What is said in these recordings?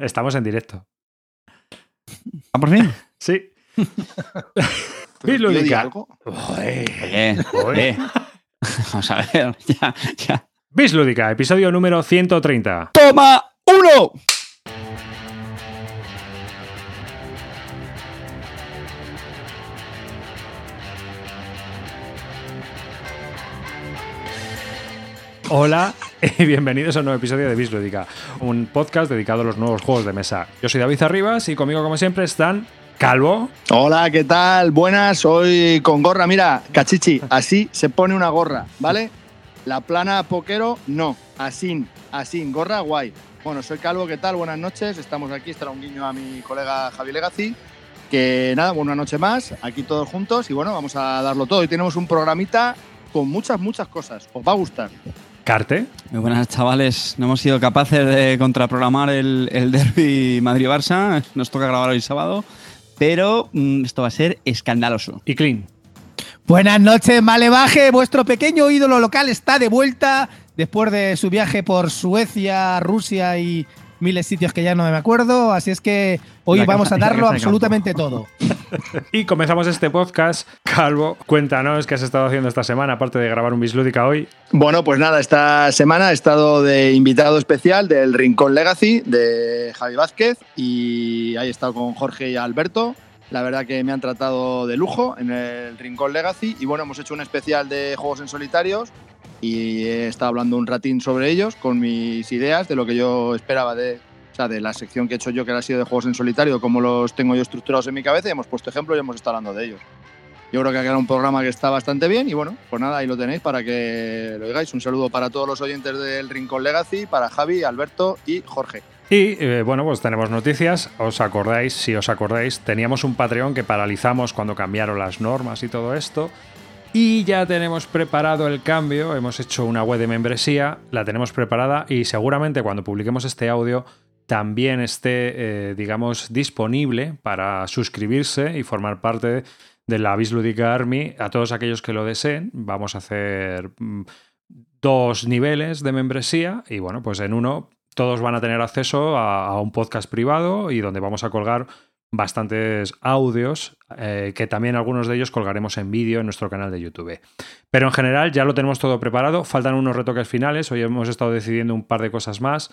Estamos en directo. ¿Ah, por fin? Sí. ¿Pero tío, di Bislúdica. algo? Oye, oye. Vamos a ver, ya, ya. Bislúdica, episodio número 130. ¡Toma uno! Hola y bienvenidos a un nuevo episodio de Bislúdica, un podcast dedicado a los nuevos juegos de mesa. Yo soy David Arribas y conmigo, como siempre, están Calvo. Hola, ¿qué tal? Buenas, hoy con gorra. Mira, cachichi, así se pone una gorra, ¿vale? La plana poquero, no. Así, así, gorra guay. Bueno, soy Calvo, ¿qué tal? Buenas noches. Estamos aquí, estará un guiño a mi colega Javi Legacy. Que nada, buena noche más, aquí todos juntos y bueno, vamos a darlo todo. Hoy tenemos un programita con muchas, muchas cosas. Os va a gustar. Carte. Muy buenas, chavales. No hemos sido capaces de contraprogramar el, el derby Madrid-Barça. Nos toca grabar hoy sábado. Pero mm, esto va a ser escandaloso. Y Clean. Buenas noches, Malevaje. Vuestro pequeño ídolo local está de vuelta después de su viaje por Suecia, Rusia y miles de sitios que ya no me acuerdo. Así es que hoy La vamos casa- a darlo absolutamente todo. Y comenzamos este podcast. Calvo, cuéntanos qué has estado haciendo esta semana, aparte de grabar un Bislúdica hoy. Bueno, pues nada, esta semana he estado de invitado especial del Rincón Legacy de Javi Vázquez y ahí he estado con Jorge y Alberto. La verdad que me han tratado de lujo en el Rincón Legacy y bueno, hemos hecho un especial de juegos en solitarios y he estado hablando un ratín sobre ellos con mis ideas de lo que yo esperaba de, o sea, de la sección que he hecho yo que ha sido de juegos en solitario, cómo los tengo yo estructurados en mi cabeza y hemos puesto ejemplos y hemos estado hablando de ellos. Yo creo que quedado un programa que está bastante bien y bueno, pues nada, ahí lo tenéis para que lo oigáis. Un saludo para todos los oyentes del Rincón Legacy, para Javi, Alberto y Jorge. Y eh, bueno, pues tenemos noticias. ¿Os acordáis? Si os acordáis, teníamos un Patreon que paralizamos cuando cambiaron las normas y todo esto. Y ya tenemos preparado el cambio. Hemos hecho una web de membresía, la tenemos preparada y seguramente cuando publiquemos este audio también esté, eh, digamos, disponible para suscribirse y formar parte de la Bislúdica Army. A todos aquellos que lo deseen, vamos a hacer mm, dos niveles de membresía y bueno, pues en uno todos van a tener acceso a, a un podcast privado y donde vamos a colgar bastantes audios eh, que también algunos de ellos colgaremos en vídeo en nuestro canal de YouTube. Pero en general ya lo tenemos todo preparado, faltan unos retoques finales, hoy hemos estado decidiendo un par de cosas más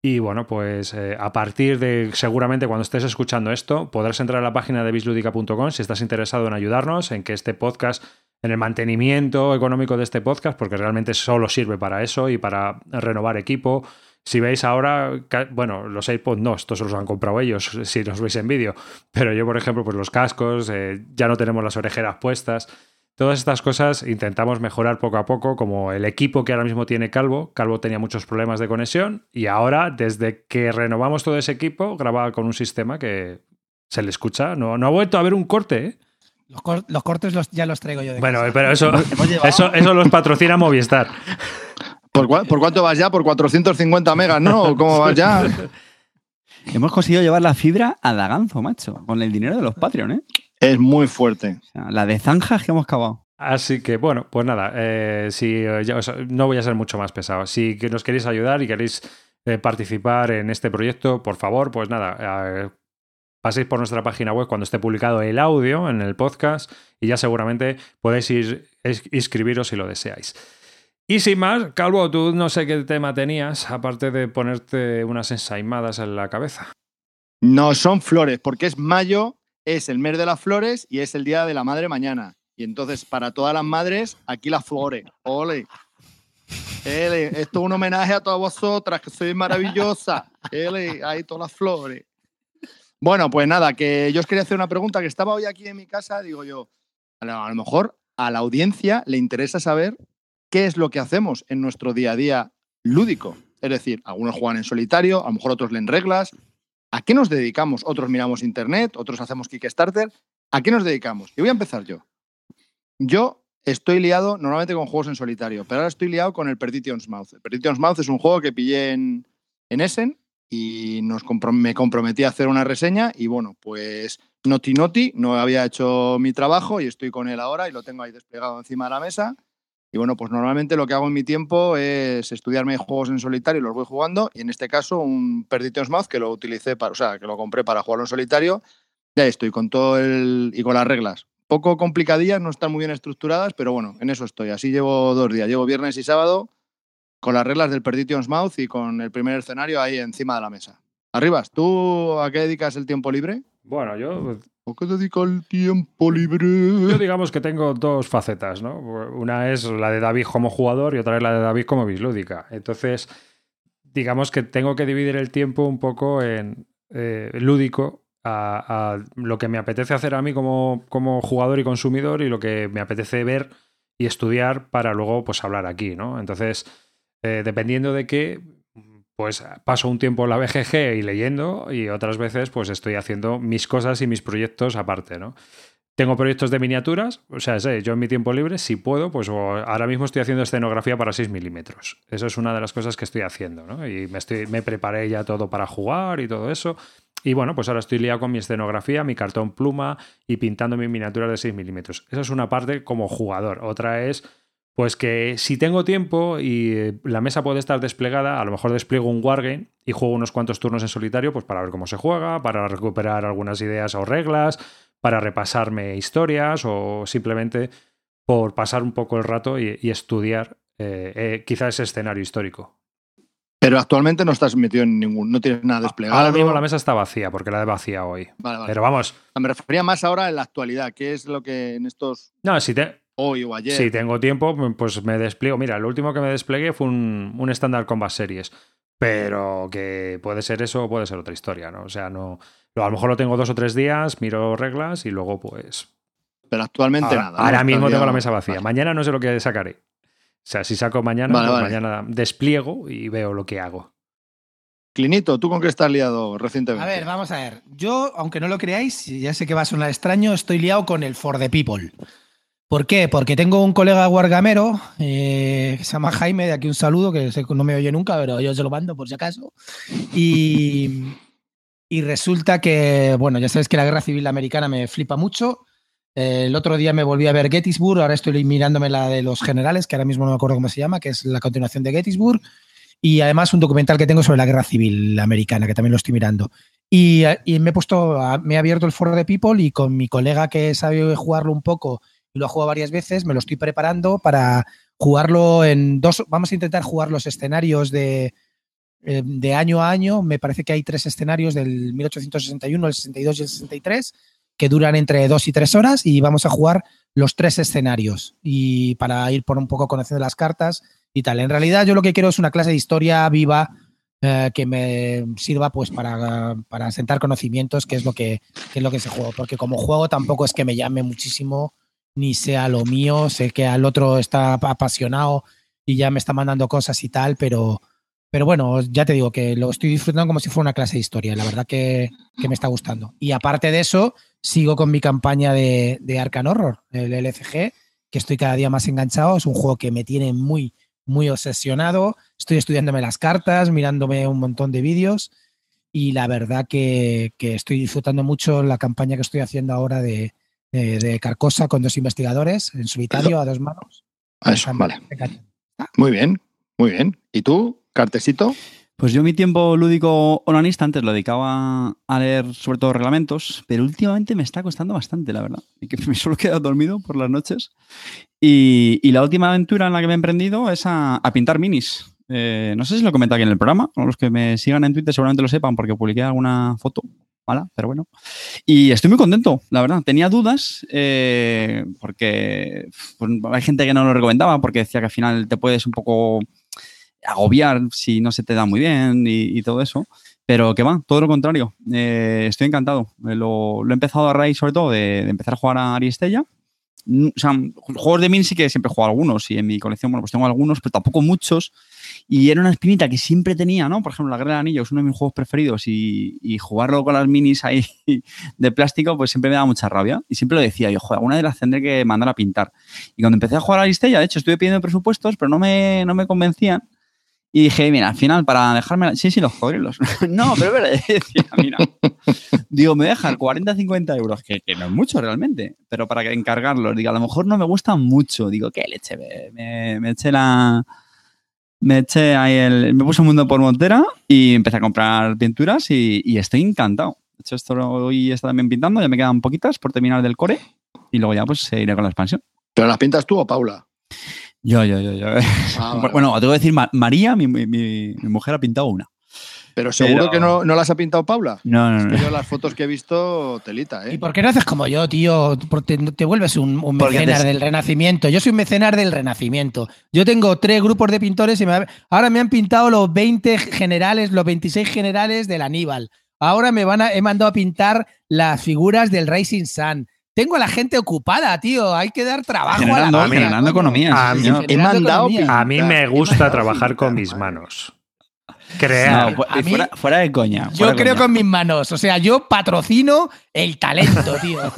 y bueno, pues eh, a partir de seguramente cuando estés escuchando esto podrás entrar a la página de bisludica.com si estás interesado en ayudarnos, en que este podcast en el mantenimiento económico de este podcast, porque realmente solo sirve para eso y para renovar equipo. Si veis ahora, bueno, los AirPods no, estos los han comprado ellos, si los veis en vídeo, pero yo, por ejemplo, pues los cascos, eh, ya no tenemos las orejeras puestas. Todas estas cosas intentamos mejorar poco a poco, como el equipo que ahora mismo tiene Calvo. Calvo tenía muchos problemas de conexión y ahora, desde que renovamos todo ese equipo, graba con un sistema que se le escucha. No, no ha vuelto a haber un corte, ¿eh? Los, cor- los cortes los- ya los traigo yo de Bueno, casa. pero eso, eso, eso los patrocina Movistar. ¿Por, cuánto vas ya? ¿Por 450 megas, no? ¿O ¿Cómo vas ya? Hemos conseguido llevar la fibra a Daganzo, macho, con el dinero de los Patreon, ¿eh? Es muy fuerte. O sea, la de zanjas que hemos cavado. Así que bueno, pues nada, eh, si, eh, no voy a ser mucho más pesado. Si nos queréis ayudar y queréis eh, participar en este proyecto, por favor, pues nada, eh, paséis por nuestra página web cuando esté publicado el audio en el podcast y ya seguramente podéis ir es- inscribiros si lo deseáis. Y sin más, Calvo, tú no sé qué tema tenías, aparte de ponerte unas ensaimadas en la cabeza. No son flores, porque es mayo, es el mes de las flores y es el día de la madre mañana. Y entonces, para todas las madres, aquí las flores. Ole. Ele, esto es un homenaje a todas vosotras, que sois maravillosas. Ele, ahí todas las flores. Bueno, pues nada, que yo os quería hacer una pregunta que estaba hoy aquí en mi casa, digo yo, a lo, mejor a la audiencia le interesa saber qué es lo que hacemos en nuestro día a día lúdico. Es decir, algunos juegan en solitario, a lo mejor otros leen reglas, ¿A qué nos dedicamos? Otros miramos internet, otros hacemos Kickstarter. ¿A qué nos dedicamos? Y voy a empezar yo. Yo estoy liado normalmente con juegos en solitario, pero ahora estoy liado con el Perdition's Mouth. El Perdition's Mouth es un juego que pillé en, en Essen y nos me comprometí a hacer una reseña y bueno, pues noti noti, no había hecho mi trabajo y estoy con él ahora y lo tengo ahí desplegado encima de la mesa. Y bueno, pues normalmente lo que hago en mi tiempo es estudiarme juegos en solitario los voy jugando. Y en este caso, un Perdition's Mouth que lo utilicé para, o sea, que lo compré para jugarlo en solitario. Ya estoy con todo el. y con las reglas. Poco complicadillas, no están muy bien estructuradas, pero bueno, en eso estoy. Así llevo dos días. Llevo viernes y sábado con las reglas del Perdition's Mouth y con el primer escenario ahí encima de la mesa. Arribas, ¿tú a qué dedicas el tiempo libre? Bueno, yo ¿A qué dedico el tiempo libre? Yo digamos que tengo dos facetas, ¿no? Una es la de David como jugador y otra es la de David como bislúdica. Entonces, digamos que tengo que dividir el tiempo un poco en eh, lúdico a, a lo que me apetece hacer a mí como, como jugador y consumidor y lo que me apetece ver y estudiar para luego pues hablar aquí, ¿no? Entonces, eh, dependiendo de qué, pues paso un tiempo en la BGG y leyendo y otras veces pues estoy haciendo mis cosas y mis proyectos aparte, ¿no? Tengo proyectos de miniaturas, o sea, sé, yo en mi tiempo libre, si puedo, pues ahora mismo estoy haciendo escenografía para 6 milímetros. Eso es una de las cosas que estoy haciendo, ¿no? Y me, estoy, me preparé ya todo para jugar y todo eso. Y bueno, pues ahora estoy liado con mi escenografía, mi cartón pluma y pintando mis miniaturas de 6 milímetros. Esa es una parte como jugador. Otra es pues que si tengo tiempo y eh, la mesa puede estar desplegada, a lo mejor despliego un wargame y juego unos cuantos turnos en solitario, pues para ver cómo se juega, para recuperar algunas ideas o reglas, para repasarme historias o simplemente por pasar un poco el rato y, estudiar eh, eh, quizá ese escenario histórico. Pero actualmente no estás metido en ningún, no tienes nada desplegado. Ahora mismo la mesa está vacía porque la he vacía hoy. Pero vamos. Me refería más ahora en la actualidad, ¿qué es lo que en estos. No, si te, hoy o ayer. Si tengo tiempo, pues me despliego. Mira, lo último que me desplegué fue un, un Standard Combat Series. Pero que puede ser eso o puede ser otra historia, ¿no? O sea, no. A lo mejor lo tengo dos o tres días, miro reglas y luego, pues. Pero actualmente nada. Ahora mismo tengo la mesa vacía. Mañana no sé lo que sacaré. O sea, si saco mañana, pues mañana despliego y veo lo que hago. Clinito, ¿tú con qué estás liado recientemente? A ver, vamos a ver. Yo, aunque no lo creáis, ya sé que va a sonar extraño, estoy liado con el For the People. ¿Por qué? Porque tengo un colega guargamero eh, se llama Jaime, de aquí un saludo, que no me oye nunca, pero yo se lo mando por si acaso. Y, y resulta que, bueno, ya sabes que la guerra civil americana me flipa mucho. el otro día me volví a ver Gettysburg, ahora estoy mirándome la de los generales, que ahora mismo no me acuerdo cómo se llama, que es la continuación de Gettysburg. Y además un documental que tengo sobre la guerra civil americana, que también lo estoy mirando. Y, y me he puesto, me he abierto el foro de People y con mi colega que sabe jugarlo un poco lo he jugado varias veces, me lo estoy preparando para jugarlo en dos, vamos a intentar jugar los escenarios de, eh, de año a año, me parece que hay tres escenarios del 1861, el 62 y el 63, que duran entre dos y tres horas y vamos a jugar los tres escenarios. Y para ir por un poco conociendo las cartas y tal. En realidad yo lo que quiero es una clase de historia viva eh, que me sirva pues para, para sentar conocimientos, que es lo que, que es lo que se juega, porque como juego tampoco es que me llame muchísimo ni sea lo mío. Sé que al otro está apasionado y ya me está mandando cosas y tal, pero, pero bueno, ya te digo que lo estoy disfrutando como si fuera una clase de historia. La verdad que, me está gustando. Y aparte de eso, sigo con mi campaña de, de Arcan Horror, el LCG, que estoy cada día más enganchado. Es un juego que me tiene muy, muy obsesionado. Estoy estudiándome las cartas, mirándome un montón de vídeos. Y la verdad que, que estoy disfrutando mucho la campaña que estoy haciendo ahora de, de, Carcosa con dos investigadores en solitario a dos manos. Eso, vale. Muy bien, muy bien. ¿Y tú, Cartesito? Pues yo mi tiempo lúdico onanista antes lo dedicaba a leer sobre todo reglamentos, pero últimamente me está costando bastante, la verdad. Y que me solo quedado dormido por las noches. Y, la última aventura en la que me he emprendido es a, pintar minis. Eh, no sé si lo comenté aquí en el programa, los que me sigan en Twitter seguramente lo sepan porque publiqué alguna foto mala, pero bueno. Y estoy muy contento, la verdad. Tenía dudas eh, porque pues, hay gente que no lo recomendaba porque decía que al final te puedes un poco agobiar si no se te da muy bien y, todo eso. Pero que va, todo lo contrario. Eh, estoy encantado. Eh, lo, he empezado a raíz sobre todo de, empezar a jugar a Aristella. Mm, o sea, juegos de Min sí que siempre he jugado algunos y en mi colección, bueno, pues tengo algunos, pero tampoco muchos. Y era una espinita que siempre tenía, ¿no? Por ejemplo, la Guerra de Anillos es uno de mis juegos preferidos y, jugarlo con las minis ahí de plástico, pues siempre me daba mucha rabia. Y siempre lo decía, yo, joder, alguna de las tendré que mandar a pintar. Y cuando empecé a jugar a Aristella, de hecho, estuve pidiendo presupuestos, pero no me, no me convencían. Y dije, mira, al final, para dejarme. Sí, sí, los cocodrilos. no, pero verdad, mira. Digo, me dejan 40, 50 euros, que, que no es mucho realmente, pero para encargarlos, digo, a lo mejor no me gustan mucho. Digo, ¿qué leche? Me, me eché la. Me eché ahí el. Me puse un mundo por montera y empecé a comprar pinturas y, y estoy encantado. De hecho, esto hoy está también pintando, ya me quedan poquitas por terminar del core y luego ya pues iré con la expansión. ¿Pero las pintas tú o Paula? Yo, yo, yo, yo. Ah, vale. bueno, tengo que decir, Ma- María, mi- mi mujer ha pintado una. Pero seguro Pero- que no, no las ha pintado Paula. No, no, Es no. que yo las fotos que he visto, telita, ¿Y ¿eh? por qué no haces como yo, tío? Porque te, te vuelves un, un mecenas te- del Renacimiento. Yo soy un mecenas del Renacimiento. Yo tengo tres grupos de pintores y me- ahora me han pintado los 20 generales, los 26 generales del Aníbal. Ahora me van a, he mandado a pintar las figuras del Rising Sun. Tengo a la gente ocupada, tío. Hay que dar trabajo Generando, a la peña, generando economía. He mandado economía. A mí me gusta trabajar con mis manos. No, Crear. fu- A mí- fuera, fuera de coña. Yo fuera creo coña. con mis manos. O sea, yo patrocino el talento, tío.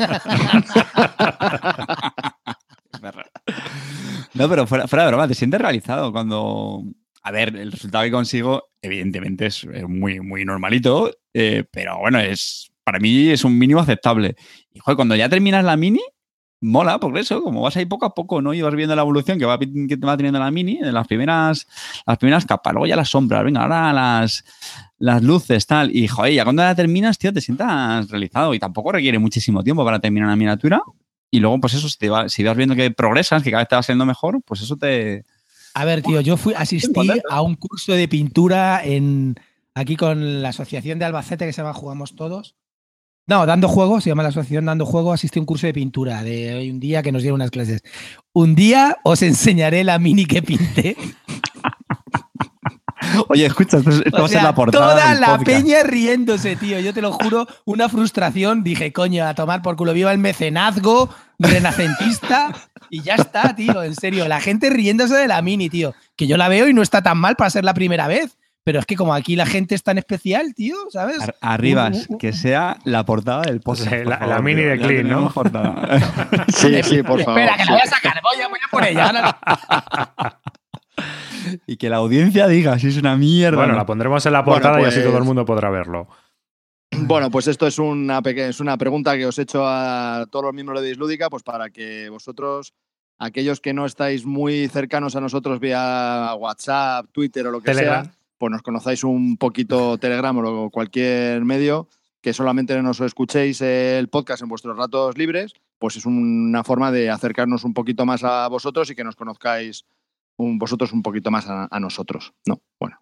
No, pero fuera, fuera de broma, te sientes realizado cuando. A ver, el resultado que consigo, evidentemente, es muy, muy normalito, eh, pero bueno, es para mí es un mínimo aceptable. Y joder, cuando ya terminas la mini, mola, porque eso, como vas ahí poco a poco, ¿no? Y vas viendo la evolución que va, que te va teniendo la mini, en las primeras, las primeras capas, luego ya las sombras, venga, ahora las, las luces, tal. Y joder, ya cuando la terminas, tío, te sientas realizado. Y tampoco requiere muchísimo tiempo para terminar una miniatura. Y luego, pues eso, si, te va- si vas viendo que progresas, que cada vez te va siendo mejor, pues eso te. A ver, tío, yo fui, asistí a un curso de pintura en aquí con la asociación de Albacete que se llama Jugamos Todos. No, Dando Juego, se llama la asociación Dando Juego, asistí a un curso de pintura de un día que nos dieron unas clases. Un día os enseñaré la mini que pinté. Oye, escucha, esto, esto va a ser la portada. toda del la podcast. peña riéndose, tío. Yo te lo juro, una frustración. Dije, coño, a tomar por culo. Viva el mecenazgo renacentista. Y ya está, tío. En serio, la gente riéndose de la mini, tío. Que yo la veo y no está tan mal para ser la primera vez. Pero es que como aquí la gente es tan especial, tío, ¿sabes? Ar- Arribas, Uh, uh, uh. que sea la portada del podcast. Sí, por la- mini de Clean, ¿no? Sí, sí, por favor. Espera, que la voy a sacar. Voy a, voy a por ella. y que la audiencia diga si es una mierda. Bueno, ¿no? la pondremos en la Bueno, portada y así pues- todo el mundo podrá verlo. Bueno, pues esto es una, es una pregunta que os he hecho a todos los miembros de Dislúdica, pues para que vosotros, aquellos que no estáis muy cercanos a nosotros vía WhatsApp, Twitter o lo que Telegram. sea, pues nos conozcáis un poquito Telegram o cualquier medio, que solamente nos escuchéis el podcast en vuestros ratos libres, pues es una forma de acercarnos un poquito más a vosotros y que nos conozcáis un- vosotros un poquito más a, a nosotros. No, bueno.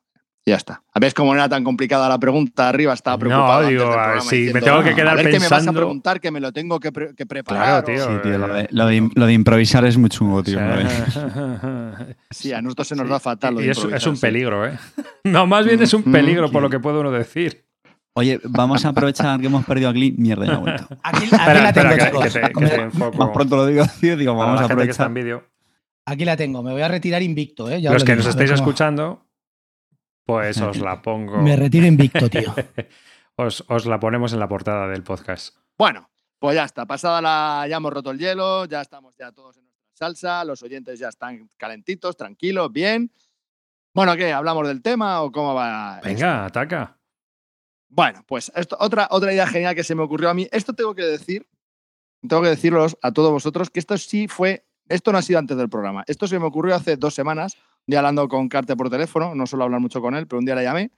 Ya está. ¿Ves cómo no era tan complicada la pregunta? Arriba estaba No, preocupado. antes digo, a ver, si me tengo que "Ah, quedar a ver qué me vas a pensando". preguntar, que me lo tengo que, pre- que preparar. Claro, tío. Sí, tío, lo de, lo de- lo de improvisar es muy chungo, tío. lo de- Sí, a nosotros se nos da fatal. Lo de y es, un peligro, ¿eh? No, más bien es un Mm, peligro por lo que puede uno decir. Oye, vamos a aprovechar que hemos perdido a Glee. Mierda, ya he vuelto. Aquí, aquí Espera, la tengo, espera, que- chicos. que, te, que te enfoco. Más pronto lo digo, tío, digo, vamos la a gente que está aprovechar. en vídeo. Aquí la tengo. Me voy a retirar invicto, ¿eh? Ya Los os lo que digo. nos A ver estáis cómo- escuchando, pues os la pongo. Me retiro invicto, tío. Os, os la ponemos en la portada del podcast. Bueno, pues ya está. Pasada la. Ya hemos roto el hielo, ya estamos ya todos en nuestra salsa. Los oyentes ya están calentitos, tranquilos, bien. Bueno, ¿qué? ¿Hablamos del tema o cómo va? esto? Venga, ataca. Bueno, pues esto, otra, otra idea genial que se me ocurrió a mí. Esto tengo que decir, tengo que deciros a todos vosotros que esto sí fue, esto no ha sido antes del programa. Esto se me ocurrió hace dos semanas, día hablando con Carte por teléfono, no suelo hablar mucho con él, pero un día le llamé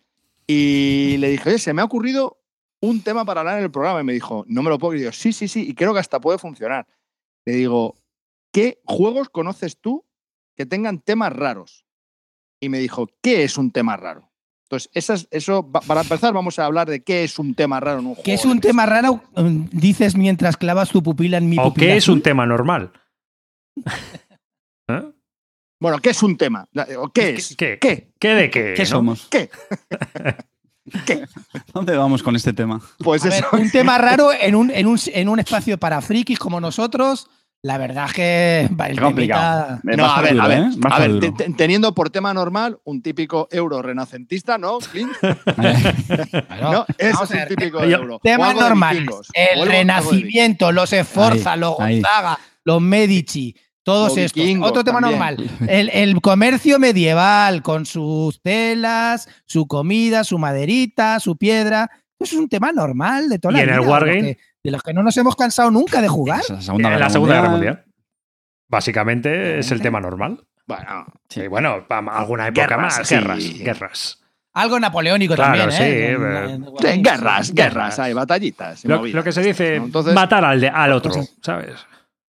y le dije, oye, se me ha ocurrido un tema para hablar en el programa. Y me dijo, no me lo puedo creer. Y yo, sí, sí, sí, y creo que hasta puede funcionar. Le digo, ¿qué juegos conoces tú que tengan temas raros? Y me dijo, ¿qué es un tema raro? Entonces, esas- eso, para empezar, vamos a hablar de qué es un tema raro en un juego. ¿Qué es un tema raro? mm, Dices mientras clavas tu pupila en mi ¿O pupila. qué es un tema normal? ¿Eh? Bueno, ¿qué es un tema? ¿O ¿Qué es? ¿Qué? ¿Qué? ¿Qué de qué? ¿Qué no? somos? ¿Qué? ¿Dónde vamos con este tema? Pues ver, eso. un tema raro en un, en, un, en un espacio para frikis como nosotros, la verdad es que el Qué complicado. temita- No, a ver, a ver, Más a ver, duro. te- te- teniendo por tema normal un típico euro renacentista, ¿no, Clint? No, es a un típico yo- euro. O Temas algo de normales. vikingos, o El Renacimiento, los Esforza, Ahí, los ahí. Gonzaga, los Medici, todos Los estos. Otro tema también. normal. El, el comercio medieval con sus telas, su comida, su maderita, su piedra. Eso es un tema normal de toda ¿Y la en el vida, de Wargame? que- De los que no nos hemos cansado nunca de jugar. La Segunda la Segunda Guerra Mundial. Básicamente es el tema normal. Bueno, Sí, bueno, alguna época Guerras, más. sí. Guerras, guerras. Algo napoleónico Claro, también, sí, ¿eh? En- eh, guerras, guerras, Guerras. hay batallitas. Lo, movidas lo que se dice, ¿no? Entonces, matar al, de- al otro, Cosas- ¿sabes?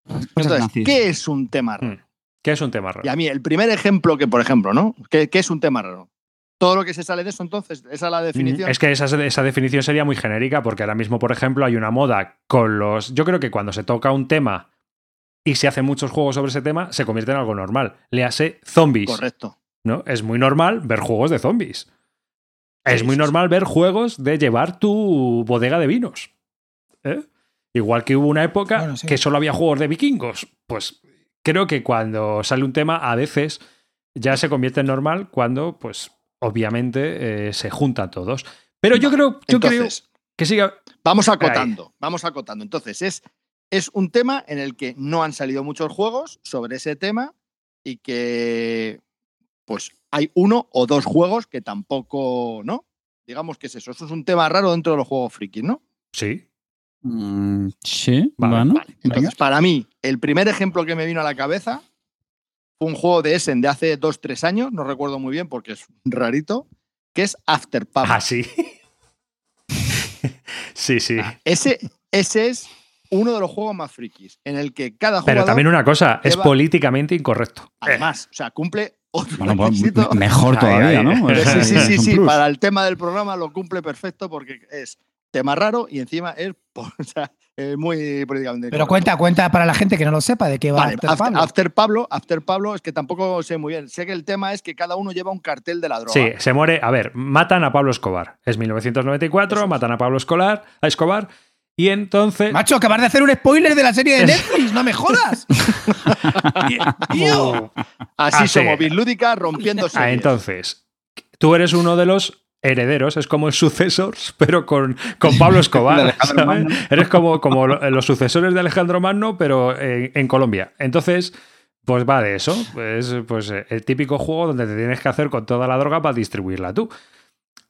Entonces. ¿qué es un tema raro? Mm. ¿Qué es un tema raro? Y a mí, el primer ejemplo que, por ejemplo, ¿no? ¿Qué, qué es un tema raro? Todo lo que se sale de eso, entonces, esa es la definición. Es que esa, esa definición sería muy genérica porque ahora mismo, por ejemplo, hay una moda con los... Yo creo que cuando se toca un tema y se hacen muchos juegos sobre ese tema, se convierte en algo normal. Le hace zombies. Correcto. ¿no? Es muy normal ver juegos de zombies. Es muy normal ver juegos de llevar tu bodega de vinos. ¿eh? Igual que hubo una época Bueno, sí. que solo había juegos de vikingos. Pues creo que cuando sale un tema, a veces ya se convierte en normal cuando, pues, obviamente, eh, se juntan todos. Pero yo creo, yo creo que siga. vamos acotando, vamos acotando. Entonces, es, es un tema en el que no han salido muchos juegos sobre ese tema y que, pues, hay uno o dos juegos que tampoco, ¿no? Digamos que es eso. Eso es un tema raro dentro de los juegos frikis, ¿no? Sí. Mm, sí, Vale, bueno. Vale. Entonces, venga. para mí, el primer ejemplo que me vino a la cabeza fue un juego de Essen de hace dos, tres años, no recuerdo muy bien porque es rarito, que es After Pub. Ah, sí. sí, sí. Ese, ese es uno de los juegos más frikis, en el que cada jugador, Pero también una cosa, es políticamente incorrecto. además, o sea, cumple otro Bueno, pues, mejor todavía. ¿no? Sí, sí, sí, sí, plus. para el tema del programa lo cumple perfecto porque es tema raro y encima es, o sea, es muy políticamente Pero cuenta, cuenta para la gente que no lo sepa de qué va Vale, After after, Pablo. After Pablo, After Pablo, es que tampoco sé muy bien. Sé que el tema es que cada uno lleva un cartel de la droga. Sí, se muere. A ver, matan a Pablo Escobar. Es 1994, Eso es. matan a Pablo Escolar, a Escobar. Y entonces. Macho, acabas de hacer un spoiler de la serie de Netflix, no me jodas. Tío. Así Ah, sí. somos, Bislúdica rompiendo Ah, series. entonces, tú eres uno de los herederos, es como el sucesor, pero con, con Pablo Escobar. Eres como, como lo- los sucesores de Alejandro Magno, pero en, en Colombia. Entonces, pues va de eso. Es pues, el típico juego donde te tienes que hacer con toda la droga para distribuirla tú.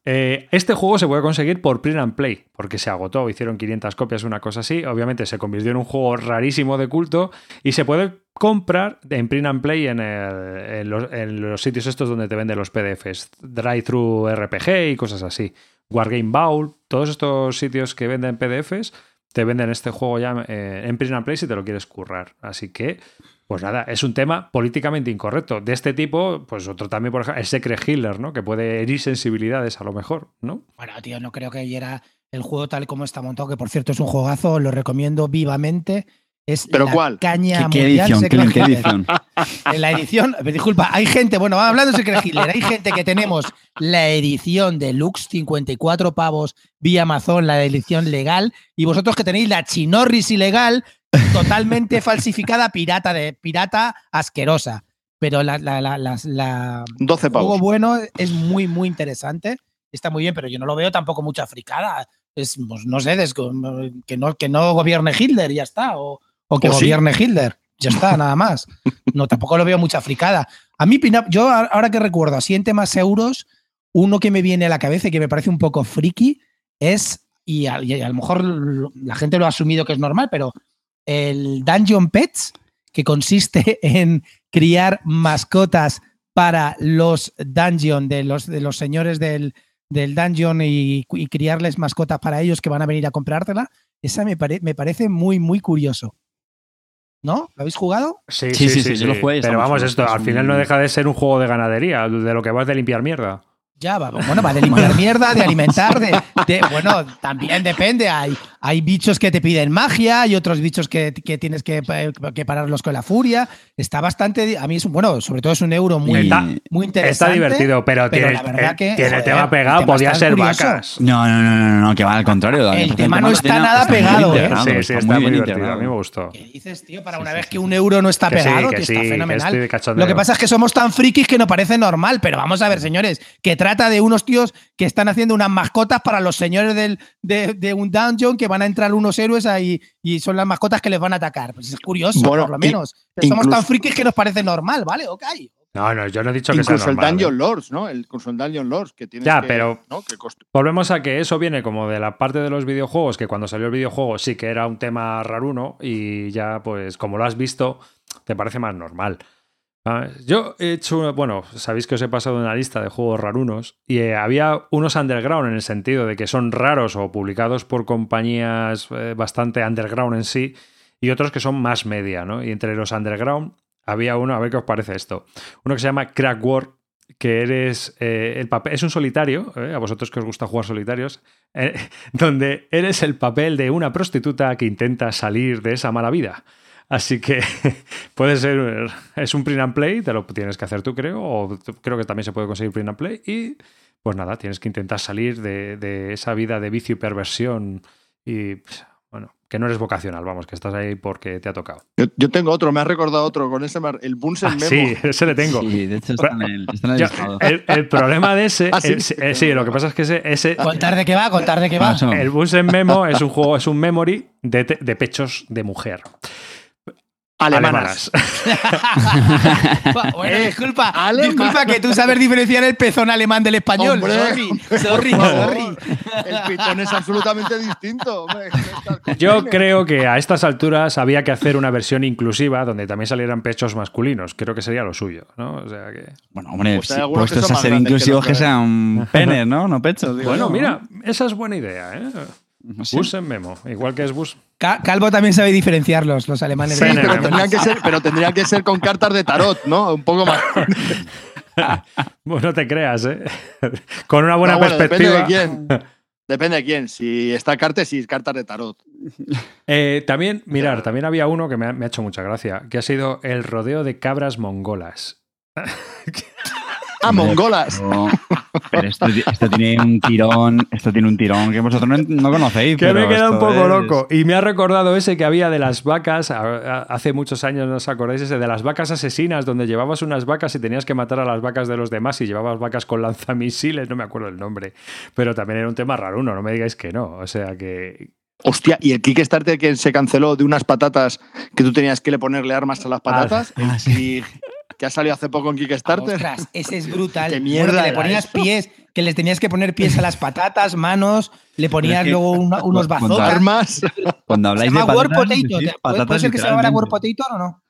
Eh, este juego se puede conseguir por print and play, porque se agotó, hicieron 500 copias, una cosa así. Obviamente se convirtió en un juego rarísimo de culto y se puede comprar en print and play en, los sitios estos donde te venden los PDFs, Drive-Thru RPG y cosas así. Wargame Bowl, todos estos sitios que venden PDFs te venden este juego ya eh, en print and play si te lo quieres currar. Así que, pues nada, es un tema políticamente incorrecto. De este tipo, pues otro también, por ejemplo, el Secret Hitler, ¿no? Que puede herir sensibilidades a lo mejor, ¿no? Bueno, tío, no creo que era el juego tal como está montado, que por cierto es un juegazo, lo recomiendo vivamente. Es ¿Pero la cuál? caña ¿Qué, edición? ¿Qué, edición? En la edición, disculpa, hay gente, bueno, hablando de Secret Hitler, hay gente que tenemos la edición deluxe, 54 pavos vía Amazon, la edición legal, y vosotros que tenéis la chinorris ilegal, totalmente falsificada, pirata de pirata asquerosa. Pero la, la, la, la- la- 12 el juego bueno es muy, muy interesante. Está muy bien, pero yo no lo veo tampoco mucha fricada. Es, pues, no sé, que no, que no gobierne Hitler ya está. O, o que O sí. gobierne Hitler. Ya está, nada más. No, tampoco lo veo mucha fricada. A mí, yo a- ahora que recuerdo, así en temas euros, uno que me viene a la cabeza y que me parece un poco friki es, y a, y a lo mejor la gente lo ha asumido que es normal, pero el Dungeon Pets, que consiste en criar mascotas para los dungeon de los, de los señores del, del dungeon y, y criarles mascotas para ellos que van a venir a comprártela, esa me, pare- me parece muy, muy curioso. ¿No? ¿Lo habéis jugado? Sí, Sí, sí, sí, yo lo jugué Pero vamos, esto es al final no deja de ser un juego de ganadería, de lo que vas de limpiar mierda. Ya, va, bueno, va de limpiar mierda, de alimentar, de, de- bueno, también depende. Hay, hay bichos que te piden magia, hay otros bichos que, que tienes que, que pararlos con la furia. Está bastante, a mí es un, bueno, sobre todo es un euro muy, Está- muy Está interesante. divertido, pero, pero tiene, la verdad que, tiene joder, tema el pegado, tema podía está ser curioso. vacas. No, no, no, no, no, que va al contrario. El tema no está tiene- nada pegado, ¿eh? Sí, sí, está muy bien divertido. integrado. A mí me gustó. ¿Qué dices, tío? Para una sí, vez que un euro no está Que sí, pegado, que está que fenomenal. Lo que pasa es que somos tan frikis que nos parece normal, pero vamos a ver, señores, que trata de unos tíos que están haciendo unas mascotas para los señores del, de, de un dungeon que van a entrar unos héroes ahí y son las mascotas que les van a atacar. Pues es curioso, Bueno, por lo menos. Pero somos incluso- tan frikis que nos parece normal, ¿vale? Ok. No, no, yo no he dicho que sea Incluso el normal. Dungeon ¿eh? Lords, ¿no? El, incluso el Dungeon Lords, que tiene Ya, que, pero- ¿no? que cost- Volvemos a que eso viene como de la parte de los videojuegos, que cuando salió el videojuego sí que era un tema raruno y ya, pues, como lo has visto, te parece más normal. ¿Sabes? Yo he hecho, bueno, sabéis que os he pasado una lista de juegos rarunos y eh, había unos underground en el sentido de que son raros o publicados por compañías eh, bastante underground en sí y otros que son más media, ¿no? Y entre los underground había uno, a ver qué os parece esto, uno que se llama Crack War, que eres eh, el papel, es un solitario, eh, a vosotros que os gusta jugar solitarios, donde eres el papel de una prostituta que intenta salir de esa mala vida. Así que puede ser, es un print and play, te lo tienes que hacer tú, creo, o creo que también se puede conseguir print and play, y pues nada, tienes que intentar salir de, de esa vida de vicio y perversión y, pues, bueno, que no eres vocacional, vamos, que estás ahí porque te ha tocado. Yo, yo tengo otro, me has recordado otro, con ese, mar- el Bunsen Ah, Memo. sí, ese le tengo. Sí, de hecho está en el, está en el Yo- listado. el, el problema de ese, Ah, sí. sí, eh, sí, lo que pasa es que ese, ese Contar de qué va, contar de qué va. Paso. el Bunsen Memo es un juego, es un memory de, de pechos de mujer. Alemanas. bueno, Eh, disculpa, disculpa que tú sabes diferenciar el pezón alemán del español. Hombre, sorry, sorry, sorry. El pitón es absolutamente distinto. hombre. Yo creo que a estas alturas había que hacer una versión inclusiva donde también salieran pechos masculinos. Creo que sería lo suyo, ¿no? O sea que. Bueno, hombre, Pues si puestos a ser que inclusivos que sean penes, ¿no? No pechos. digo Bueno, mira, esa es buena idea, ¿eh? No sé. Bus en memo, igual que es bus. Ca- Calvo también sabe diferenciarlos, los alemanes. Sí, de- no, pero, no, tendrían que ser, pero tendrían que ser con cartas de tarot, ¿no? Un poco más. Bueno, no te creas, ¿eh? Con una buena No, bueno, perspectiva. Depende de quién. Depende de quién. Si está cartas, sí, cartas de tarot. Eh, también, mirar, también había uno que me ha, me ha hecho mucha gracia, que ha sido el rodeo de cabras mongolas. Ah, mongolas. Pero, pero esto, esto tiene un tirón, esto tiene un tirón que vosotros no, no conocéis. Que pero me queda un poco es- loco. Y me ha recordado ese que había de las vacas, hace muchos años, ¿no os acordáis? Ese de las vacas asesinas, donde llevabas unas vacas y tenías que matar a las vacas de los demás y llevabas vacas con lanzamisiles, no me acuerdo el nombre. Pero también era un tema raro, uno, no me digáis que no. O sea que. Hostia, y el Kickstarter que se canceló de unas patatas que tú tenías que le ponerle armas a las patatas. ah, el que- ha salido hace poco en Kickstarter. Ostras, ese es brutal. ¿Qué Bueno, mierda que le ponías eso? pies, que les tenías que poner pies a las patatas, manos, le ponías Pero es que- luego una- unos bazookas. Armas. Cuando Se habláis de llama War patatas, Potato. decís ¿Te- ¿Puede, patatas puede ser que se llamara War. Potato o no?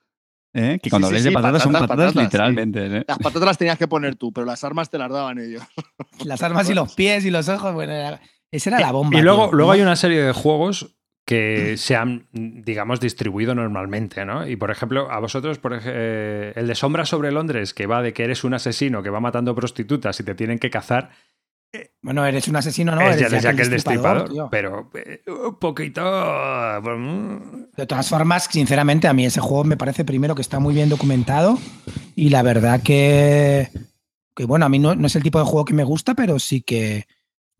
¿Eh? Que cuando Sí, sí, habláis sí, de patatas, son patatas, patatas, sí. literalmente. ¿eh? Las patatas las tenías que poner tú, pero las armas te las daban ellos. Las armas y los pies y los ojos. Bueno, era- esa era la bomba. Y luego, tío. luego hay una serie de juegos que se han, digamos, distribuido normalmente, ¿no? Y por ejemplo, a vosotros, por eh, el de Sombra sobre Londres, que va de que eres un asesino que va matando prostitutas y te tienen que cazar, Bueno, eres un asesino, ¿no? es Eres ya Jack el destripador, pero eh, un poquito... mm, De todas formas, sinceramente, a mí ese juego me parece primero que está muy bien documentado y la verdad que, que bueno, a mí no, no es el tipo de juego que me gusta, pero sí que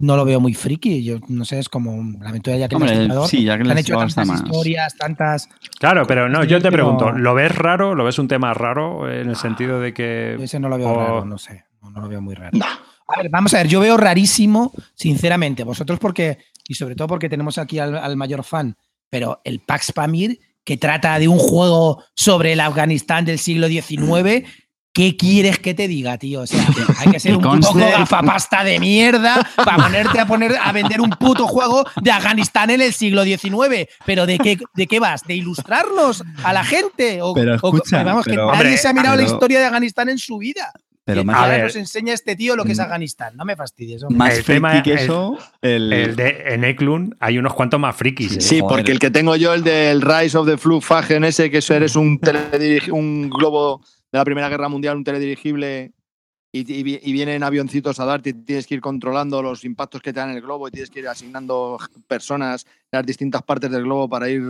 no lo veo muy friki. Yo no sé, es como la aventura de Jack el Hombre, Destripador. sí, ya que Han hecho tantas más. historias, tantas... Claro, pero no, yo te pero- pregunto, ¿lo ves raro? ¿Lo ves un tema raro en el sentido de Yo que... ese no lo veo o- raro, no sé. No, no lo veo muy raro. A ver, vamos a ver, yo veo rarísimo, sinceramente, vosotros porque, y sobre todo porque tenemos aquí al, al mayor fan, pero el Pax Pamir, que trata de un juego sobre el Afganistán del siglo XIX, ¿qué quieres que te diga, tío? O sea, hay que ser un poco gafapasta de mierda para ponerte a poner a vender un puto juego de Afganistán en el siglo XIX. Pero ¿de qué, de qué vas? ¿De ilustrarnos a la gente? O, Pero que nadie Hombre, se ha mirado la historia de Afganistán en su vida. Pero Y más, A ahora ver. nos enseña este tío lo que es Mm. Afganistán. No me fastidies. hombre. más El friki tema- que eso, el, El de en Eklund hay unos cuantos más frikis. ¿eh? Sí, Joder. porque el que tengo yo, el del Rise of the Flughagen ese, que eso eres un globo de la Primera Guerra Mundial, un teledirigible, y, y vi- y vienen avioncitos a darte y tienes que ir controlando los impactos que te dan el globo y tienes que ir asignando personas en las distintas partes del globo para ir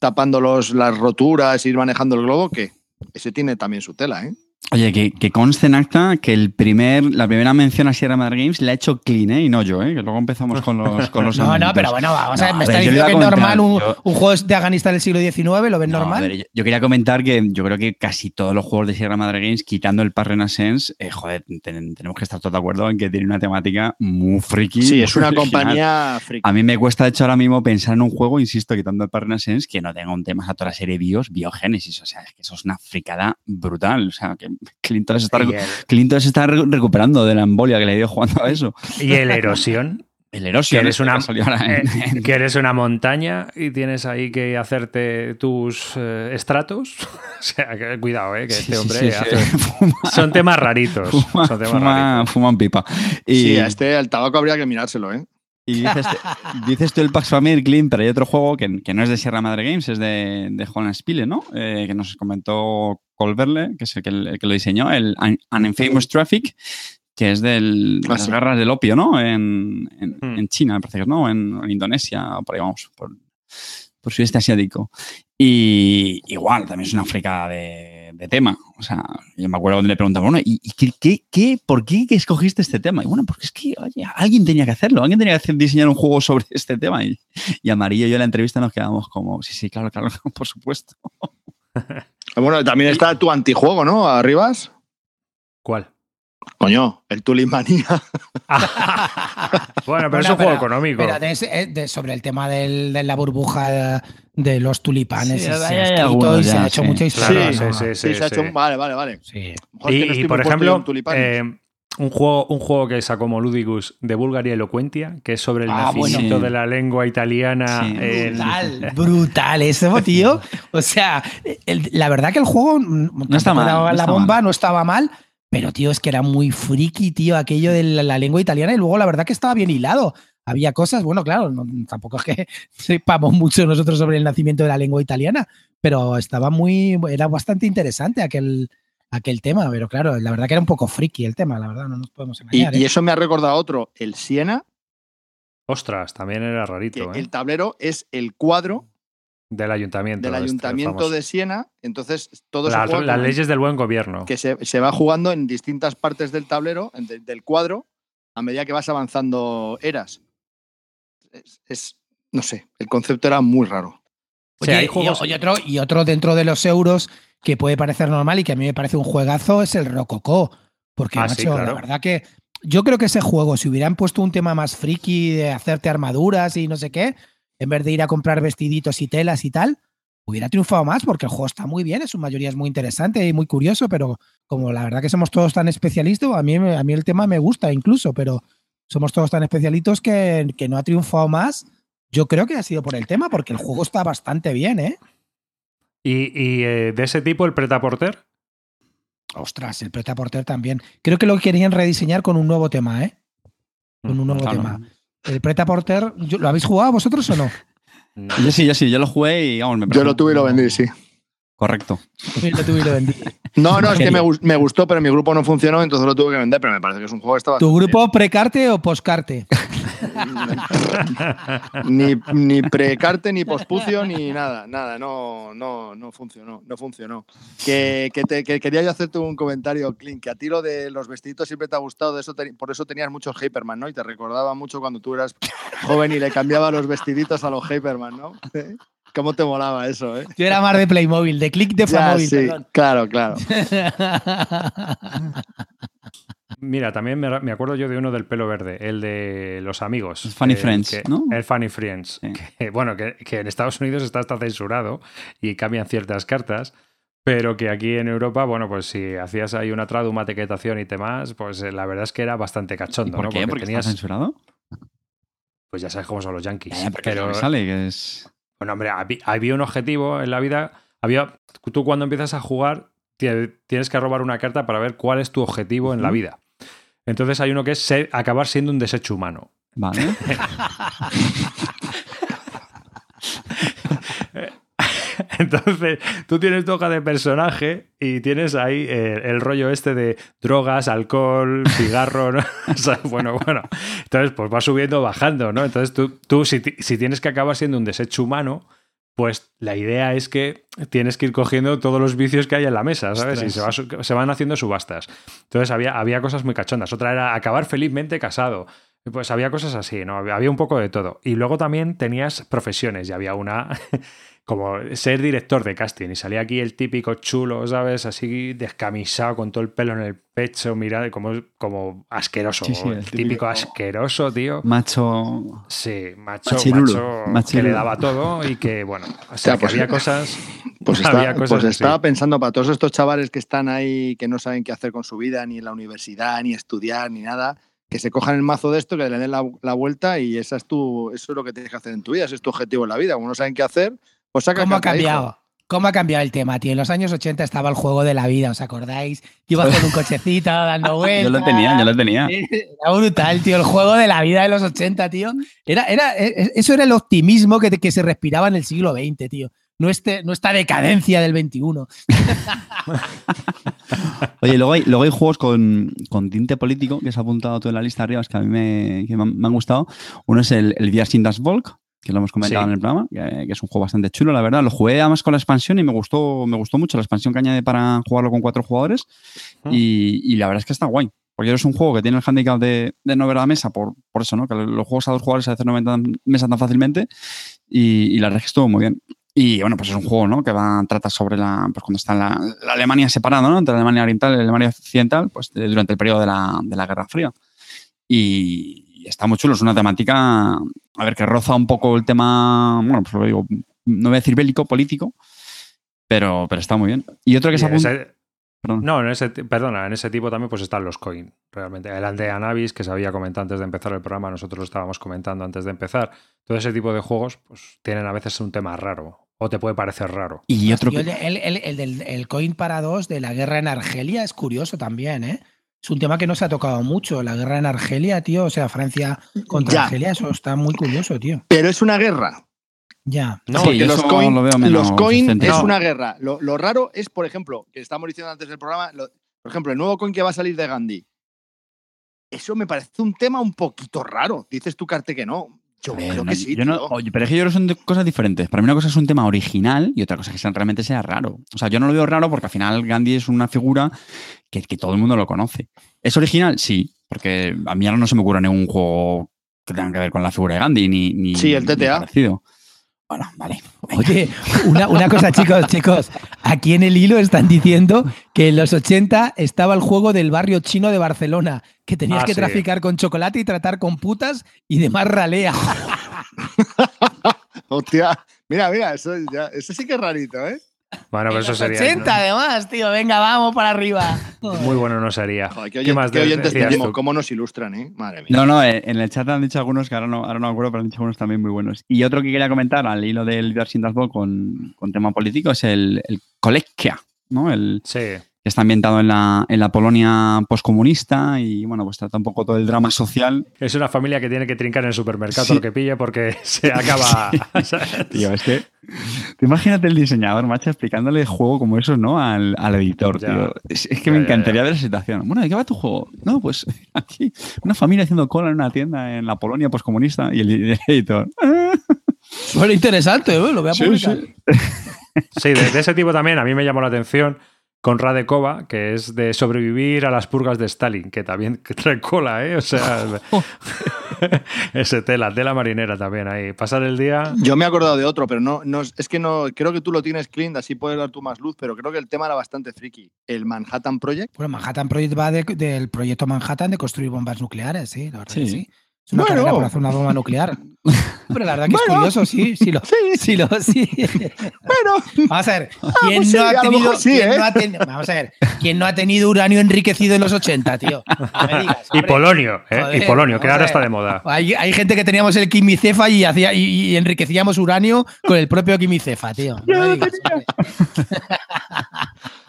tapando los, las roturas, ir manejando el globo, que ese tiene también su tela, ¿eh? Oye, que, que conste en acta que el primer, la primera mención a Sierra Madre Games la ha hecho Clean, ¿eh? Y no yo, ¿eh? Que luego empezamos con los, con los No, no, pero bueno, vamos a ver, me está diciendo que es normal un, yo- un juego de Afganistán del siglo XIX, ¿lo ves No, normal? a ver, yo, yo quería comentar que yo creo que casi todos los juegos de Sierra Madre Games, quitando el Par Renaissance, eh, joder, ten- tenemos que estar todos de acuerdo en que tiene una temática muy friki. Sí, es una original. compañía friki. A mí me cuesta, de hecho, ahora mismo pensar en un juego, insisto, quitando el Par Renaissance, que no tenga un tema a toda la serie BIOS, Biogénesis. O sea, es que eso es una fricada brutal. O sea, que Clinton se está, Y recu- el, Clinton se está re- recuperando de la embolia que le dio jugando a eso. y el erosión. El Erosion Que eres este una- Eh, en- que eres una montaña y tienes ahí que hacerte tus eh, estratos. o sea, que cuidado, eh, que Sí, este hombre sí, sí. hace- Fuma- son temas raritos. fuma- son temas fuma- raritos. fuman pipa. Y, Sí, a este, el tabaco habría que mirárselo, ¿eh? y dices, dices tú el Pax Family Clean, pero hay otro juego que, que no es de Sierra Madre Games, es de, de Holland Spiele, ¿no? Eh, que nos comentó Colverle, que es el que, el que lo diseñó, el An Infamous Traffic, que es del, de Ah, las sí. guerras del opio, ¿no? En, en, Hmm. en China, me parece que ¿no? En, en Indonesia, por ahí vamos, por, por sudeste asiático. Y igual, también es una fricada de, de tema. O sea, yo me acuerdo cuando le preguntaba, bueno, ¿y, y qué, qué, qué- por qué escogiste este tema? Y bueno, porque es que, oye, alguien tenía que hacerlo, alguien tenía que hacer- diseñar un juego sobre este tema. Y, y Amarillo y yo en la entrevista nos quedamos como, sí, sí, claro, claro, por supuesto. Bueno, también está tu antijuego, ¿no? Arribas. ¿Cuál? Coño, el Tulimanía. Bueno, pero Bueno, es un juego económico. Pero de ese- de- sobre el tema del- de la burbuja de los tulipanes, Sí, se, hay- ha hay escrito algunos y se ya, ha hecho sí. mucha historia. Sí, sí, Sí, se ha hecho sí. un- Vale, vale, vale. Sí. Mejor es que no Y, estoy y, por ejemplo, eh, un, juego, un juego que sacó Moludicus de Bulgaria Elocuentia, que es sobre el Ah, nacimiento de la lengua italiana. Sí. Brutal, brutal eso, tío. O sea, el- la verdad que el juego no está mal, no la está bomba mal. no estaba mal, pero tío, es que era muy friki, tío, aquello de la, la lengua italiana y luego la verdad que estaba bien hilado. Había cosas, bueno, claro, no- tampoco es que sepamos mucho nosotros sobre el nacimiento de la lengua italiana, pero estaba muy, era bastante interesante aquel, aquel tema, pero claro, la verdad que era un poco friki el tema, la verdad, no nos podemos engañar. y ¿eh? eso me ha recordado otro, el Siena, Ostras, también era rarito. ¿eh? el tablero es el cuadro Del ayuntamiento. del ayuntamiento de Siena. Entonces, todo La- se juega las con- leyes del buen gobierno. que se, se va jugando en distintas partes del tablero, en de- del cuadro, a medida que vas avanzando eras. Es, es- no sé, el concepto era muy raro. Sí, Oye, hay y- juegos- y, otro, y otro dentro de los euros que puede parecer normal y que a mí me parece un juegazo es el Rococó. Porque, Ah, macho, sí, claro. la verdad que yo creo que ese juego, si hubieran puesto un tema más friki de hacerte armaduras y no sé qué, en vez de ir a comprar vestiditos y telas y tal, hubiera triunfado más porque el juego está muy bien, en su mayoría es muy interesante y muy curioso, pero como la verdad que somos todos tan especialistas, a mí, me- a mí el tema me gusta incluso, pero somos todos tan especialitos que, que no ha triunfado más. Yo creo que ha sido por el tema, porque el juego está bastante bien, ¿eh? Y, y, eh, de ese tipo, el Pretaporter. Ostras, el Preta Porter también. Creo que lo querían rediseñar con un nuevo tema, ¿eh? Con un nuevo Claro. tema. El Preta Porter, ¿yo- ¿lo habéis jugado vosotros o no? No. Yo sí, yo sí, yo lo jugué y vamos, me Yo lo tuve y lo vendí, sí. Correcto. Lo tuve y lo vendí. No, no, es que me, me gustó, pero mi grupo no funcionó, entonces lo tuve que vender, pero me parece que es un juego que estaba. ¿Tu grupo precarte o poscarte? ni, ni precarte, ni pospucio, ni nada, nada, no, no, no funcionó, no funcionó. Que, que te- que quería yo hacerte un comentario, Clint, que a ti lo de los vestiditos siempre te ha gustado, de eso te- por eso tenías muchos Hyperman, ¿no? Y te recordaba mucho cuando tú eras joven y le cambiaba los vestiditos a los Hyperman, ¿no? ¿Cómo te molaba eso, eh? Yo era más de Playmobil, de click de Famóvil, sí, perdón. claro, claro. Mira, también me, acuerdo yo de uno del pelo verde, el de los amigos. El Funny eh, Friends, que- ¿no? El Funny Friends. Sí. que, bueno, que, que en Estados Unidos está hasta censurado y cambian ciertas cartas, pero que aquí en Europa, bueno, pues si hacías ahí una trad, una etiquetación y demás, pues eh, la verdad es que era bastante ¿Y cachondo, por ¿no? qué? Porque ¿Porque tenías, está censurado? pues ya sabes cómo son los yankees. Lo pero, que sale, que es... bueno, hombre, había, un objetivo en la vida. Había, tú cuando empiezas a jugar tie- tienes que robar una carta para ver cuál es tu objetivo en la vida. Entonces hay uno que es ser- acabar siendo un desecho humano. Vale. Entonces, tú tienes tu hoja de personaje y tienes ahí eh, el rollo este de drogas, alcohol, cigarro, ¿no? O sea, bueno, bueno. Entonces, pues va subiendo, bajando, ¿no? Entonces, tú, tú si, si tienes que acabar siendo un desecho humano, pues la idea es que tienes que ir cogiendo todos los vicios que hay en la mesa, ¿sabes? Y se, va su- se van haciendo subastas. Entonces, había, había cosas muy cachondas. Otra era acabar felizmente casado. Pues había cosas así, ¿no? Había un poco de todo. Y luego también tenías profesiones y había una como ser director de casting y salía aquí el típico chulo, ¿sabes? Así descamisado con todo el pelo en el pecho, mira, como, como asqueroso. Sí, sí, el el típico, típico- asqueroso, tío. Macho... Sí, macho, Machirulo, macho, que le daba todo y que, bueno, o sea, que pues- había cosas... Pues, está- Había cosas pues así. estaba pensando para todos estos chavales que están ahí, que no saben qué hacer con su vida, ni en la universidad, ni estudiar, ni nada, que se cojan el mazo de esto, que le den la, la vuelta y esa es tu, eso es lo que tienes que hacer en tu vida, ese es tu objetivo en la vida. Como no saben qué hacer, pues saca ¿Cómo ha hijo. cambiado? ¿Cómo ha cambiado el tema, tío? En los años 80 estaba el juego de la vida, ¿os acordáis? Ibas con un cochecito dando vueltas. Yo lo tenía, yo lo tenía. Era brutal, tío. El juego de la vida de los 80, tío. Era, era, e- eso era el optimismo que, que se respiraba en el siglo XX, tío. No, este, no esta decadencia del 21. Oye, luego hay, luego hay juegos con, con tinte político que se ha apuntado tú en la lista arriba, es que a mí me, que me, han, me han gustado. Uno es el, el Das Volk, que lo hemos comentado Sí. en el programa, que, que es un juego bastante chulo, la verdad. Lo jugué además con la expansión y me gustó, me gustó mucho la expansión que añade para jugarlo con cuatro jugadores. Ah. Y, y la verdad es que está guay. Porque es un juego que tiene el handicap de, de no ver a la mesa, por, por eso, ¿no? Que los juegos a dos jugadores a veces no ven tan- mesa tan fácilmente. Y, y la verdad es que estuvo muy bien. Y bueno, pues es un juego, ¿no? Que va, trata sobre la, pues cuando está la, la Alemania separada, ¿no? Entre la Alemania oriental y la Alemania occidental, pues de- durante el periodo de la, de la Guerra Fría. Y, y está muy chulo, es una temática, a ver, que roza un poco el tema, bueno, pues lo digo, no voy a decir bélico, político, pero, pero está muy bien. Y otro que se apunta... Perdón. no, en ese, perdona, en ese tipo también pues están los coin, realmente. El Aldea Navis, que se había comentado antes de empezar el programa, nosotros lo estábamos comentando antes de empezar. Todo ese tipo de juegos pues tienen a veces un tema raro, o te puede parecer raro. Y otro Yo el, el- el- el coin para dos de la guerra en Argelia es curioso también, ¿eh? Es un tema que no se ha tocado mucho. La guerra en Argelia, tío. O sea, Francia contra Ya. Argelia, eso está muy curioso, tío. Pero es una guerra. Ya. No, Sí, los coin, lo veo menos los coin es una guerra. Lo, lo raro es, por ejemplo, que estamos diciendo antes del programa, lo- por ejemplo, el nuevo coin que va a salir de Gandhi. Eso me parece un tema un poquito raro. Dices tú, Carte, que no. Yo Pero creo no- que sí. yo no- tío. oye, pero es que yo creo que son cosas diferentes. Para mí una cosa es un tema original y otra cosa es que sea- realmente sea raro. O sea, yo no lo veo raro porque al final Gandhi es una figura que, que todo el mundo lo conoce. ¿Es original? Sí, porque a mí ahora no se me ocurre ningún juego que tenga que ver con la figura de Gandhi ni, ni Sí, el ni TTA. parecido. Bueno, vale. venga. Oye, una, una cosa, chicos, chicos. Aquí en el hilo están diciendo que en los 80 estaba el juego del barrio chino de Barcelona, que tenías Ah, que sí. traficar con chocolate y tratar con putas y demás ralea. Hostia, mira, mira, eso, ya, eso sí que es rarito, ¿eh? Bueno, pero En eso los sería. 80 además, tío. Venga, vamos para arriba. Muy bueno no sería. Joder, qué, ¿Qué oyen- más qué de- oyentes tenemos, cómo nos ilustran, ¿eh? Madre mía. No, no, eh, en el chat han dicho algunos que ahora no, ahora no me acuerdo, pero han dicho algunos también muy buenos. Y otro que quería comentar al hilo del Darcy Ball con, con tema político es el, el ¿no? El, Sí. Está ambientado en la, en la Polonia poscomunista y bueno, pues trata un poco todo el drama social. Es una familia que tiene que trincar en el supermercado Sí. lo que pille porque se acaba. Tío, es que. Imagínate el diseñador, macho, explicándole el juego como eso, ¿no? Al, al editor, Ya. tío. Es, es que Ya, me ya, encantaría ver la situación. Bueno, ¿de qué va tu juego? No, pues aquí, una familia haciendo cola en una tienda en la Polonia poscomunista y el, el editor. Bueno, interesante, ¿eh? lo voy a Sí, publicar. sí. Sí, de, de ese tipo también a mí me llamó la atención con Radekova, que es de sobrevivir a las purgas de Stalin, que también que trae cola, ¿eh? O sea, ese tela, tela marinera también ahí. Pasar el día. Yo me he acordado de otro, pero no, no es que no, creo que tú lo tienes clean, así puedes dar tú más luz, pero creo que el tema era bastante friki. El Manhattan Project. Bueno, Manhattan Project va de- del proyecto Manhattan de construir bombas nucleares, sí, la verdad que Sí. Sí. Es una Bueno. carrera por hacer una bomba nuclear. Pero la verdad que es curioso, sí, sí lo, sí lo, sí. Bueno, Vamos a ver, ¿quién pues sí, no a ha tenido, sí, quién ¿eh? no ha ten- vamos a ver, ¿quién no ha tenido uranio enriquecido en los 80, tío? No me digas, Y polonio, ¿eh? Joder, y polonio, que ahora está de moda. Hay, hay gente que teníamos el quimicefa y, hacía, y, y enriquecíamos uranio con el propio quimicefa, tío. No me digas,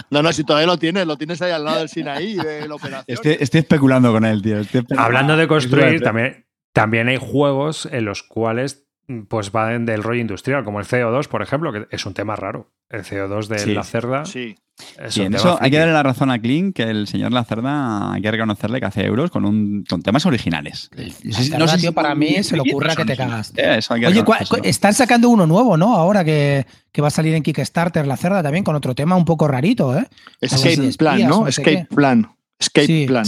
no, no, si todavía lo tienes, lo tienes ahí al lado del Sinaí de la operación. Estoy, estoy especulando con él, tío. Hablando de construir, también, también hay juegos en los cuales pues van del rollo industrial, como el CO2, por ejemplo, que es un tema raro. El CO2 de Sí. la cerda Sí. es Sí, un en tema eso hay que darle la razón a Kling, que el señor Lacerda hay que reconocerle que hace euros con, un, con temas originales. La No sé si- cerda, no sé tío, si- para mí se le ocurra que te cagas. Eh, Oye, están sacando uno nuevo, ¿no? Ahora que, que va a salir en Kickstarter la cerda también con otro tema un poco rarito, ¿eh? Escape Plan, espías, ¿no? Escape qué. Plan. Escape Sí. Plan.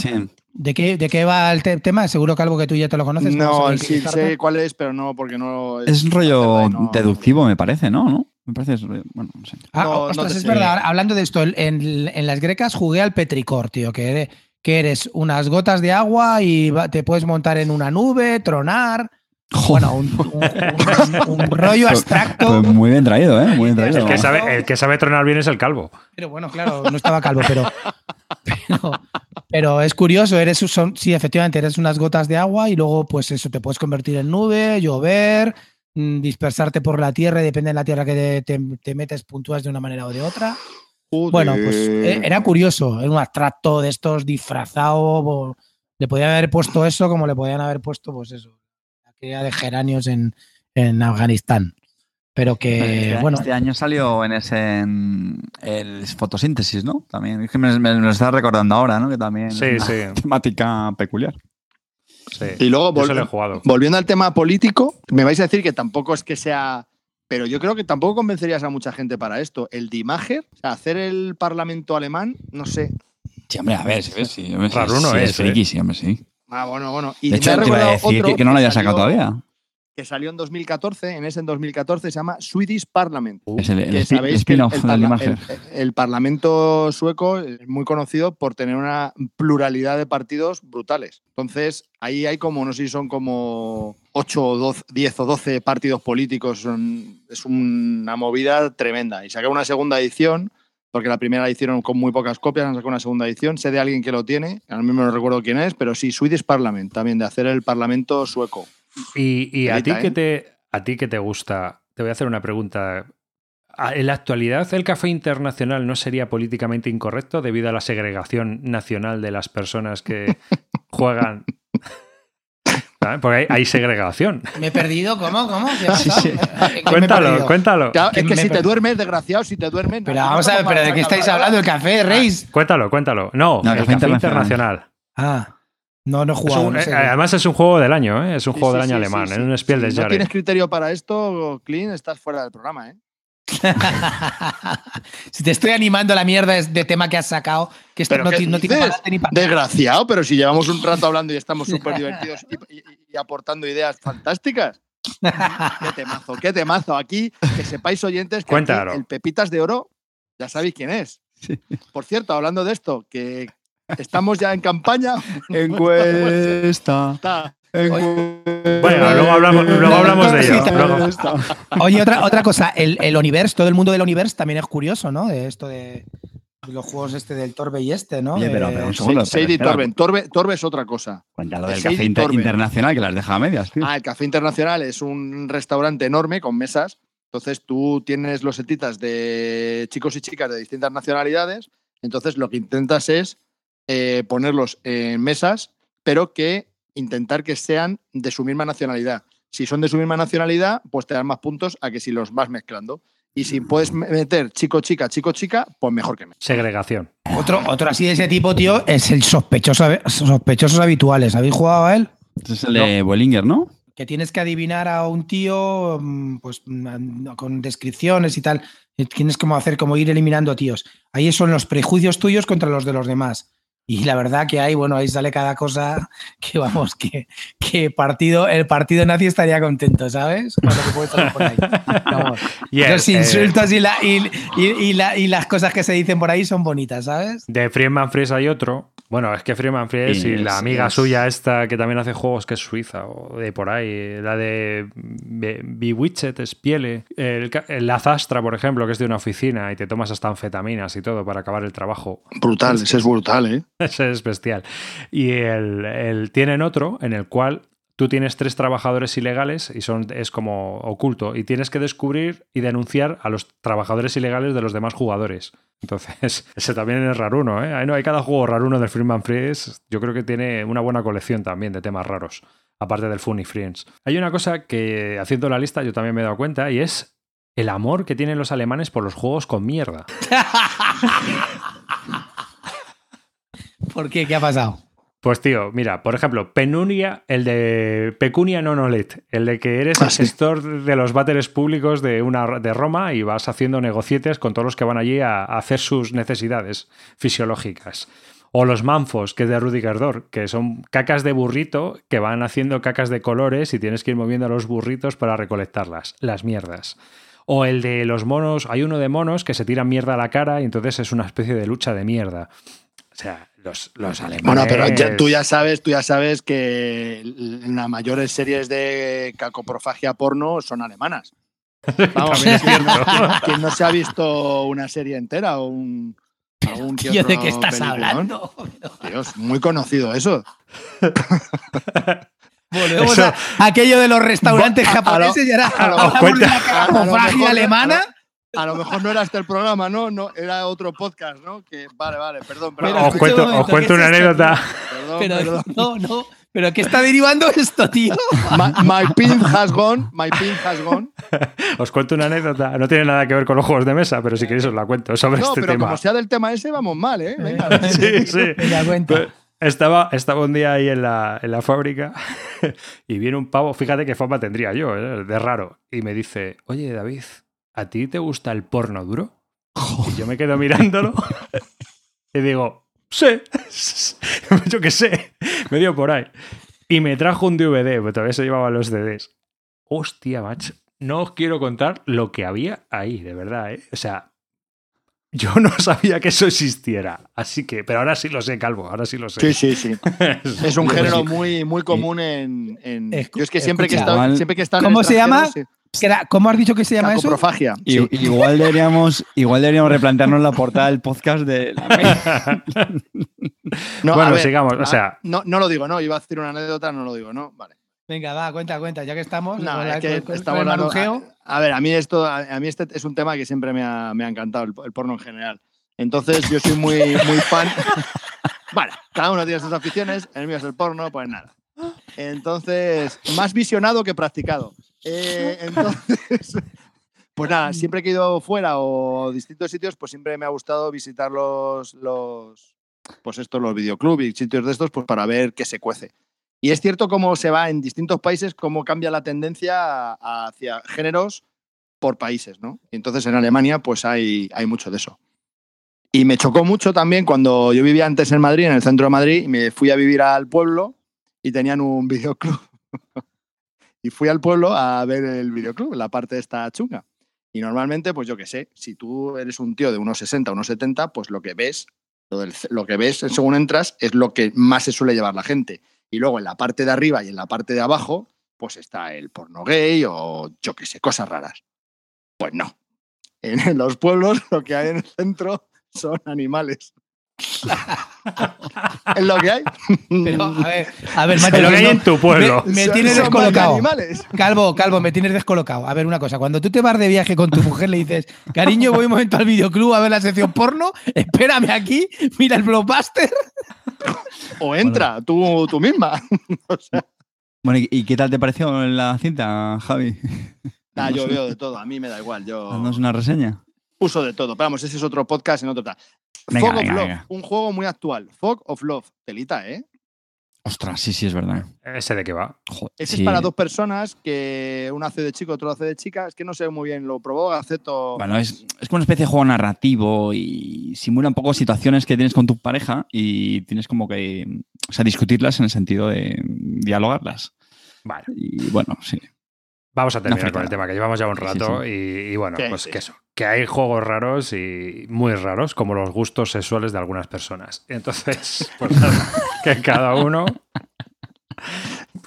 ¿De qué, ¿De qué va el te- tema? Seguro que algo que tú ya te lo conoces. ¿cómo No, sí sé cuál es, pero no, porque no. Es un rollo no- deductivo, me parece, ¿no? ¿No? Me parece. es rollo- Bueno, no sé. Ah, No, ostras, es sé. verdad. Hablando de esto, en, en las grecas jugué al Petricor, tío, que, que eres unas gotas de agua y va- te puedes montar en una nube, tronar. Bueno, un, un- un- un rollo abstracto. Pues muy bien traído, ¿eh? Muy bien traído. El que, sabe, el que sabe tronar bien es el calvo. Pero bueno, claro, no estaba calvo, pero, pero, pero es curioso, eres son, sí, efectivamente, eres unas gotas de agua y luego, pues eso, te puedes convertir en nube, llover, mm, dispersarte por la tierra y depende de la tierra que te, te- te metes, puntúas de una manera o de otra. Bueno, pues eh, era curioso, era un abstracto de estos disfrazado. Le podían haber puesto eso como le podían haber puesto, pues eso, la cría de geranios en, en Afganistán. Pero que, Este, bueno, este año salió en ese en el fotosíntesis, ¿no? También es que me, me- me lo estás recordando ahora, ¿no? Que también Sí, es sí. una temática peculiar. Sí. Y luego, vol- jugado. volviendo al tema político, me vais a decir que tampoco es que sea. Pero yo creo que tampoco convencerías a mucha gente para esto. El Dimager, o sea, hacer el parlamento alemán, no sé. Sí, hombre, a ver, sí, sí, sí, sí, es, es friki, sí, hombre, sí. Ah, bueno, bueno. Y De hecho, te iba a decir otro que, que no lo había salió- sacado todavía. Que salió en 2014, en ese en 2014 se llama Swedish Parliament. Es el, el sabéis que el, spin-off el Parlamento sueco es muy conocido por tener una pluralidad de partidos brutales. Entonces, ahí hay como, no sé si son como 8 o 12, 10 o 12 partidos políticos. son- es una movida tremenda. Y sacar una segunda edición, porque la primera la hicieron con muy pocas copias, han sacado una segunda edición. Sé de alguien que lo tiene, ahora mismo no recuerdo quién es, pero sí, Swedish Parliament, también de hacer el Parlamento sueco. Y, y a, ti que te, a ti que te gusta, te voy a hacer una pregunta. ¿A- ¿En la actualidad el café internacional no sería políticamente incorrecto debido a la segregación nacional de las personas que juegan? ¿Sabes? Porque hay, hay segregación. me he perdido, ¿cómo? ¿Cómo? ¿Qué ha Sí, pasado? sí. ¿En qué me he Cuéntalo, cuéntalo. Claro, es que me si te duermes, desgraciado, si te duermes. Pero no vamos a ver, ¿pero de qué estáis hablando? ¿El café, Reis? Cuéntalo, cuéntalo. No, No, el café café internacional. internacional. Ah, no, no he Es jugado. un- no sé. eh, además es un juego del año, ¿eh? Es un Sí, juego sí, del año sí, alemán, sí, en un Spiel Si des no tienes criterio para esto, Clean, estás fuera del programa, ¿eh? si te estoy animando a la mierda de tema que has sacado, que esto ¿Pero no, tiene para ni para Desgraciado, pero si llevamos un rato hablando y estamos súper divertidos y, y- y aportando ideas fantásticas. Qué temazo, qué temazo. Aquí, que sepáis oyentes que el Pepitas de Oro, ya sabéis quién es. Por cierto, hablando de esto, que estamos ya en campaña. Encuesta. Está- Bueno, luego hablamos, luego hablamos de ello. Luego- Oye, otra, otra cosa, el, el Universe, todo el mundo del Universe también es curioso, ¿no? De esto de, los juegos este del Torbe y este, ¿no? Oye, pero- pero un segundo. Torben. Torbe, Torbe es otra cosa. Cuéntalo del café inter- internacional que las deja a medias, tío. Ah, el Café Internacional es un restaurante enorme con mesas. Entonces tú tienes los setitas de chicos y chicas de distintas nacionalidades. Entonces lo que intentas es eh, ponerlos en mesas, pero que intentar que sean de su misma nacionalidad. Si son de su misma nacionalidad, pues te dan más puntos a que si los vas mezclando. Y si puedes meter chico, chica, chico, chica, pues mejor que me. Segregación. otro, otro así de ese tipo, tío, es el sospechoso, sospechosos habituales. ¿Habéis jugado a él? Este es el de Bollinger, ¿no? que tienes que adivinar a un tío mm, pues mm, con descripciones y tal. Tienes como hacer como ir eliminando tíos. Ahí son los prejuicios tuyos contra los de los demás. Y la verdad que hay, bueno, ahí sale cada cosa que vamos, que, que partido, el partido nazi estaría contento, ¿sabes? Con lo que puede salir por ahí. Vamos. Y Los eh, insultos y, la, y, y- y la- y las cosas que se dicen por ahí son bonitas, ¿sabes? De Friedman Fries hay otro. Bueno, es que Friedman Fries Sí, y la es- amiga es- suya esta que también hace juegos que es suiza o de por ahí, la de Be- Bewitched, Spiele, el, el La Zastra, por ejemplo, que es de una oficina y te tomas hasta anfetaminas y todo para acabar el trabajo. Brutal, ese es brutal, ¿eh? Ese es bestial. Y el, el- tienen otro en el cual tú tienes tres trabajadores ilegales y son, es como oculto y tienes que descubrir y denunciar a los trabajadores ilegales de los demás jugadores. Entonces, ese también es raruno, ¿eh? Ahí no hay cada juego raruno del Freeman Freeze. Yo creo que tiene una buena colección también de temas raros, aparte del Funny Friends. Hay una cosa que, haciendo la lista, yo también me he dado cuenta y es el amor que tienen los alemanes por los juegos con mierda. ¿Por qué? ¿Qué ha pasado? Pues tío, mira, por ejemplo, Penunia, el de Pecunia non olet, el de que eres Ah, el sí. gestor de los váteres públicos de una de Roma y vas haciendo negocietes con todos los que van allí a, a hacer sus necesidades fisiológicas. O los manfos, que es de Rudiger Dor, que son cacas de burrito que van haciendo cacas de colores y tienes que ir moviendo a los burritos para recolectarlas, las mierdas. O el de los monos, hay uno de monos que se tira mierda a la cara y entonces es una especie de lucha de mierda. O sea, los, los alemanes. Bueno, pero ya- tú ya sabes, tú ya sabes que las mayores series de cacoprofagia porno son alemanas. Vamos, es ¿quién, cierto. quién no se ha visto una serie entera o un algún Tío, ¿de qué estás peliculón? hablando? Dios, muy conocido eso. Volvemos Eso- a aquello de los restaurantes japoneses y ahora hablamos de la a- a lo cacofragia mejor- alemana. A lo mejor no era este el programa, ¿no? no era otro podcast, ¿no? Que, vale, vale, perdón, Pero os cuento, momento, os cuento ¿qué una es esto, anécdota. perdón, Pero perdón. no, no. ¿Pero qué está derivando esto, tío? My, my pin has gone, my pin has gone. Os cuento una anécdota. No tiene nada que ver con los juegos de mesa, pero si queréis os la cuento sobre No, este pero tema. como sea del tema ese, vamos mal, ¿eh? Venga. Sí, sí. Venga, cuenta. Pues, Estaba, estaba un día ahí en la, en la fábrica y viene un pavo, fíjate qué fama tendría yo, ¿eh? de raro, y me dice, oye David, ¿a ti te gusta el porno duro? Y yo me quedo mirándolo y digo, sí, yo qué sé, me dio por ahí. Y me trajo un DVD, porque todavía se llevaban los CDs. Hostia, macho, no os quiero contar lo que había ahí, de verdad, ¿eh? O sea, yo no sabía que eso existiera. Así que, pero ahora sí lo sé, Calvo, ahora sí lo sé. Sí, sí, sí. Es un género muy, muy común en. yo es que siempre que he estado, siempre que he estado en ¿Cómo el se llama? extranjero, ¿Qué era- ¿Cómo has dicho que se llama eso? I- sí. Igual deberíamos, igual deberíamos replantearnos la portada del podcast de la No, Bueno, ver, sigamos, o sea- No, no lo digo, no. Iba a decir una anécdota, no lo digo, no. Vale. Venga, va, cuenta, cuenta, ya que estamos. No, es que con- con estamos el. A, a ver, a mí esto, a, a mí este es un tema que siempre me ha, me ha encantado, el, el porno en general. Entonces, yo soy muy, muy fan. Vale, cada uno tiene sus aficiones, el mío es el porno, pues nada. Entonces, más visionado que practicado. Eh, entonces, pues nada, siempre que he ido fuera o a distintos sitios, pues siempre me ha gustado visitar los, los pues estos, los videoclubs y sitios de estos, pues para ver qué se cuece. Y es cierto cómo se va en distintos países, cómo cambia la tendencia hacia géneros por países, ¿no? Y entonces en Alemania, pues hay, hay mucho de eso. Y me chocó mucho también cuando yo vivía antes en Madrid, en el centro de Madrid, y me fui a vivir al pueblo y tenían un videoclub. Y fui al pueblo a ver el videoclub, la parte de esta chunga. Y normalmente, pues yo qué sé, si tú eres un tío de unos 60, unos 70, pues lo que ves, lo, que ves según entras es lo que más se suele llevar la gente. Y luego en la parte de arriba y en la parte de abajo, pues está el porno gay o yo qué sé, cosas raras. Pues no. En los pueblos lo que hay en el centro son animales. es lo que hay. Pero, a ver, a ver, macho, Pero que hay no- en tu pueblo. Me, tienes descolocado. Calvo, calvo, me tienes descolocado. A ver, una cosa. Cuando tú te vas de viaje con tu mujer, le dices, cariño, voy un momento al videoclub a ver la sección porno, espérame aquí, mira el blockbuster. O entra tú, tú misma. O sea, Bueno, ¿y, qué tal te pareció la cinta, Javi? ah, yo veo de todo, a mí me da igual. Yo Haznos una reseña. uso de todo. Pero vamos, ese es otro podcast en otro tal. Venga, Fog venga, of Love, venga. un juego muy actual. Fog of Love, telita, ¿eh? Ostras, sí, sí, es verdad. ¿Ese de qué va? Joder, Ese sí. es para dos personas que uno hace de chico, otro hace de chica. Es que no sé muy bien, lo probó Gaceto. Bueno, es, es como una especie de juego narrativo y simula un poco situaciones que tienes con tu pareja y tienes como que o sea, discutirlas en el sentido de dialogarlas. Vale, Y bueno, sí. Vamos a terminar con el tema, que llevamos ya un Sí, rato sí. Y, y bueno, Sí, pues que eso, que hay juegos raros y muy raros, como los gustos sexuales de algunas personas. Entonces, pues nada, que cada uno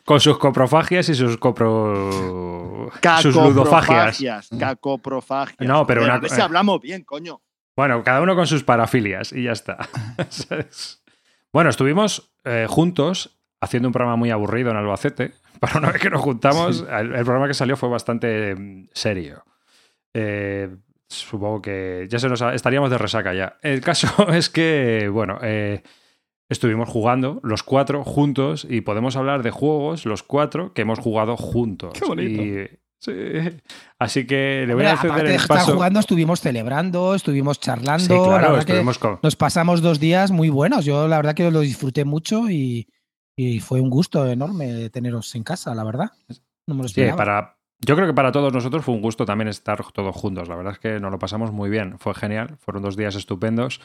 con sus coprofagias y sus copro... sus ludofagias. Cacoprofagias. Cacoprofagias. No, pero una a ver co- si hablamos bien, coño. Bueno, cada uno con sus parafilias y ya está. Bueno, estuvimos eh, juntos haciendo un programa muy aburrido en Albacete. Para una vez que nos juntamos, el, el programa que salió fue bastante mm, serio. Eh, supongo que ya se nos ha- estaríamos de resaca ya. El caso es que, bueno, eh, estuvimos jugando los cuatro juntos y podemos hablar de juegos, los cuatro, que hemos jugado juntos. Qué bonito. Y- sí. Así que le voy a ceder aparte de el estar paso. jugando, estuvimos celebrando, estuvimos charlando. Sí, claro, estuvimos con, nos pasamos dos días muy buenos. Yo la verdad que lo disfruté mucho y, y fue un gusto enorme teneros en casa, la verdad. No me lo Sí, esperaba. para, yo creo que para todos nosotros fue un gusto también estar todos juntos. La verdad es que nos lo pasamos muy bien. Fue genial. Fueron dos días estupendos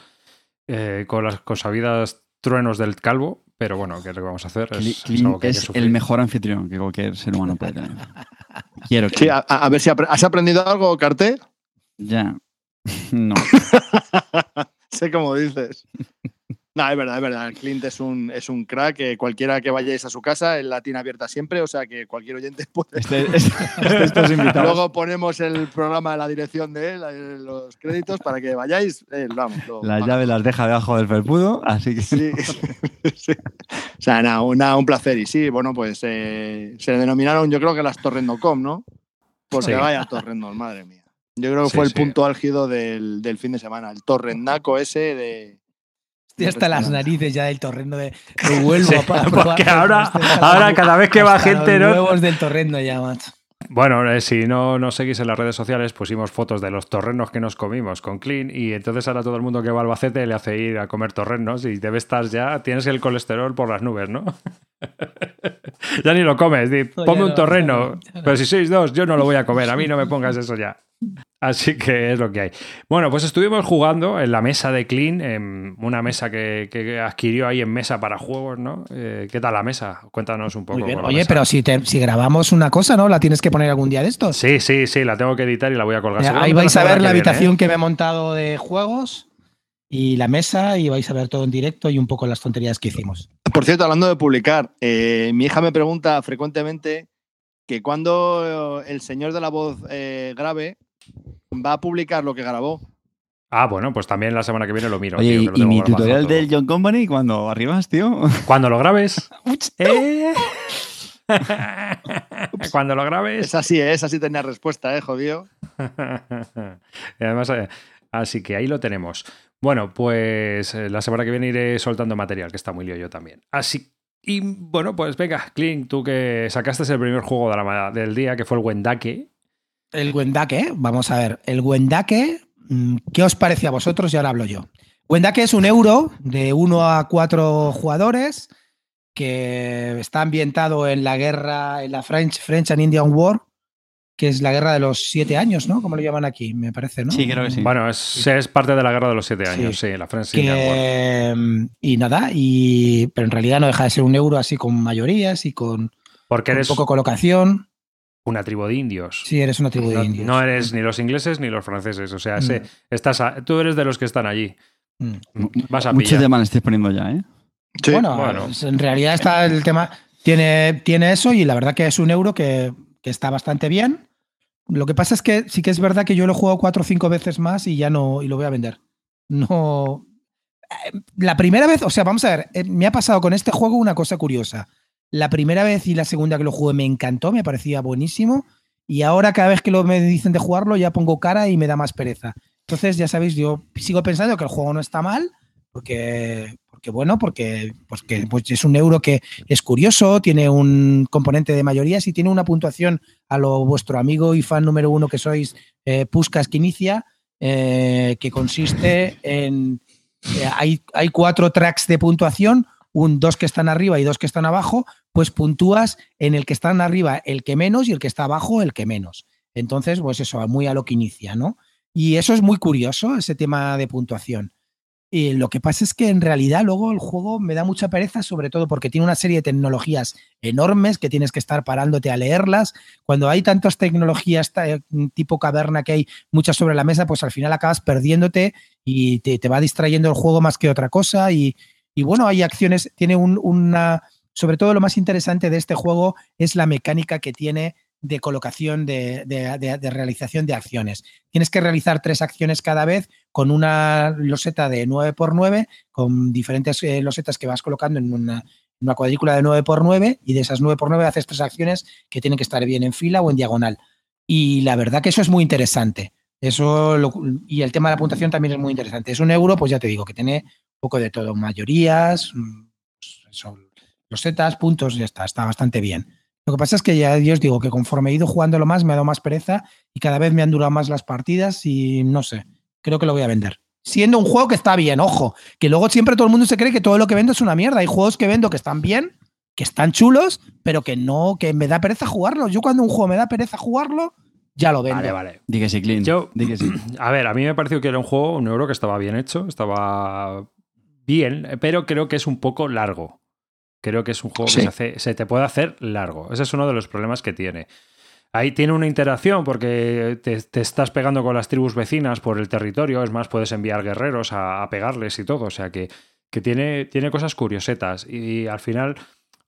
eh, con las consabidas truenos del calvo. Pero bueno, ¿qué es lo que vamos a hacer? Es, es algo que que el mejor anfitrión que cualquier ser humano puede tener. Quiero que. Sí, a, a ver si has aprendido algo, Carté. Ya. No. sé cómo dices. No, es verdad, es verdad. Clint es un, es un crack. eh, cualquiera que vayáis a su casa, el la tiene abierta siempre, o sea que cualquier oyente puede. Este, este- estos invitados. Luego ponemos el programa, la dirección de él, eh, los créditos para que vayáis. eh, vamos, Las llaves las deja debajo del felpudo, así que. Sí. Sí. O sea, nada, una- un placer. Y sí, bueno, pues eh, se denominaron, yo creo que las Torrendocom, ¿no? Porque Sí. vaya Torrendos, madre mía. Yo creo que Sí, fue el punto álgido del, del fin de semana, el Torrendaco ese de. Estoy hasta las narices ya del torrendo de, Sí, para porque ahora- hasta ahora cada vez que va gente, los ¿no? huevos del torrendo ya, macho. Bueno, eh, si no nos seguís en las redes sociales, pusimos fotos de los torrenos que nos comimos con Clean y entonces ahora todo el mundo que va a Albacete le hace ir a comer torrenos y debe estar ya, tienes el colesterol por las nubes, ¿no? ya ni lo comes, di, ponme un no, torreno, pero si sois dos, yo no lo voy a comer, a mí no me pongas eso ya. Así que es lo que hay. Bueno, pues estuvimos jugando en la mesa de Clean, en una mesa que, que adquirió ahí en mesa para juegos, ¿no? Eh, ¿Qué tal la mesa? Cuéntanos un poco. Oye, mesa. pero si, te- si grabamos una cosa, ¿no? La tienes que poner algún día de estos. Sí, sí, sí, la tengo que editar y la voy a colgar. Mira, ahí vais a ver la que viene, habitación ¿eh? que me he montado de juegos y la mesa y vais a ver todo en directo y un poco las tonterías que hicimos. Por cierto, hablando de publicar, eh, mi hija me pregunta frecuentemente que cuando el señor de la voz eh, grave va a publicar lo que grabó. Ah, bueno, pues también la semana que viene lo miro. Oye, tío, que y, lo y tengo mi tutorial del John Company, cuando arribas, tío. Cuando lo grabes. ¿Eh? Cuando lo grabes. Es así, ¿eh? es así tenía respuesta, ¿eh? Jodido. y además, eh, así que ahí lo tenemos. Bueno, pues eh, la semana que viene iré soltando material, que está muy lío yo también. Así y bueno, pues venga, Clint, tú que sacaste el primer juego de la del día, que fue el Wendake. El Wendake, vamos a ver. El Wendake, mm, ¿qué os parece a vosotros? Y ahora hablo yo. Wendake es un euro de 1 a 4 jugadores que está ambientado en la guerra, en la French, French and Indian War, que es la guerra de los siete años, ¿no? Como lo llaman aquí, me parece, ¿no? Sí, creo que sí. Bueno, es, es parte de la guerra de los siete años, sí, la French Indian War. Que, mm, y nada, y, pero en realidad no deja de ser un euro así con mayorías y con, Porque con eres poco colocación. Una tribu de indios. Sí, eres una tribu de no, indios. no eres ni los ingleses ni los franceses. O sea, Mm. estás a- tú eres de los que están allí. Mm. Vas a Muchos pillar. temas le estáis poniendo ya, ¿eh? Sí. bueno, bueno. en realidad está el tema. Tiene, tiene eso y la verdad que es un euro que, que está bastante bien. Lo que pasa es que sí que es verdad que yo lo he jugado cuatro o cinco veces más y ya no, y lo voy a vender. No. Eh, La primera vez, o sea, vamos a ver, eh, me ha pasado con este juego una cosa curiosa. La primera vez y la segunda que lo jugué me encantó, me parecía buenísimo. Y ahora cada vez que lo me dicen de jugarlo ya pongo cara y me da más pereza. Entonces, ya sabéis, yo sigo pensando que el juego no está mal, porque, porque bueno, porque, pues que, pues es un euro que es curioso, tiene un componente de mayorías y tiene una puntuación a lo vuestro amigo y fan número uno que sois, eh, que inicia, eh, que consiste en... eh, hay, hay cuatro tracks de puntuación, un dos que están arriba y dos que están abajo, pues puntúas en el que están arriba el que menos y el que está abajo el que menos. Entonces, pues eso, muy a lo que inicia, ¿no? Y eso es muy curioso, ese tema de puntuación. Y lo que pasa es que en realidad luego el juego me da mucha pereza, sobre todo porque tiene una serie de tecnologías enormes que tienes que estar parándote a leerlas. Cuando hay tantas tecnologías ta- tipo caverna que hay muchas sobre la mesa, pues al final acabas perdiéndote y te, te va distrayendo el juego más que otra cosa. Y, y bueno, hay acciones, tiene un- una... Sobre todo lo más interesante de este juego es la mecánica que tiene de colocación de, de- de- realización de acciones. Tienes que realizar tres acciones cada vez con una loseta de 9x9, con diferentes eh, losetas que vas colocando en una, cuadrícula de 9x9 y de esas 9x9 haces tres acciones que tienen que estar bien en fila o en diagonal. Y la verdad que eso es muy interesante. Eso lo- y el tema de la puntuación también es muy interesante. Es un euro, pues ya te digo, que tiene poco de todo, mayorías, mm, pues eso, losetas, puntos, ya está, está bastante bien. Lo que pasa es que ya yo os digo que conforme he ido jugándolo más me ha dado más pereza y cada vez me han durado más las partidas y no sé, creo que lo voy a vender. Siendo un juego que está bien, ojo, que luego siempre todo el mundo se cree que todo lo que vendo es una mierda. Hay juegos que vendo que están bien, que están chulos, pero que no, que me da pereza jugarlos. Yo cuando un juego me da pereza jugarlo, ya lo vendo. Vale, vale. Que sí, Clint. Yo- Di que sí. A ver, a mí me pareció que era un juego, un euro que estaba bien hecho, estaba bien, pero creo que es un poco largo. Creo que es un juego Sí. que se, hace, se te puede hacer largo. Ese es uno de los problemas que tiene. Ahí tiene una interacción porque te, te estás pegando con las tribus vecinas por el territorio. Es más, puedes enviar guerreros a, a pegarles y todo. O sea que que tiene, tiene cosas curiosetas. Y, al final,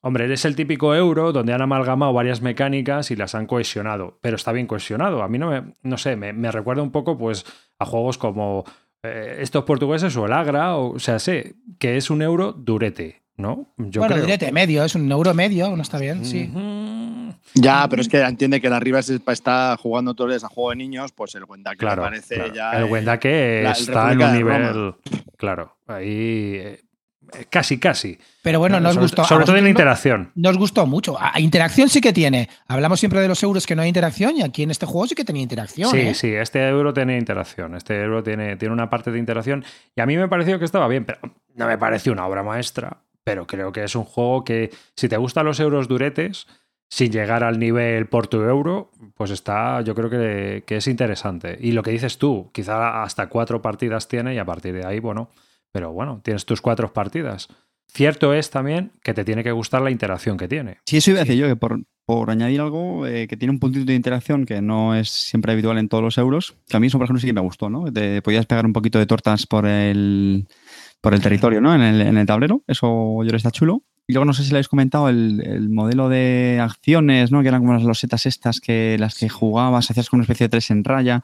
hombre, es el típico euro donde han amalgamado varias mecánicas y las han cohesionado. Pero está bien cohesionado. A mí no me, no sé, me, me recuerda un poco pues a juegos como eh, estos portugueses o el Agra, o, o sea, sé que es un euro durete, ¿no? Yo bueno, creo. durete medio, es un euro medio, no está bien, sí. Uh -huh. Ya, pero es que entiende que la Riva está jugando todos los a juego de niños, pues el Wendake claro, parece claro. ya. El Wendake está en un nivel. Claro, ahí. Eh, Casi, casi. Pero bueno, nos sobre, gustó. Sobre todo en la interacción. Nos gustó mucho. A interacción sí que tiene. Hablamos siempre de los euros que no hay interacción y aquí en este juego sí que tenía interacción. Sí, ¿eh? sí, este euro tiene interacción. Este euro tiene, tiene una parte de interacción. Y a mí me pareció que estaba bien, pero no me pareció una obra maestra. Pero creo que es un juego que, si te gustan los euros duretes, sin llegar al nivel Porto Euro, pues está, yo creo que, que es interesante. Y lo que dices tú, quizá hasta cuatro partidas tiene y a partir de ahí, bueno. Pero bueno, tienes tus cuatro partidas. Cierto es también que te tiene que gustar la interacción que tiene. Sí, eso iba a decir yo, que por, por añadir algo eh, que tiene un puntito de interacción que no es siempre habitual en todos los euros, que a mí eso, por ejemplo, sí que me gustó, ¿no? Te podías pegar un poquito de tortas por el, por el territorio, ¿no? En el, en el tablero, eso yo le está chulo. Y luego no sé si le habéis comentado el, el, modelo de acciones, ¿no? Que eran como las losetas estas que las que jugabas, hacías con una especie de tres en raya.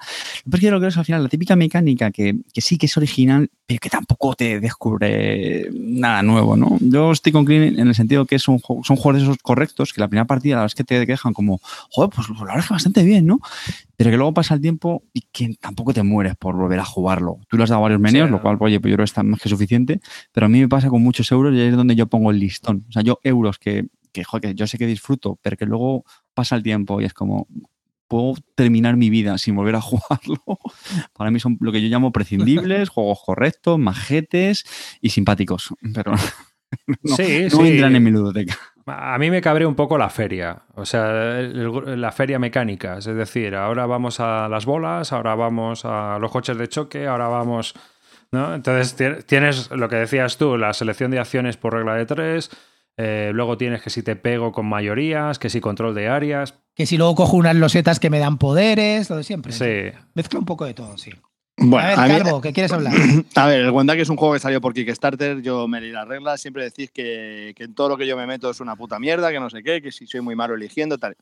Pero yo lo que es al final la típica mecánica que, que, sí que es original, pero que tampoco te descubre nada nuevo, ¿no? Yo estoy con Green en el sentido que son, son juegos esos correctos, que la primera partida la verdad es que te dejan como, joder, pues la verdad es que bastante bien, ¿no? Pero que luego pasa el tiempo y que tampoco te mueres por volver a jugarlo. Tú le has dado varios menús, sí. lo cual, oye, pues yo creo que está más que suficiente, pero a mí me pasa con muchos euros y ahí es donde yo pongo el listón. O sea, yo euros que, que, joder, que yo sé que disfruto, pero que luego pasa el tiempo y es como, puedo terminar mi vida sin volver a jugarlo. Para mí son lo que yo llamo prescindibles, juegos correctos, majetes y simpáticos. Pero no, sí, no sí. entran en mi ludoteca. A mí me cabre un poco la feria, o sea, el, la feria mecánica, es decir, ahora vamos a las bolas, ahora vamos a los coches de choque, ahora vamos... ¿no? Entonces tienes lo que decías tú, la selección de acciones por regla de tres, eh, luego tienes que si te pego con mayorías, que si control de áreas. Que si luego cojo unas losetas que me dan poderes, lo de siempre. Sí. Mezcla un poco de todo, sí. Bueno, a ver, a Calvo, mí, ¿qué quieres hablar? A ver, el Wendake es un juego que salió por Kickstarter, yo me leí las reglas, siempre decís que, que, en todo lo que yo me meto es una puta mierda, que no sé qué, que si soy muy malo eligiendo, tal.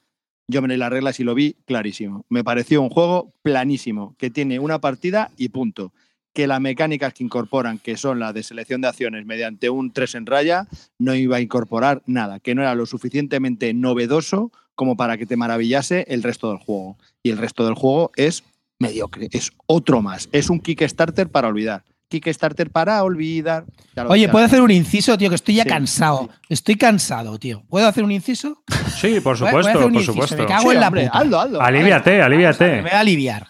Yo me leí las reglas y lo vi clarísimo. Me pareció un juego planísimo, que tiene una partida y punto. Que las mecánicas que incorporan, que son las de selección de acciones mediante un 3 en raya, no iba a incorporar nada, que no era lo suficientemente novedoso como para que te maravillase el resto del juego. Y el resto del juego es mediocre, es otro más, es un Kickstarter para olvidar. Kickstarter para olvidar. Oye, ¿puedo hacer un inciso, tío? Que estoy ya sí, cansado. Sí. Estoy cansado, tío. ¿Puedo hacer un inciso? Sí, por supuesto, por inciso. supuesto. Me cago sí, en la hombre. Hazlo, hazlo. Aliviate, aliviate. Me voy a aliviar.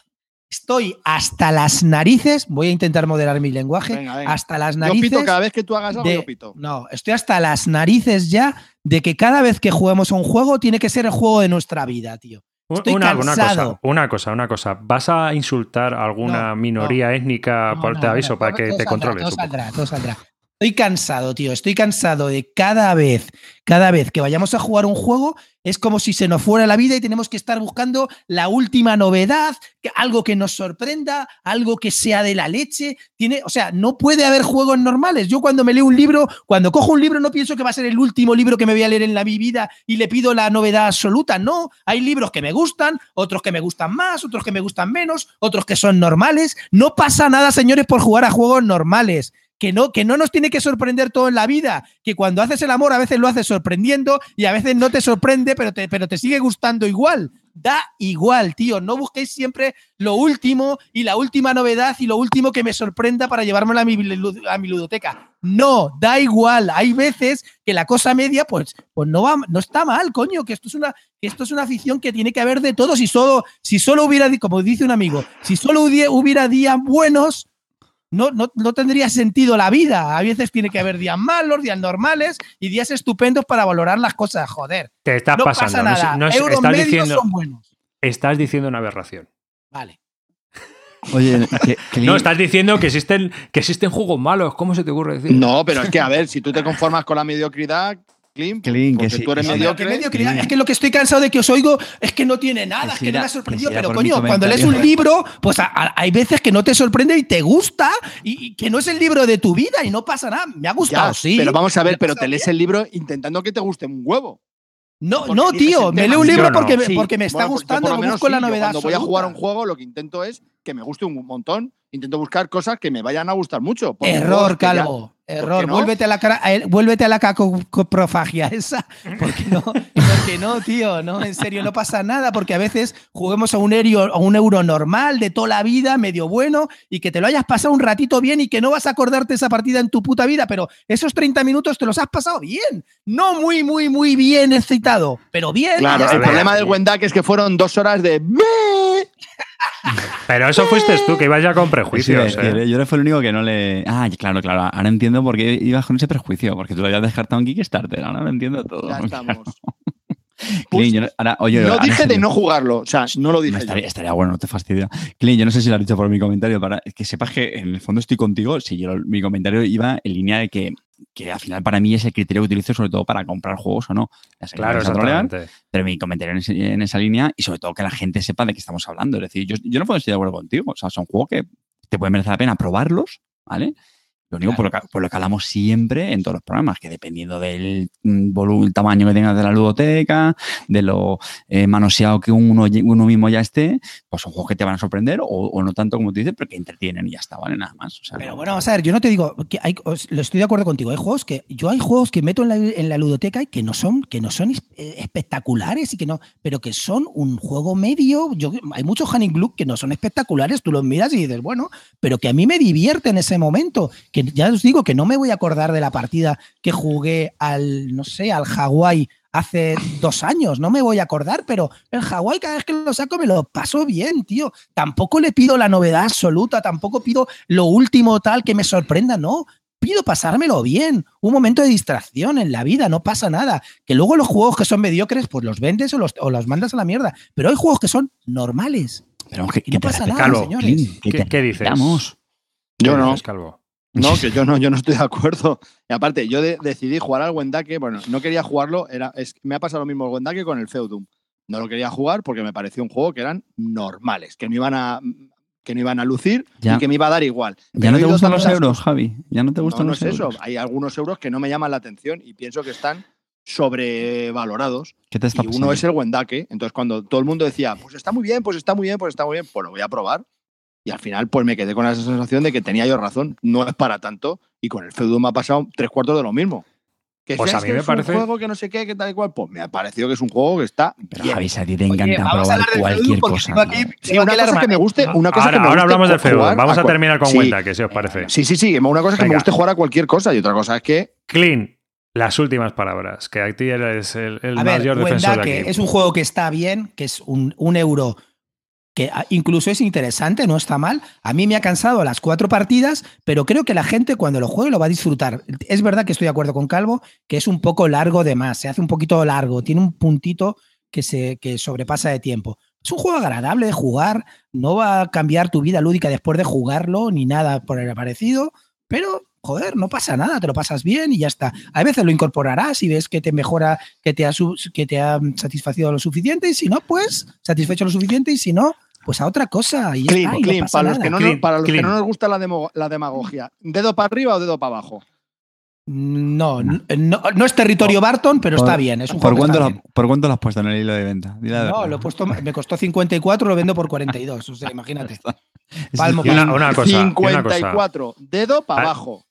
Estoy hasta las narices, voy a intentar moderar mi lenguaje, venga, venga. hasta las narices. Yo pito cada vez que tú hagas algo, de, yo pito. No, estoy hasta las narices ya de que cada vez que juguemos a un juego tiene que ser el juego de nuestra vida, tío. Estoy una, cansado. Una cosa, una cosa, una cosa. ¿Vas a insultar a alguna no, minoría no, étnica? No, por, te aviso para que te controles. Todo saldrá, todo saldrá. Estoy cansado, tío. Estoy cansado de cada vez, cada vez que vayamos a jugar un juego, es como si se nos fuera la vida y tenemos que estar buscando la última novedad, algo que nos sorprenda, algo que sea de la leche. Tiene, o sea, no puede haber juegos normales. Yo cuando me leo un libro, cuando cojo un libro, no pienso que va a ser el último libro que me voy a leer en la mi vida y le pido la novedad absoluta. No, hay libros que me gustan, otros que me gustan más, otros que me gustan menos, otros que son normales. No pasa nada, señores, por jugar a juegos normales que no, que no nos tiene que sorprender todo en la vida, que cuando haces el amor a veces lo haces sorprendiendo y a veces no te sorprende, pero te, pero te sigue gustando igual. Da igual, tío. No busquéis siempre lo último y la última novedad y lo último que me sorprenda para llevármelo a mi, a mi ludoteca. No, da igual. Hay veces que la cosa media, pues, pues no, va, no está mal, coño, que esto es una, que esto es una afición que tiene que haber de todo. Si solo, si solo hubiera, como dice un amigo, si solo hubiera, hubiera días buenos, no, no, no, tendría sentido la vida. A veces tiene que haber días malos, días normales y días estupendos para valorar las cosas. Joder. Te estás no pasando. Pasa nada. No, no, Euros estás medios diciendo, son buenos. Estás diciendo una aberración. Vale. Oye, que, que no, estás diciendo que existen, que existen juegos malos. ¿Cómo se te ocurre decir? No, pero es que, a ver, si tú te conformas con la mediocridad, Clean, Clean, que sí, tú eres que que mediocre. mediocridad- Es que lo que estoy cansado de que os oigo es que no tiene nada, Que es que no me ha sorprendido. que Pero coño, cuando lees un libro, pues a- a- hay veces que no te sorprende y te gusta y, y que no es el libro de tu vida y no pasa nada. Me ha gustado, Ya, sí. Pero vamos a ver, pero te lees bien. el libro intentando que te guste un huevo. No, porque no, tío, me leo un libro no. porque, me- Sí, porque me está bueno, pues gustando, lo busco la sí, yo novedad. Cuando voy a jugar a un juego, lo que intento es que me guste un montón. Intento buscar cosas que me vayan a gustar mucho. Error, que ya- Calvo. Error. no? Vuélvete a la cara, a él- vuélvete a la cacoprofagia esa. Porque no, porque no, tío. No, en serio, no pasa nada. Porque a veces juguemos a un, euro, a un euro normal de toda la vida, medio bueno, y que te lo hayas pasado un ratito bien y que no vas a acordarte esa partida en tu puta vida, pero esos 30 minutos te los has pasado bien. No muy, muy, muy bien excitado, pero bien. Claro, el problema del Wendak es que fueron dos horas de. Pero eso fuiste tú, que ibas ya con Sí, prejuicios. decir, ¿eh? Yo fue el único que no le. Ah, claro, claro. Ahora entiendo por qué ibas con ese prejuicio. Porque tú lo habías descartado en Kickstarter. Ahora lo entiendo todo. Ya estamos. Clint, yo no- ahora, oye, no ahora dije de no jugarlo. O sea, no lo dije. estaría, estaría bueno, no te fastidia. Clint, yo no sé si lo has dicho por mi comentario, para que sepas que en el fondo estoy contigo. Si yo mi comentario iba en línea de que, que al final para mí es el criterio que utilizo sobre todo para comprar juegos o no. Claro, exactamente. pero mi comentario en, ese- en esa línea y sobre todo que la gente sepa de qué estamos hablando. Es decir, yo, yo no puedo estar de acuerdo contigo. O sea, son juegos que te pueden merecer la pena probarlos, ¿vale? Lo único por, lo que, por lo que hablamos siempre en todos los programas, que dependiendo del mm, volu- el tamaño que tengas de la ludoteca, de lo eh, manoseado que uno, uno mismo ya esté, pues son juegos que te van a sorprender o, o no tanto como tú dices, pero que entretienen y ya está, ¿vale? Nada más. O sea, Pero no- bueno, vamos a ver, yo no te digo, que hay, os- lo estoy de acuerdo contigo. Hay juegos que yo hay juegos que meto en la, en la ludoteca y que no son, que no son eh, espectaculares y que no, pero que son un juego medio. Yo, hay muchos Honey Glue que no son espectaculares, tú los miras y dices, bueno, pero que a mí me divierte en ese momento. Que ya os digo que no me voy a acordar de la partida que jugué al, no sé, al Hawái hace dos años, no me voy a acordar, pero el Hawái cada vez que lo saco me lo paso bien, tío. Tampoco le pido la novedad absoluta, tampoco pido lo último tal que me sorprenda, no. Pido pasármelo bien, un momento de distracción en la vida, no pasa nada. Que luego los juegos que son mediocres, pues los vendes o los, o los mandas a la mierda. Pero hay juegos que son normales. pero que, y no pasa nada, señores. ¿Qué- te qué dices? Yo ¿Qué no. dices, Calvo? No, que yo no, yo no estoy de acuerdo. Y aparte, yo de- decidí jugar al Wendake, bueno, no quería jugarlo, era, es, me ha pasado lo mismo el Wendake con el Feudum. No lo quería jugar porque me pareció un juego que eran normales, que no iban a, que no iban a lucir Ya. y que me iba a dar igual. Ya no te gustan los euros, Javi. Ya no te No, gustan no los es eso. Hay algunos euros que no me llaman la atención y pienso que están sobrevalorados. ¿Qué te está Y pasando? uno es el Wendake. Entonces, cuando todo el mundo decía, pues está muy bien, pues está muy bien, pues está muy bien, pues lo voy a probar. Y al final, pues me quedé con esa sensación de que tenía yo razón. No es para tanto. Y con el Feudum me ha pasado tres cuartos de lo mismo. Que Pues a es mí que me es parece- un juego que no sé qué, que tal y cual. Pues me ha parecido que es un juego que está Pero bien. Javi, a ti te Oye, encanta vamos a probar hablar del cualquier Feudum porque cosa. tengo aquí-. Sí, una aquí cosa que me guste, una cosa Ahora, que me ahora guste hablamos del jugar Feudum. Vamos a terminar con Sí, Wendake, si os parece. Sí, sí, sí. Una cosa es que me guste jugar a cualquier cosa y otra cosa es que Clean, las últimas palabras, que a ti eres el, el A ver, mayor defensor de aquí. es un juego que está bien, que es un, un euro que ah, incluso es interesante, no está mal. A mí me ha cansado las cuatro partidas, pero creo que la gente cuando lo juegue lo va a disfrutar. Es verdad que estoy de acuerdo con Calvo, que es un poco largo de más, se hace un poquito largo, tiene un puntito que, se, que sobrepasa de tiempo. Es un juego agradable de jugar, no va a cambiar tu vida lúdica después de jugarlo, ni nada por el parecido, pero joder, no pasa nada, te lo pasas bien y ya está. A veces lo incorporarás y ves que te mejora, que te ha, que te ha satisfacido lo suficiente y si no, pues satisfecho lo suficiente y si no, pues a otra cosa y Clean, está, y no para los que no, Clean, nos, para los que clean. no nos gusta la, demo- la demagogia. ¿Dedo para arriba o dedo para abajo? No, no, no, no es territorio Barton, pero Por- está bien. Es un ¿Por cuánto, está lo, bien. ¿Por cuánto lo has puesto en el hilo de venta? Dile No, verdad. lo he puesto, me costó 54, lo vendo por 42. O sea, imagínate. Palmo Y una, una cosa, y una cosa. 54, dedo para Ah, abajo.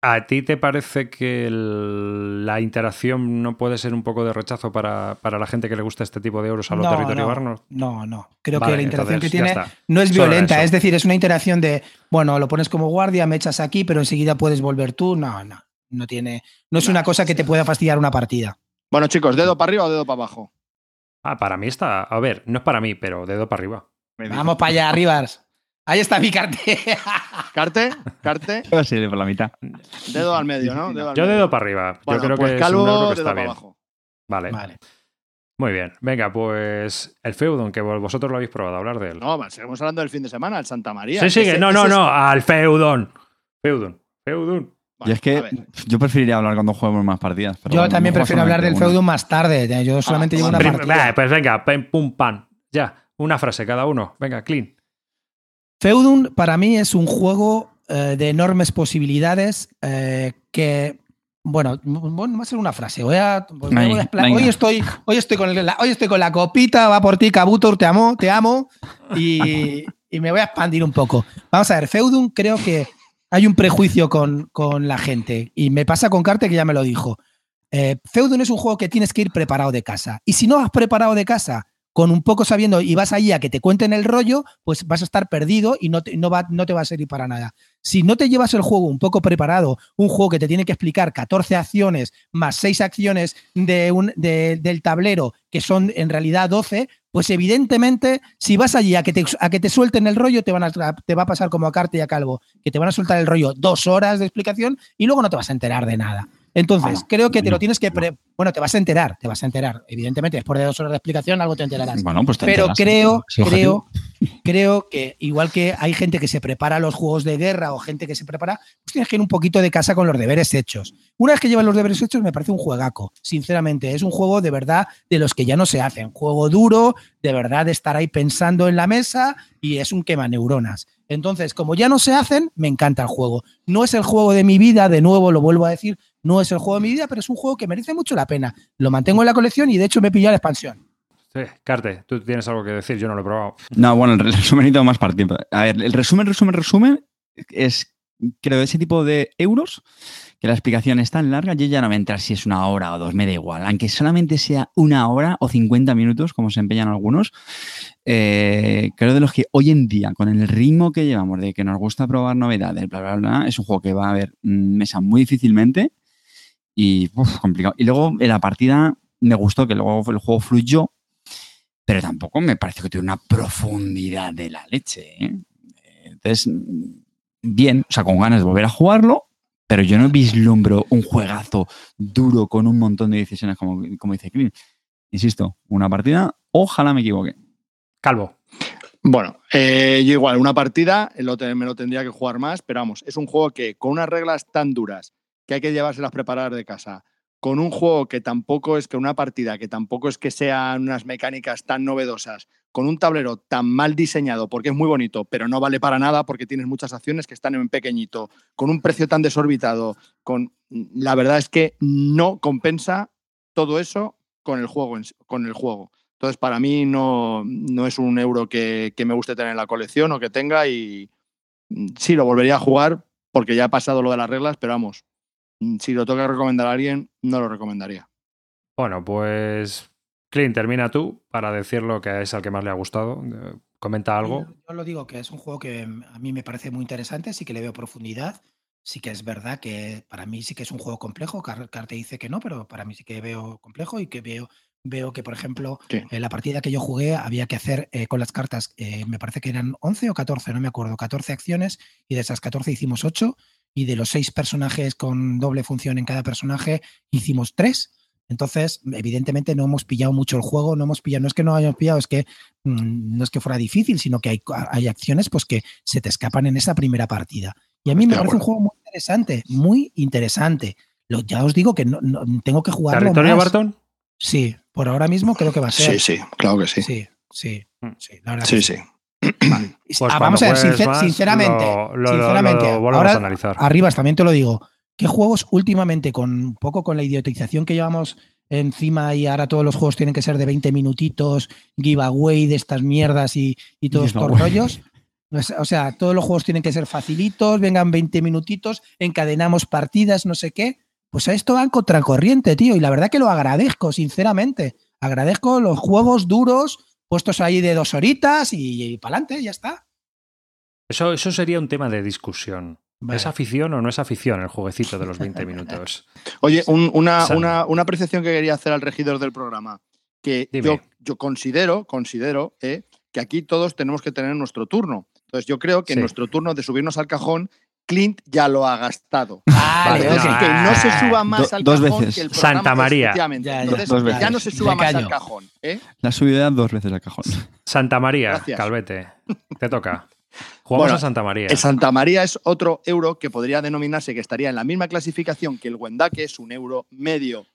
¿A ti te parece que el- la interacción no puede ser un poco de rechazo para, para la gente que le gusta este tipo de euros a los No, territorio no, no, no. Creo Vale, que la interacción que entonces, tiene no es violenta. Es decir, es una interacción de, bueno, lo pones como guardia, me echas aquí, pero enseguida puedes volver tú. No, no. No tiene. No es una cosa que te pueda fastidiar una partida. Bueno, chicos, dedo para arriba o dedo para abajo. Ah, para mí está. A ver, no es para mí, pero dedo para arriba. Vamos para allá, Rivas. Ahí está mi. Carte, carte, a ser por la mitad. dedo al medio, ¿no? Dedo al Yo medio. dedo para arriba. Bueno, Yo creo pues que calvo, es un que dedo está para bien. abajo. Vale. Vale. Muy bien. Venga, pues el Feudon, que vosotros lo habéis probado, hablar de él. No, seguimos hablando del fin de semana, el Santa María. sí, sigue. Ese- no, no, ese no. Al Feudon. Feudon. Feudon. y es que yo preferiría hablar cuando juguemos más partidas. pero Yo bueno, también prefiero hablar del solamente feudum más tarde. Yo solamente llevo una partida. Bah, pues venga, pum, pan. Ya, una frase cada uno. Venga, clean. Feudum para mí es un juego eh, de enormes posibilidades eh, que, bueno, bueno, va a ser una frase. Voy a, a hoy, estoy, hoy, estoy con el- la, hoy estoy con la copita, va por ti, Kabutor, te amo, te amo. Y, y me voy a expandir un poco. Vamos a ver, Feudum creo que hay un prejuicio con, con la gente. Y me pasa con Carte que ya me lo dijo. Eh, Feudum es un juego que tienes que ir preparado de casa. Y si no has preparado de casa con un poco sabiendo y vas allí a que te cuenten el rollo, pues vas a estar perdido y no te, no va, no te va a servir para nada. Si no te llevas el juego un poco preparado, un juego que te tiene que explicar 14 acciones más 6 acciones de un, de- del tablero, que son en realidad 12, pues evidentemente si vas allí a que te, a que te suelten el rollo, te, van a, te va a pasar como a Carte y a Calvo, que te van a soltar el rollo dos horas de explicación y luego no te vas a enterar de nada. Entonces, Bueno, creo que te lo tienes que... pre- bueno, te vas a enterar, te vas a enterar. Evidentemente, después de dos horas de explicación, algo te enterarás. Bueno, pues te Pero enteras. creo, creo, creo que igual que hay gente que se prepara los juegos de guerra o gente que se prepara, pues tienes que ir un poquito de casa con los deberes hechos. Una vez que llevan los deberes hechos, me parece un juegaco. Sinceramente, es un juego de verdad de los que ya no se hacen. Juego duro, de verdad de estar ahí pensando en la mesa y es un quema neuronas. Entonces, como ya no se hacen, me encanta el juego. No es el juego de mi vida, de nuevo lo vuelvo a decir, no es el juego de mi vida, pero es un juego que merece mucho la pena. Lo mantengo en la colección y de hecho me he pillado la expansión. Sí, Carte, tú tienes algo que decir, yo no lo he probado. No, bueno, el resumen necesito más para tiempo. A ver, el resumen, resumen, resumen es, creo, ese tipo de euros que la explicación es tan larga, yo ya no me entra si es una hora o dos, me da igual. Aunque solamente sea una hora o 50 minutos, como se empeñan algunos, eh, creo de los que hoy en día, con el ritmo que llevamos, de que nos gusta probar novedades, bla, bla, bla, es un juego que va a haber mm, mesa muy difícilmente y uf, complicado. Y luego en la partida me gustó que luego el juego fluyó, pero tampoco me parece que tiene una profundidad de la leche. ¿eh? Entonces, bien, o sea, con ganas de volver a jugarlo, pero yo no vislumbro un juegazo duro con un montón de decisiones, como, como dice Clint. Insisto, una partida, ojalá me equivoque. Calvo. Bueno, eh, yo igual, una partida lo te- me lo tendría que jugar más, pero vamos, es un juego que con unas reglas tan duras que hay que llevárselas preparadas de casa, con un juego que tampoco es que una partida, que tampoco es que sean unas mecánicas tan novedosas, con un tablero tan mal diseñado, porque es muy bonito, pero no vale para nada porque tienes muchas acciones que están en pequeñito, con un precio tan desorbitado, con la verdad es que no compensa todo eso con el juego. Con el juego. Entonces, para mí no, no es un euro que, me guste tener en la colección o que tenga y mm, sí, lo volvería a jugar porque ya ha pasado lo de las reglas, pero vamos, mm, si lo tengo que recomendar a alguien, no lo recomendaría. Bueno, pues Clint, termina tú para decir lo que es al que más le ha gustado. Eh, Comenta algo. Yo lo digo que es un juego que a mí me parece muy interesante, sí que le veo profundidad. Sí que es verdad que para mí sí que es un juego complejo. Car- Carte dice que no, pero para mí sí que veo complejo y que veo, veo que, por ejemplo, Sí. en la partida que yo jugué había que hacer eh, con las cartas, eh, me parece que eran 11 o 14, no me acuerdo, 14 acciones y de esas 14 hicimos 8 y de los 6 personajes con doble función en cada personaje hicimos 3. Entonces, evidentemente no hemos pillado mucho el juego, no hemos pillado, no es que no hayamos pillado, es que mm, no es que fuera difícil, sino que hay, hay acciones pues que se te escapan en esa primera partida. Y a mí me parece un juego muy interesante, muy interesante. Lo- ya os digo que no, no- tengo que jugarlo ¿Territorio más. Barton? Sí, por ahora mismo creo que va a ser. Sí, sí, claro que sí. Sí, sí, Mm. sí, la verdad Sí, que sí. Pues Ah, vamos a ver, sincer- más, sinceramente, lo- lo- lo- sinceramente, lo ahora- a analizar. Arribas, también te lo digo. ¿Qué juegos últimamente, con un poco con la idiotización que llevamos encima y ahora todos los juegos tienen que ser de 20 minutitos, giveaway de estas mierdas y, y todos estos rollos? Pues, O sea, todos los juegos tienen que ser facilitos, vengan 20 minutitos, encadenamos partidas, no sé qué. Pues a esto va en contracorriente, tío. Y la verdad que lo agradezco, sinceramente. Agradezco los juegos duros, puestos ahí de dos horitas y, para adelante, ya está. Eso, eso sería un tema de discusión. Vale. ¿Es afición o no es afición el jueguecito de los 20 minutos? Oye, un- una, una, una apreciación que quería hacer al regidor del programa, que yo, yo considero, considero eh, que aquí todos tenemos que tener nuestro turno. Entonces yo creo que Sí. nuestro turno de subirnos al cajón, Clint ya lo ha gastado. Vale, Vale, ok. Entonces, que no se suba más Do- al dos cajón veces. que el programa, Santa María. Ya, ya, Entonces, dos veces. ya no se suba más al cajón. ¿eh? La subida dos veces al cajón. Santa María, Gracias. Calvete, te toca. Jugamos Bueno, a Santa María. El Santa María es otro euro que podría denominarse que estaría en la misma clasificación que el Wendake, es un euro medio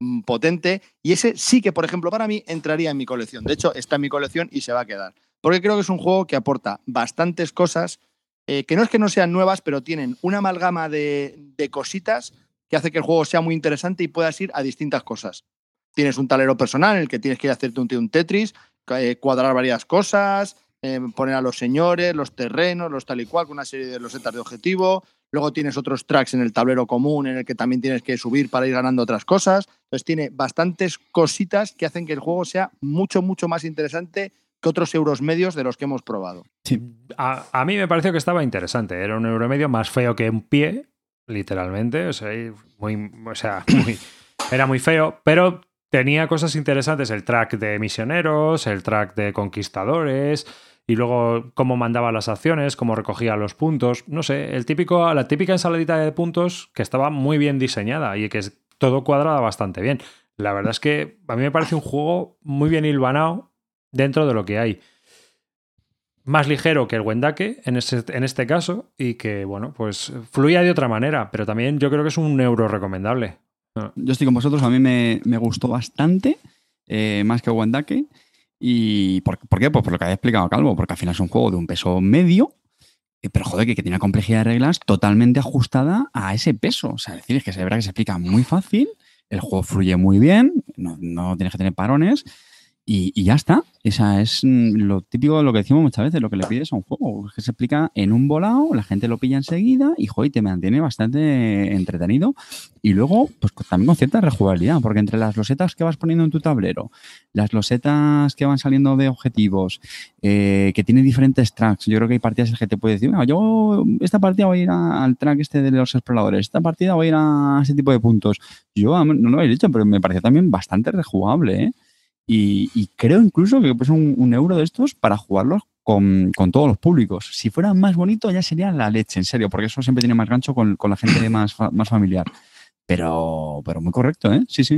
mm, potente. Y ese sí que, por ejemplo, para mí entraría en mi colección. De hecho, está en mi colección y se va a quedar. Porque creo que es un juego que aporta bastantes cosas, eh, que no es que no sean nuevas, pero tienen una amalgama de, cositas que hace que el juego sea muy interesante y puedas ir a distintas cosas. Tienes un tablero personal en el que tienes que ir a hacerte un, un Tetris, eh, cuadrar varias cosas, eh, poner a los señores, los terrenos, los tal y cual, con una serie de losetas de objetivo. Luego tienes otros tracks en el tablero común en el que también tienes que subir para ir ganando otras cosas. Entonces tiene bastantes cositas que hacen que el juego sea mucho, mucho más interesante que otros euros medios de los que hemos probado. A, a mí me pareció que estaba interesante. Era un euro medio más feo que un pie, literalmente. O sea, muy, era muy feo, pero tenía cosas interesantes. El track de misioneros, el track de conquistadores. Y luego cómo mandaba las acciones, cómo recogía los puntos. No sé, el típico, la típica ensaladita de puntos que estaba muy bien diseñada y que todo cuadraba bastante bien. La verdad es que a mí me parece un juego muy bien hilvanado dentro de lo que hay más ligero que el Wendake en, ese- en este caso y que, bueno, pues fluía de otra manera, pero también yo creo que es un euro recomendable. Yo estoy con vosotros, a mí me, me gustó bastante, eh, más que Wendake. ¿Y por, qué? Pues por lo que había explicado Calvo, porque al final es un juego de un peso medio, eh, pero joder, que, que tiene una complejidad de reglas totalmente ajustada a ese peso. O sea, decir, es que se verá que se explica muy fácil, el juego fluye muy bien, no, no tienes que tener parones. Y, y ya está. Esa es mm, lo típico de lo que decimos muchas veces, lo que le pides a un juego. Que se explica en un volado, la gente lo pilla enseguida y joder, te mantiene bastante entretenido. Y luego, pues también con cierta rejugabilidad, porque entre las losetas que vas poniendo en tu tablero, las losetas que van saliendo de objetivos, eh, que tiene diferentes tracks, yo creo que hay partidas en las que te puedes decir, "Mira, yo esta partida voy a ir a- al track este de los exploradores, esta partida voy a ir a ese tipo de puntos. Yo no lo he dicho, pero me pareció también bastante rejugable, ¿eh? Y, creo incluso que pues un, un euro de estos para jugarlos con, con todos los públicos. Si fuera más bonito ya sería la leche, en serio, porque eso siempre tiene más gancho con, con la gente más, más familiar. Pero, pero muy correcto, ¿eh? Sí, sí.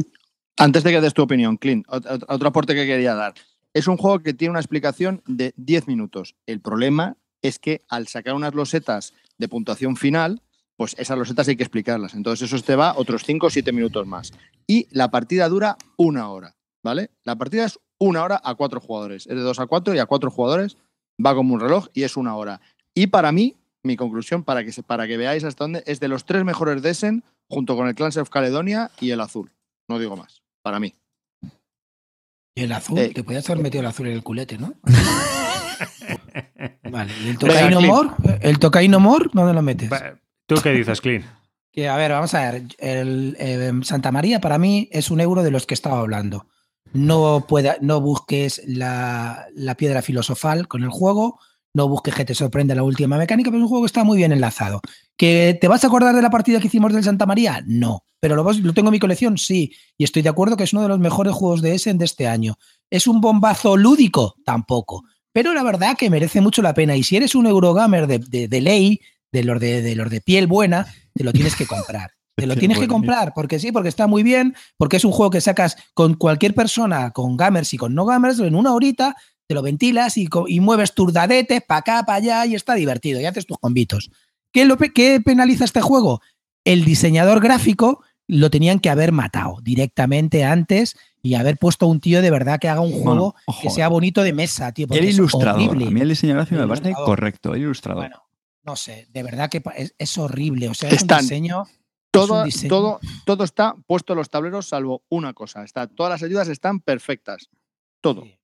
Antes de que des tu opinión, Clint, ot- ot- otro aporte que quería dar. Es un juego que tiene una explicación de 10 minutos. El problema es que al sacar unas losetas de puntuación final, pues esas losetas hay que explicarlas. Entonces eso te va otros 5 o 7 minutos más. Y la partida dura una hora, ¿vale? La partida es una hora a cuatro jugadores. Es de 2 a 4 y a cuatro jugadores va como un reloj y es una hora. Y para mí, mi conclusión, para que, para que veáis hasta dónde, es de los tres mejores de Essen junto con el Clans of Caledonia y el azul. No digo más, para mí. Y el azul, Eh, te podías haber metido el azul en el culete, ¿no? vale, ¿y el tocaino mor? ¿El tocaino mor? ¿Dónde lo metes? ¿Tú qué dices, Clean? Que, a ver, vamos a ver. El, eh, Santa María para mí es un euro de los que estaba hablando. No, pueda, no busques la, la piedra filosofal con el juego, no busques que te sorprenda la última mecánica, pero es un juego que está muy bien enlazado. ¿Que te vas a acordar de la partida que hicimos del Santa María? No. ¿Pero lo, lo tengo en mi colección? Sí. Y estoy de acuerdo que es uno de los mejores juegos de Essen de este año. ¿Es un bombazo lúdico? Tampoco. Pero la verdad que merece mucho la pena. Y si eres un Eurogamer de, de- de ley, de los de, de los de piel buena, te lo tienes que comprar. Te lo tienes que comprar, porque sí, porque está muy bien, porque es un juego que sacas con cualquier persona, con gamers y con no gamers, en una horita, te lo ventilas y, y mueves tus dadetes para acá, para allá y está divertido y haces tus combitos. ¿Qué, lo, qué penaliza este juego? El diseñador gráfico lo tenían que haber matado directamente antes y haber puesto a un tío de verdad que haga un juego que sea bonito de mesa, tío. porque El es ilustrador. horrible. A mí el diseño gráfico me parece correcto, el ilustrador. Bueno, no sé, de verdad que es, es horrible. O sea, es Están un diseño. Todo, todo, todo está puesto en los tableros, salvo una cosa. Está, todas las ayudas están perfectas. Todo. Sí.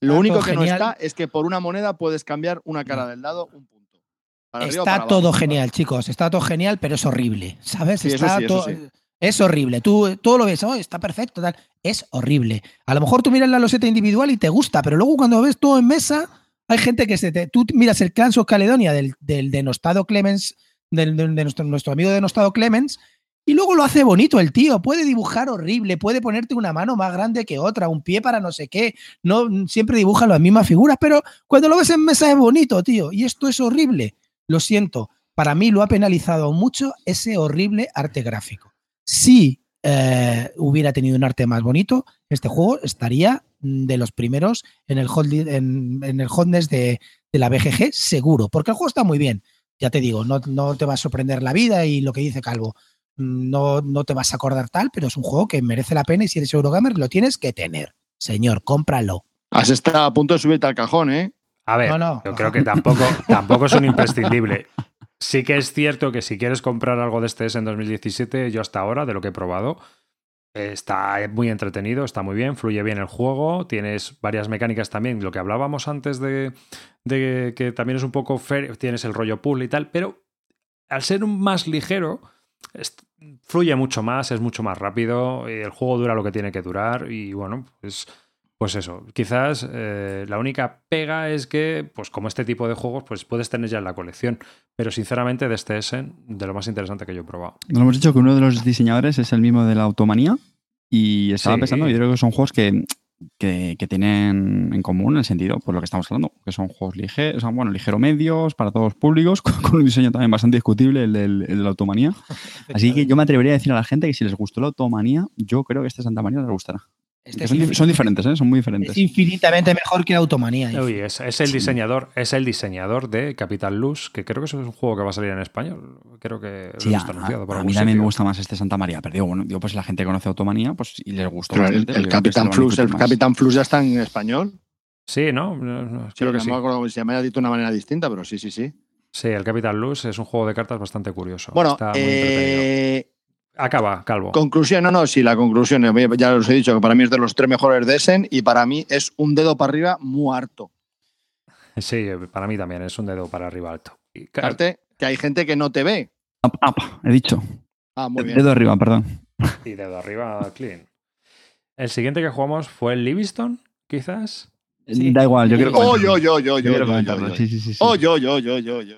Lo Está único que no está es que por una moneda puedes cambiar una cara del dado un punto. Para Está abajo. todo genial, chicos. Está todo genial, pero es horrible. ¿Sabes? Sí, eso está sí, eso. Es horrible. Tú todo lo ves, "Oh, está perfecto, tal. Es horrible. A lo mejor tú miras la loseta individual y te gusta, pero luego cuando ves todo en mesa, hay gente que se te. Tú miras el Clans of Caledonia del, del denostado Clemens, del, del- de nuestro, nuestro amigo denostado Clemens, y luego lo hace bonito el tío. Puede dibujar horrible, puede ponerte una mano más grande que otra, un pie para no sé qué. No siempre dibuja las mismas figuras, pero cuando lo ves en mesa es bonito, tío. Y esto es horrible. Lo siento. Para mí lo ha penalizado mucho ese horrible arte gráfico. Si eh, hubiera tenido un arte más bonito, este juego estaría de los primeros en el, hot, en, en, el hotness de, de, la BGG, seguro, porque el juego está muy bien. Ya te digo, no, no, te va a sorprender la vida y lo que dice Calvo, no, no te vas a acordar tal, pero es un juego que merece la pena y si eres Eurogamer lo tienes que tener. Señor, cómpralo. Has estado a punto de subirte al cajón, ¿eh? A ver, No, no. yo creo que tampoco, tampoco es un imprescindible. Sí que es cierto que si quieres comprar algo de este en 2017, yo hasta ahora, de lo que he probado, está muy entretenido, está muy bien, fluye bien el juego, tienes varias mecánicas también, lo que hablábamos antes de, de que también es un poco fair, tienes el rollo pool y tal, pero al ser un más ligero, fluye mucho más, es mucho más rápido, y el juego dura lo que tiene que durar y bueno, pues pues eso, quizás eh, la única pega es que, pues como este tipo de juegos, pues puedes tener ya en la colección. Pero sinceramente, de este Essen, de lo más interesante que yo he probado. Nos hemos dicho que uno de los diseñadores es el mismo de la Automanía. Y estaba Sí. pensando, yo creo que son juegos que, que, que tienen en común el sentido, por lo que estamos hablando, que son juegos ligeros, o sea, bueno, ligero medios, para todos los públicos, con, con un diseño también bastante discutible, el de la Automanía. Así que yo me atrevería a decir a la gente que si les gustó la Automanía, yo creo que este Santa María les gustará. Este son, dif- infin- son diferentes, ¿eh? son muy diferentes. es infinitamente mejor que Automanía. Uy, es, es el Sí. diseñador, es el diseñador de Capital Luz, que creo que eso es un juego que va a salir en español. Creo que Sí, lo a, está anunciado por a mí también me gusta más este Santa María, pero digo, bueno, digo, pues la gente conoce Automanía, pues y les gustó Pero el, bastante, el se Capitán Flux, el más. Capitán Flux ya está en español. Sí, ¿no? No, no, Sí, creo que no sí. me acuerdo se llama, ya dicho de una manera distinta, pero sí, sí, sí. Sí, el Capital Luz es un juego de cartas bastante curioso. Bueno, está muy entretenido. Eh, Acaba, Calvo. conclusión, no, no, sí, la conclusión, eh, ya os he dicho que para mí es de los tres mejores de Essen y para mí es un dedo para arriba muy harto. Sí, para mí también es un dedo para arriba alto. Y, que hay gente que no te ve. Up, up, he dicho. Ah, muy bien. Dedo arriba, perdón. y dedo arriba clean. El siguiente que jugamos fue el Livingston, quizás. Sí. Da igual, yo quiero Oh, comentarlo. yo, yo. Oh, yo, yo, yo, yo, yo.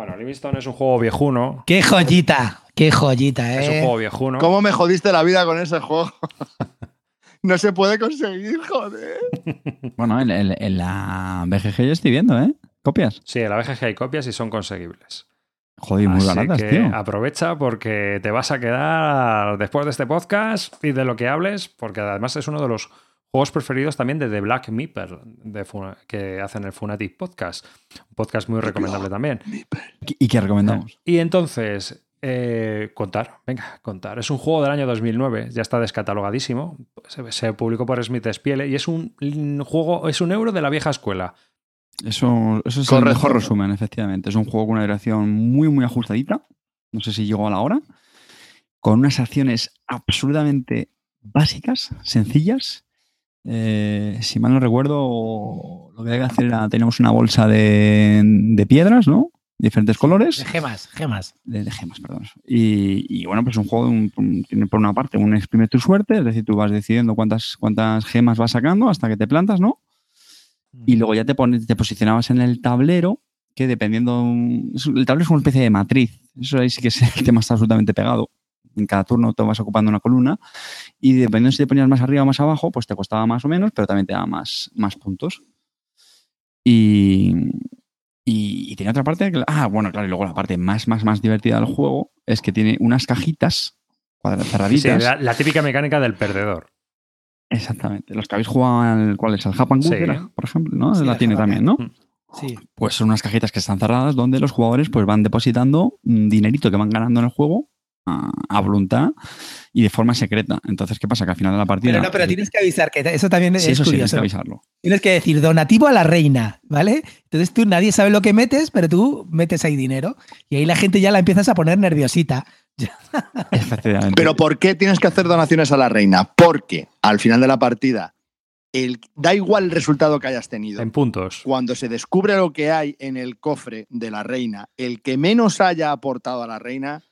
Bueno, Livingston es un juego viejuno. Qué joyita, qué joyita, Es un ¿eh? juego viejuno. ¿Cómo me jodiste la vida con ese juego? no se puede conseguir, joder. Bueno, en, en- en la BGG yo estoy viendo, ¿eh? Copias. Sí, en la BGG hay copias y son conseguibles. Joder, muy Así baratas, que tío. aprovecha porque te vas a quedar después de este podcast y de lo que hables, porque además es uno de los juegos preferidos también de The Black Meeper, de Funa- que hacen el Funatic Podcast. Un podcast muy recomendable también. ¿Y qué recomendamos? Y entonces, eh, contar, venga, contar. Es un juego del año 2009, ya está descatalogadísimo. Se, se publicó por Smith Spiele y es un, un juego, es un euro de la vieja escuela. Eso, eso es Correcto. el mejor resumen, efectivamente. Es un juego con una duración muy, muy ajustadita. No sé si llegó a la hora. Con unas acciones absolutamente básicas, sencillas. Eh, si mal no recuerdo, lo que hay que hacer era, teníamos una bolsa de, de piedras, ¿no? Diferentes colores. De gemas, gemas. de, de gemas, perdón. Y, y, bueno, pues un juego un- un- tiene por una parte un exprime tu suerte, es decir, tú vas decidiendo cuántas, cuántas gemas vas sacando hasta que te plantas, ¿no? Y luego ya te, pones, te posicionabas en el tablero, que dependiendo. El tablero es una especie de matriz. Eso ahí sí que es el tema está absolutamente pegado. En cada turno te vas ocupando una columna y dependiendo si te ponías más arriba o más abajo, pues te costaba más o menos, pero también te daba más, más puntos. Y, y, y tiene otra parte. que- ah, bueno, claro, y luego la parte más, más, más divertida del juego es que tiene unas cajitas cuadra- Sí, cerraditas. la, la típica mecánica del perdedor. Exactamente. Los que habéis jugado al, ¿cuál es? Al Japan Sí. era, por ejemplo, ¿no? Sí, la tiene también, ¿no? Sí. Pues son unas cajitas que están cerradas donde los jugadores pues van depositando un dinerito que van ganando en el juego a, voluntad y de forma secreta. Entonces, ¿qué pasa? Que al final de la partida... Pero no, pero tienes que avisar, que eso también Sí, es eso sí, tienes curioso. que avisarlo. Tienes que decir donativo a la reina, ¿vale? Entonces tú nadie sabe lo que metes, pero tú metes ahí dinero y ahí la gente ya la empiezas a poner nerviosita. Efectivamente. Pero ¿por qué tienes que hacer donaciones a la reina? Porque al final de la partida, el, da igual el resultado que hayas tenido. En puntos. Cuando se descubre lo que hay en el cofre de la reina, el que menos haya aportado a la reina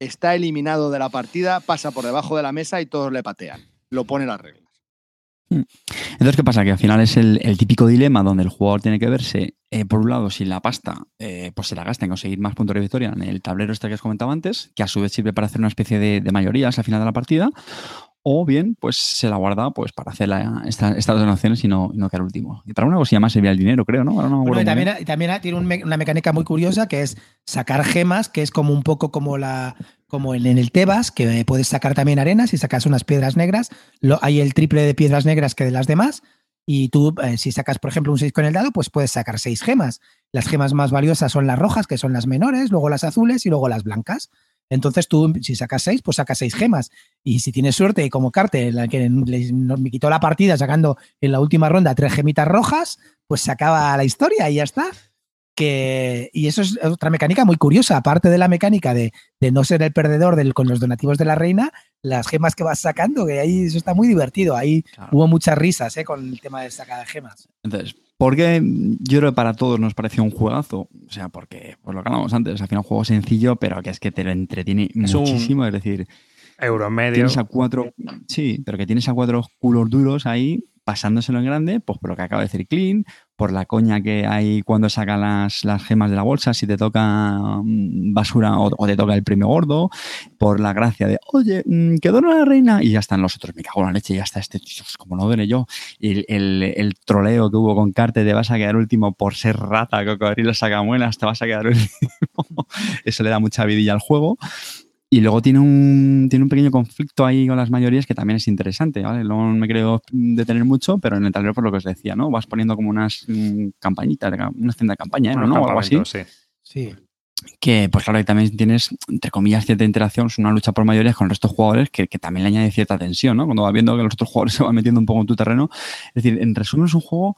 está eliminado de la partida, pasa por debajo de la mesa y todos le patean. Lo pone las reglas. Entonces, ¿qué pasa? Que al final es el, el típico dilema donde el jugador tiene que verse, eh, por un lado, si la pasta eh, pues se la gasta en conseguir más puntos de victoria en el tablero este que os comentaba antes, que a su vez sirve para hacer una especie de, de mayorías al final de la partida, o bien, pues se la guarda pues para hacer la- esta- estas donaciones y no, y no quedar último. Y para una cosilla más servía el dinero, creo, ¿no? Ahora no me Bueno, acuerdo y también, y también tiene un me- una mecánica muy curiosa que es sacar gemas, que es como un poco como la como en, en el Tebas, que puedes sacar también arenas y sacas unas piedras negras. Lo, hay el triple de piedras negras que de las demás. Y tú, eh, si sacas, por ejemplo, un 6 con el dado, pues puedes sacar 6 gemas. Las gemas más valiosas son las rojas, que son las menores, luego las azules y luego las blancas. Entonces tú, si sacas 6, pues sacas 6 gemas. Y si tienes suerte, y como Carte, la que me quitó la partida sacando en la última ronda tres gemitas rojas, pues se acaba la historia y ya está. Que, y eso es otra mecánica muy curiosa. Aparte de la mecánica de, de no ser el perdedor del, con los donativos de la reina, las gemas que vas sacando, que ahí eso está muy divertido. Ahí Claro. hubo muchas risas ¿eh? con el tema de sacar gemas. Entonces, ¿por qué yo creo que para todos nos pareció un juegazo? O sea, porque, pues lo que hablamos antes, al final un juego sencillo, pero que es que te lo entretiene Es muchísimo. Es decir, Euro medio. tienes a cuatro, sí, pero que tienes a cuatro culos duros ahí pasándoselo en grande, pues por lo que acaba de decir Clean, por la coña que hay cuando sacan las, las gemas de la bolsa, si te toca mm, basura o, te toca el premio gordo, por la gracia de, oye, mm, que dona la reina, y ya están los otros, me cago en la leche, ya está este, como no duele yo. El, el troleo que hubo con Carte, te vas a quedar último por ser rata, cocodrilo sacamuelas, te vas a quedar último. Eso le da mucha vidilla al juego. Y luego tiene un, tiene un pequeño conflicto ahí con las mayorías que también es interesante, ¿vale? No me creo detener mucho, pero en el tablero por lo que os decía, ¿no? Vas poniendo como unas mm, campañitas, una tienda de campaña, ¿eh? ¿no? O algo así. sí. Sí. Que, pues claro, ahí también tienes, entre comillas, cierta interacción, es una lucha por mayorías con el resto de jugadores que, que también le añade cierta tensión, ¿no? Cuando vas viendo que los otros jugadores se van metiendo un poco en tu terreno. Es decir, en resumen, es un juego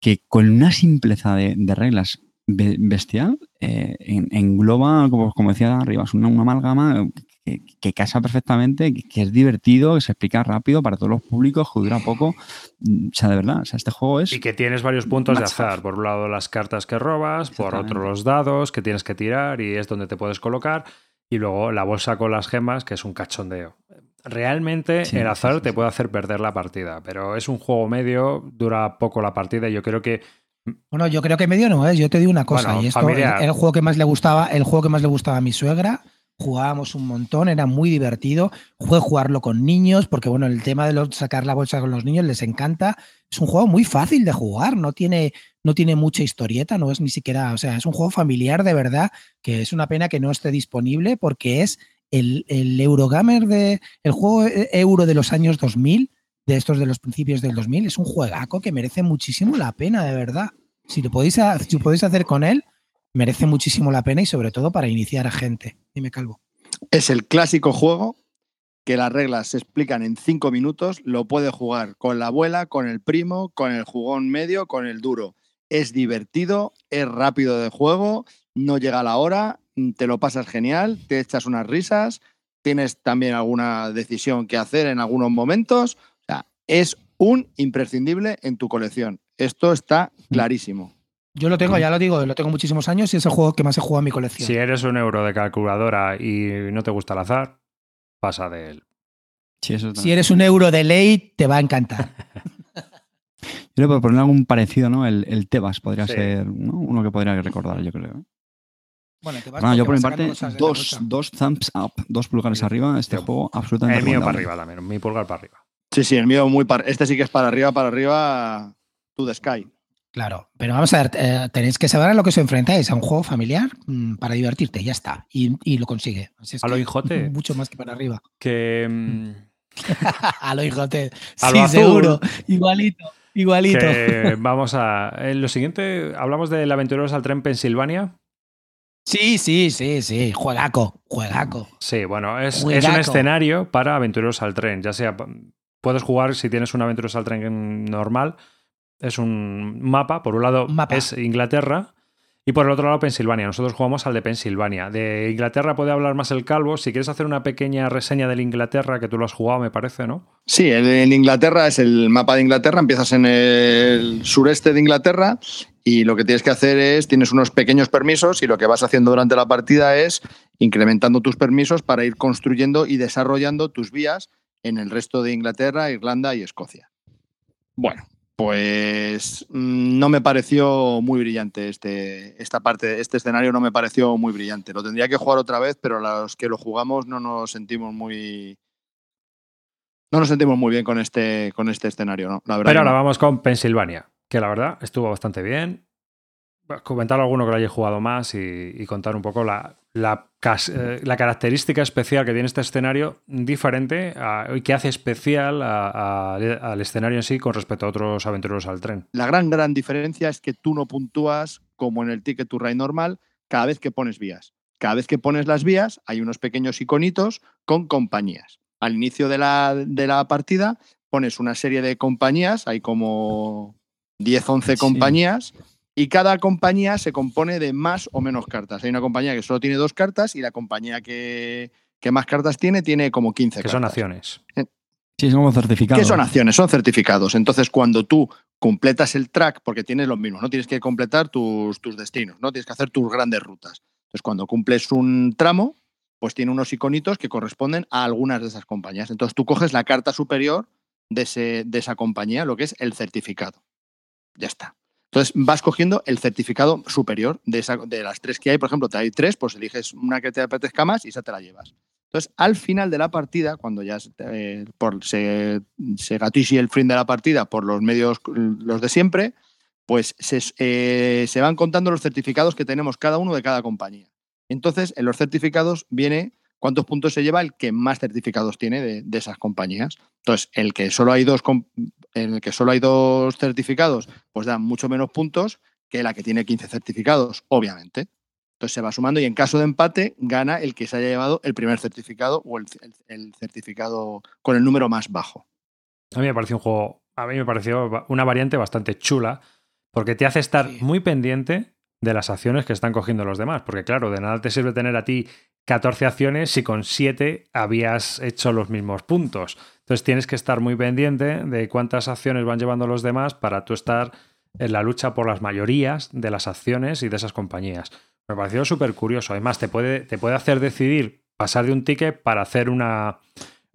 que con una simpleza de, de reglas bestial eh, en- engloba, como, como decía arriba, es una, una amalgama que, que casa perfectamente, que, que es divertido, que se explica rápido para todos los públicos, que dura poco. O sea, de verdad, o sea, este juego es... Y que tienes varios puntos de azar. Por un lado, las cartas que robas, por otro, los dados que tienes que tirar y es donde te puedes colocar. Y luego la bolsa con las gemas, que es un cachondeo. Realmente Sí, el azar sí, te puede hacer perder la partida, pero es un juego medio, dura poco la partida y yo creo que Bueno, yo creo que medio no es. Yo te digo una cosa. Bueno, y esto, el, el juego que más le gustaba, el juego que más le gustaba a mi suegra, jugábamos un montón, era muy divertido. Fue jugarlo con niños, porque bueno, el tema de los- sacar la bolsa con los niños les encanta. Es un juego muy fácil de jugar, no tiene, no tiene mucha historieta, no es ni siquiera, o sea, es un juego familiar de verdad, que es una pena que no esté disponible porque es el, el Eurogamer de, el juego e- euro de los años 2000, de estos de los principios del 2000, es un juegaco que merece muchísimo la pena, de verdad. Si lo podéis, si lo podéis hacer con él, merece muchísimo la pena y sobre todo para iniciar a gente. Dime, Calvo. Es el clásico juego que las reglas se explican en cinco minutos, lo puede jugar con la abuela, con el primo, con el jugón medio, con el duro. Es divertido, es rápido de juego, no llega la hora, te lo pasas genial, te echas unas risas, tienes también alguna decisión que hacer en algunos momentos. Es un imprescindible en tu colección. Esto está clarísimo. Yo lo tengo, ya lo digo, lo tengo muchísimos años y es el juego que más he jugado en mi colección. si eres un euro de calculadora y no te gusta el azar, pasa de él. Sí, eso Si eres un euro de ley, te va a encantar. Yo que por poner algún parecido, ¿no? El, el Tebas podría Sí. ser ¿no? uno que podría recordar, yo creo. ¿eh? Bueno, Bueno, yo por mi parte, dos, dos thumbs up, dos pulgares arriba. Este juego absolutamente El mío para arriba también, mi pulgar para arriba. Sí, sí, el mío muy par- Este sí que es para arriba, para arriba, to the sky. Claro, pero vamos a ver, eh, tenéis que saber a lo que os enfrentáis, a un juego familiar mm, para divertirte, ya está. Y, y lo consigue. Así es A lo Hijote. Mucho más que para arriba. Que, mm, a lo hijote. A Sí, lo azul. seguro. Igualito, igualito. que vamos a. En lo siguiente, hablamos del Aventureros al Tren Pensilvania. Sí, sí, sí, sí. Juegaco, juegaco. Sí, bueno, es, es un escenario para Aventureros al Tren. Ya sea, puedes jugar si tienes un Aventureros al Tren normal. Es un mapa. Por un lado mapa. es Inglaterra y por el otro lado Pensilvania. Nosotros jugamos al de Pensilvania. De Inglaterra puede hablar más el calvo. Si quieres hacer una pequeña reseña del Inglaterra, que tú lo has jugado, me parece, ¿no? Sí, el- en Inglaterra es el mapa de Inglaterra, empiezas en el sureste de Inglaterra y lo que tienes que hacer es, tienes unos pequeños permisos y lo que vas haciendo durante la partida es incrementando tus permisos para ir construyendo y desarrollando tus vías en el resto de Inglaterra, Irlanda y Escocia. Bueno, pues mm, no me pareció muy brillante este, esta parte, este escenario no me pareció muy brillante. Lo tendría que jugar otra vez, pero los que lo jugamos no nos sentimos muy, no nos sentimos muy bien con este, con este escenario, ¿no? La verdad Pero ahora no. vamos con Pensilvania, que la verdad estuvo bastante bien. comentar a alguno que lo haya jugado más y, contar un poco la, la, eh, la, característica especial que tiene este escenario diferente y que hace especial al escenario en sí con respecto a otros aventureros al tren. La gran, gran diferencia es que tú no puntúas como en el Ticket to Ride normal cada vez que pones vías. Cada vez que pones las vías hay unos pequeños iconitos con compañías. Al inicio de la, de la partida pones una serie de compañías, hay como 10, 11 compañías, y cada compañía se compone de más o menos cartas. Hay una compañía que solo tiene dos cartas y la compañía que, más cartas tiene tiene como 15 que cartas. son acciones. Sí, son como certificados. ¿Qué son acciones? Son certificados. Entonces, cuando tú completas el track, porque tienes los mismos, no tienes que completar tus, tus destinos, no tienes que hacer tus grandes rutas. Entonces, cuando cumples un tramo, pues tiene unos iconitos que corresponden a algunas de esas compañías. Entonces, tú coges la carta superior de, de esa compañía, lo que es el certificado. Ya está. Entonces vas cogiendo el certificado superior de, esa, de las tres que hay. Por ejemplo, te hay tres, pues eliges una que te apetezca más y esa te la llevas. Entonces, al final de la partida, cuando ya se, se el fin de la partida por los medios, los de siempre, pues eh, se, van contando los certificados que tenemos cada uno de cada compañía. Entonces, en los certificados viene cuántos puntos se lleva el que más certificados tiene de, esas compañías. Entonces, el que solo hay dos en el que solo hay dos certificados, pues da mucho menos puntos que la que tiene 15 certificados, obviamente. Entonces se va sumando y en caso de empate gana el que se haya llevado el primer certificado o el, certificado con el número más bajo. A mí me pareció un juego, a mí me pareció una variante bastante chula porque te hace estar muy pendiente de las acciones que están cogiendo los demás. Porque claro, de nada te sirve tener a ti 14 acciones si con 7 habías hecho los mismos puntos. Entonces tienes que estar muy pendiente de cuántas acciones van llevando los demás para tú estar en la lucha por las mayorías de las acciones y de esas compañías. Me pareció súper curioso. Además, te puede, te puede hacer decidir pasar de un ticket para hacer una,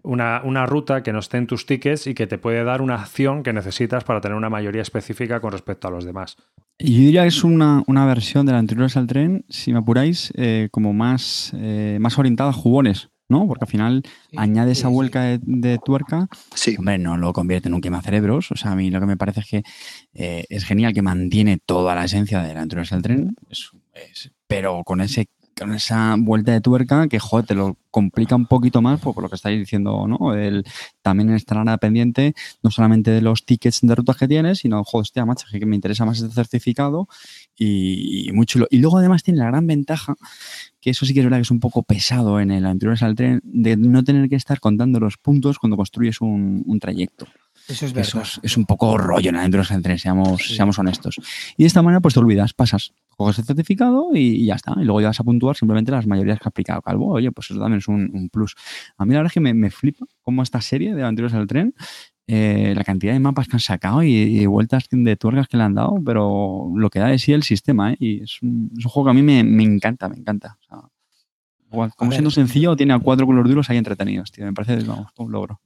una, una, ruta que no esté en tus tickets y que te puede dar una acción que necesitas para tener una mayoría específica con respecto a los demás. Yo diría que es una, versión de la anterior al tren, si me apuráis, eh, como más, eh, más orientada a jugones, ¿no? Porque al final añade esa vuelta de, tuerca. Sí. Hombre, no lo convierte en un quema cerebros. O sea, a mí lo que me parece es que eh, es genial que mantiene toda la esencia de la anterior al tren, pero con ese con esa vuelta de tuerca que, joder, te lo complica un poquito más por, lo que estáis diciendo, ¿no? El, también estar pendiente no solamente de los tickets de rutas que tienes, sino, joder, hostia, macho, que me interesa más este certificado y, muy chulo. Y luego además tiene la gran ventaja, que eso sí que es verdad que es un poco pesado en el anterior al tren, de no tener que estar contando los puntos cuando construyes un, trayecto. Eso es verdad. Eso es, un poco rollo en el Endurance al tren, seamos, seamos honestos. Y de esta manera, pues te olvidas, pasas coges el certificado y, ya está. Y luego ya vas a puntuar simplemente las mayorías que ha aplicado Calvo. Oye, pues eso también es un, plus. A mí la verdad es que me, flipa cómo esta serie de Aventuras del Tren, eh, la cantidad de mapas que han sacado y, vueltas de tuercas que le han dado, pero lo que da de sí el sistema, ¿eh? Y es un, juego que a mí me, encanta, me encanta. como siendo sencillo, tiene a cuatro colores duros ahí entretenidos, tío. Me parece un logro.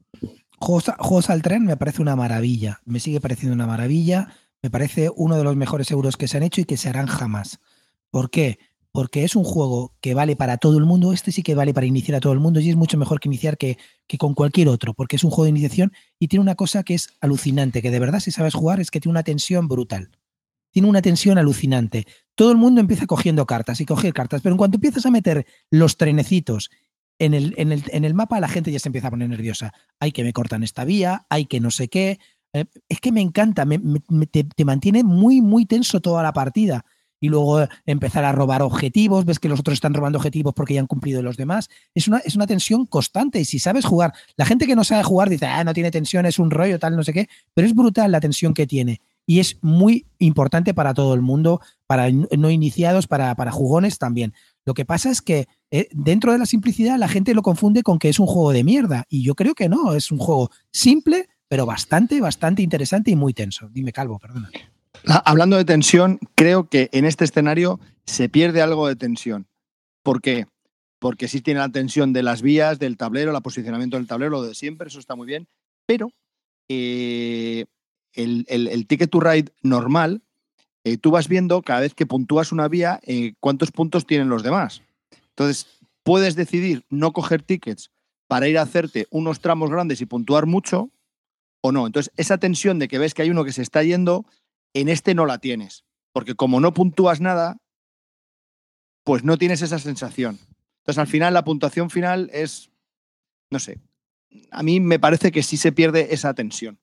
Juegos, juegos al tren me parece una maravilla. Me sigue pareciendo una maravilla me parece uno de los mejores euros que se han hecho y que se harán jamás. ¿Por qué? Porque es un juego que vale para todo el mundo. Este sí que vale para iniciar a todo el mundo y es mucho mejor que iniciar que, que con cualquier otro, porque es un juego de iniciación y tiene una cosa que es alucinante, que de verdad si sabes jugar es que tiene una tensión brutal. Tiene una tensión alucinante. Todo el mundo empieza cogiendo cartas y coger cartas, pero en cuanto empiezas a meter los trenecitos en el, en el, en el mapa, la gente ya se empieza a poner nerviosa. Hay que me cortan esta vía, hay que no sé qué, eh, es que me encanta, te, mantiene muy, muy tenso toda la partida. Y luego empezar a robar objetivos, ves que los otros están robando objetivos porque ya han cumplido los demás. Es una, es una tensión constante. Y si sabes jugar, la gente que no sabe jugar dice, ah, no tiene tensión, es un rollo, tal, no sé qué. Pero es brutal la tensión que tiene. Y es muy importante para todo el mundo, para no iniciados, para, para jugones también. Lo que pasa es que eh, dentro de la simplicidad la gente lo confunde con que es un juego de mierda. Y yo creo que no, es un juego simple, pero bastante, bastante interesante y muy tenso. Dime, Calvo, perdona. Ah, hablando de tensión, creo que en este escenario se pierde algo de tensión. ¿Por qué? Porque sí tiene la tensión de las vías, del tablero, el posicionamiento del tablero, lo de siempre, eso está muy bien, pero eh, el, ticket to ride normal, eh, tú vas viendo cada vez que puntúas una vía eh, cuántos puntos tienen los demás. Entonces, puedes decidir no coger tickets para ir a hacerte unos tramos grandes y puntuar mucho, o no. Entonces, esa tensión de que ves que hay uno que se está yendo, en este no la tienes. Porque como no puntúas nada, pues no tienes esa sensación. Entonces, al final, la puntuación final es, no sé, a mí me parece que sí se pierde esa tensión.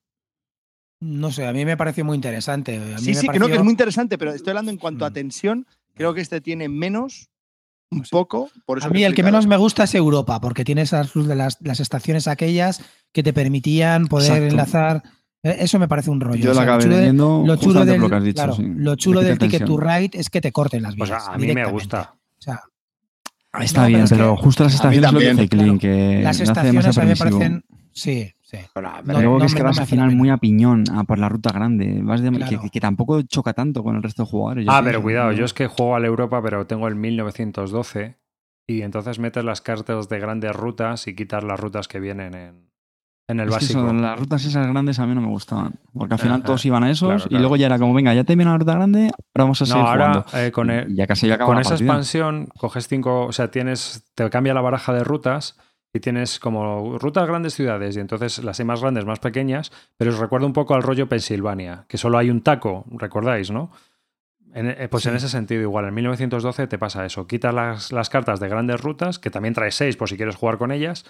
No sé, a mí me pareció muy interesante. A mí Sí, me sí, creo que es muy interesante, pero estoy hablando en cuanto a Mm. tensión, creo que este tiene menos, un poco, por eso A mí el que menos me gusta es Europa, porque tiene esas las, las estaciones aquellas que te permitían poder Exacto. enlazar. Eh, Eso me parece un rollo. Yo O acabé chulo de- leyendo lo chulo del, lo que has dicho. claro, sí. lo chulo del Ticket to. Ride es que te corten las Pues vías. a, a mí me gusta. O sea, Está No, bien, pero es pero que justo las estaciones lo que también, hace Clean, claro. que las hace estaciones demasiado a mí me parecen. Sí, sí. Pero, luego no que es que no vas al hace final muy a piñón, a por la ruta grande. Vas de- Claro. que, que tampoco choca tanto con el resto de jugadores. Ah, pienso, pero cuidado, yo es que juego al Europa, pero tengo el 1912 y entonces metes las cartas de grandes rutas y quitas las rutas que vienen en, en el Es básico. eso, las rutas esas grandes a mí no me gustaban. Porque al final Ajá. todos iban a esos Claro, y claro. luego ya era como, venga, ya termina la ruta grande, ahora vamos a seguir No, ahora jugando. eh, con, el- ya casi ya con la esa partida. expansión coges cinco, o sea, tienes, te cambia la baraja de rutas y tienes como rutas grandes ciudades y entonces las hay más grandes, más pequeñas, pero os recuerda un poco al rollo Pensilvania, que solo hay un taco, recordáis, ¿no? En- eh, pues en ese sentido, igual, en 1912 te pasa eso. Quitas las, las cartas de grandes rutas, que también trae seis por si quieres jugar con ellas,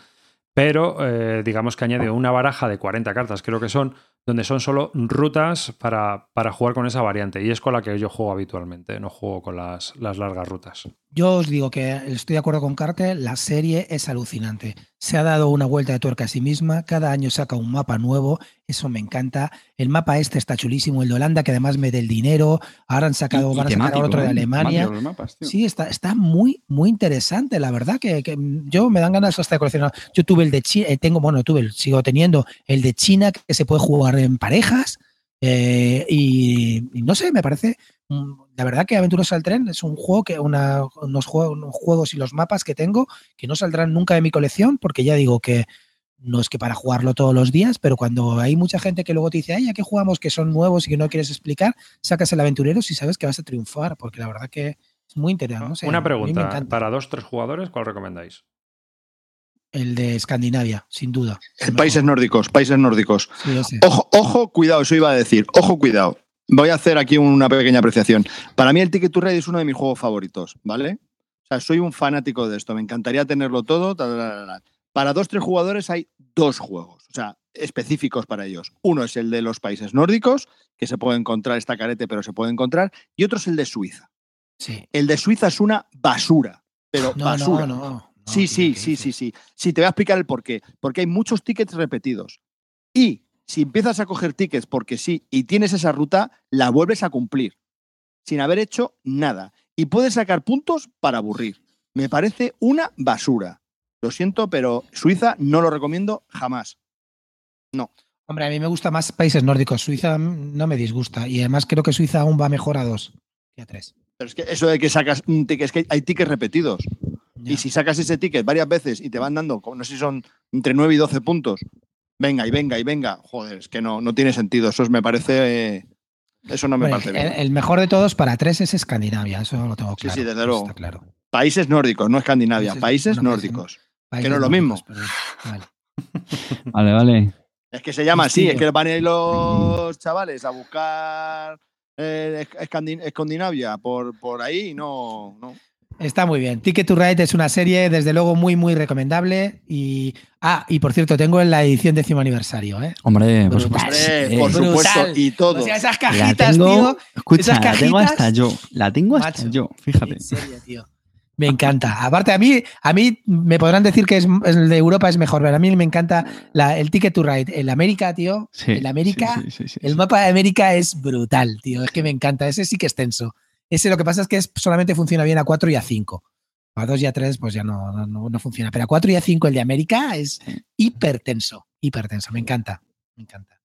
pero eh, digamos que añade una baraja de 40 cartas, creo que son, donde son solo rutas para, para jugar con esa variante. Y es con la que yo juego habitualmente, no juego con las, las largas rutas. Yo os digo que estoy de acuerdo con Carte, la serie es alucinante. Se ha dado una vuelta de tuerca a sí misma, cada año saca un mapa nuevo, eso me encanta. El mapa este está chulísimo, el de Holanda, que además me dé el dinero. Ahora han sacado, Y- y van a sacar otro de ¿eh? Alemania. Mapas. Sí, está, está muy, muy interesante, la verdad, que, que yo me dan ganas hasta de coleccionar. Yo tuve el de China, tengo, bueno, tuve, el- sigo teniendo el de China, que se puede jugar en parejas, eh, y, y no sé, me parece, mm, la verdad que Aventuras al Tren es un juego que, una, unos, juegos, unos juegos y los mapas que tengo que no saldrán nunca de mi colección, porque ya digo que no es que para jugarlo todos los días, pero cuando hay mucha gente que luego te dice, ay, ¿a qué jugamos que son nuevos y que no quieres explicar? Sacas el aventurero si sabes que vas a triunfar, porque la verdad que es muy interesante. No sé, Una pregunta, para dos, tres jugadores, ¿cuál recomendáis? El de Escandinavia, sin duda. Eh, Países nórdicos, países nórdicos. Sí. Ojo, ojo, cuidado, eso iba a decir. Ojo, cuidado. Voy a hacer aquí una pequeña apreciación. Para mí el Ticket to Ride es uno de mis juegos favoritos, ¿vale? O sea, soy un fanático de esto. Me encantaría tenerlo todo. ta, ta, ta, ta. Para dos, tres jugadores hay dos juegos, o sea, específicos para ellos. Uno es el de los países nórdicos, que se puede encontrar, está carete, pero se puede encontrar. Y otro es el de Suiza. Sí. El de Suiza es una basura, pero No, basura. no, no. no, Sí, sí, ¿qué sí, sí, sí. Sí, te voy a explicar el por qué. Porque hay muchos tickets repetidos. Y si empiezas a coger tickets porque sí y tienes esa ruta, la vuelves a cumplir. Sin haber hecho nada. Y puedes sacar puntos para aburrir. Me parece una basura. Lo siento, pero Suiza no lo recomiendo jamás. Hombre, a mí me gusta más países nórdicos. Suiza no me disgusta. Y además creo que Suiza aún va mejor a dos que a tres. Pero es que eso de que sacas un ticket, es que hay tickets repetidos. Ya. Y si sacas ese ticket varias veces y te van dando, no sé si son entre 9 y 12 puntos, venga y venga y venga, joder, es que no, no tiene sentido. Eso es- me parece. eh, Eso no me Bueno, parece el, bien. el mejor de todos para tres es Escandinavia, eso lo tengo Sí, claro. sí, desde eso luego. Está claro. Países nórdicos, no Escandinavia, Países- países bueno, países- nórdicos. Países no es lo mismo. pero- vale. Vale, vale. Es que se llama así, es que van a ir los chavales a buscar eh, Escandi- Escandinavia por, por ahí y no, no. Está muy bien. Ticket to Ride es una serie, desde luego, muy, muy recomendable. Y. Ah, y por cierto, tengo en la edición décimo aniversario, ¿eh? Hombre, por supuesto. Hombre, Eh, por supuesto, y todo. O sea, esas cajitas, tengo, tío. escucha, esas la tengo hasta yo. La tengo hasta macho. yo, fíjate. En serio, tío. Me encanta. Aparte, a mí, a mí me podrán decir que es, el de Europa es mejor, pero a mí me encanta la- el Ticket to Ride. El América, tío. Sí, el América, sí, sí, sí, sí, el mapa de América es brutal, tío. Es que me encanta. Ese sí que es tenso. Ese lo que pasa es que es- solamente funciona bien a 4 y a 5. A 2 y a 3, pues ya no, no- no, no funciona. Pero a 4 y a 5 el de América es hipertenso. Hipertenso. Me encanta. Me encanta.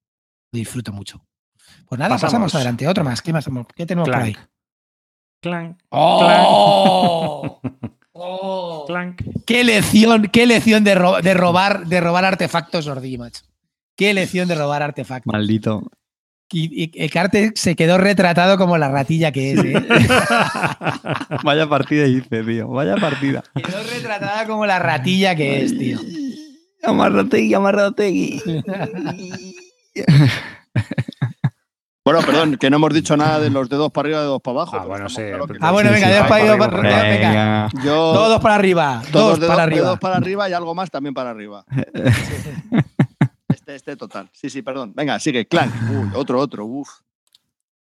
Lo disfruto mucho. Pues nada, pasamos, Pasamos. adelante. Otro más. ¿Qué más? ¿Qué tenemos por ahí? Clank. Clank, ¡Oh! ¡Oh! clank. ¡Qué lección, qué lección de, ro- de robar, de robar artefactos, Ordi, macho! ¡Qué lección de robar artefactos! Maldito. Y, y- Carte se quedó retratado como la ratilla que es, ¿eh? Vaya partida hice, tío. Vaya partida. quedó retratada como la ratilla que es, tío. Amarrategui, amarrategui. Bueno, perdón, que no hemos dicho nada de los dedos para arriba, dedos para abajo. Ah, pero bueno, sí. claro Ah, bueno, Sí, venga, sí, dedos sí, para arriba, para para arriba. arriba, venga. Yo, Todos para arriba, todos todos dedos, para arriba. dedos para arriba y algo más también para arriba. Este, este total. Sí, sí, perdón. Venga, sigue. Clank. Uy, otro, otro. Uf.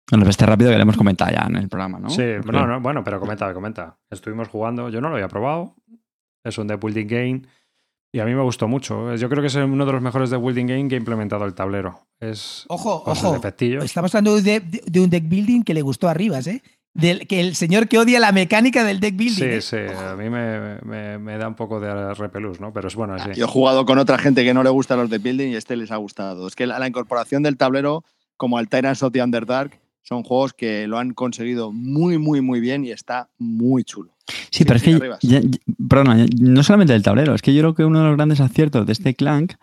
Bueno, este rápido que le hemos comentado ya en el programa, ¿no? Sí, no, no, bueno, pero comenta, comenta. Estuvimos jugando, yo no lo había probado. Es un deck building game y a mí me gustó mucho. Yo creo que es uno de los mejores de building game que ha implementado el tablero. Es Ojo, ojo. de efectillos. Estamos hablando de, de- de un deck building que le gustó a Rivas, ¿eh? Del, que el señor que odia la mecánica del deck building. Sí, ¿eh? sí, a mí me, me- me da un poco de repelús, ¿no? Pero es bueno. Yo he jugado con otra gente que no le gustan los de building y este les ha gustado. Es que la, la incorporación del tablero, como al Tyrants of the Underdark, son juegos que lo han conseguido muy, muy, muy bien y está muy chulo. Sí, pero es que, ya- ya- perdona, no solamente el tablero, es que yo creo que uno de los grandes aciertos de este Clank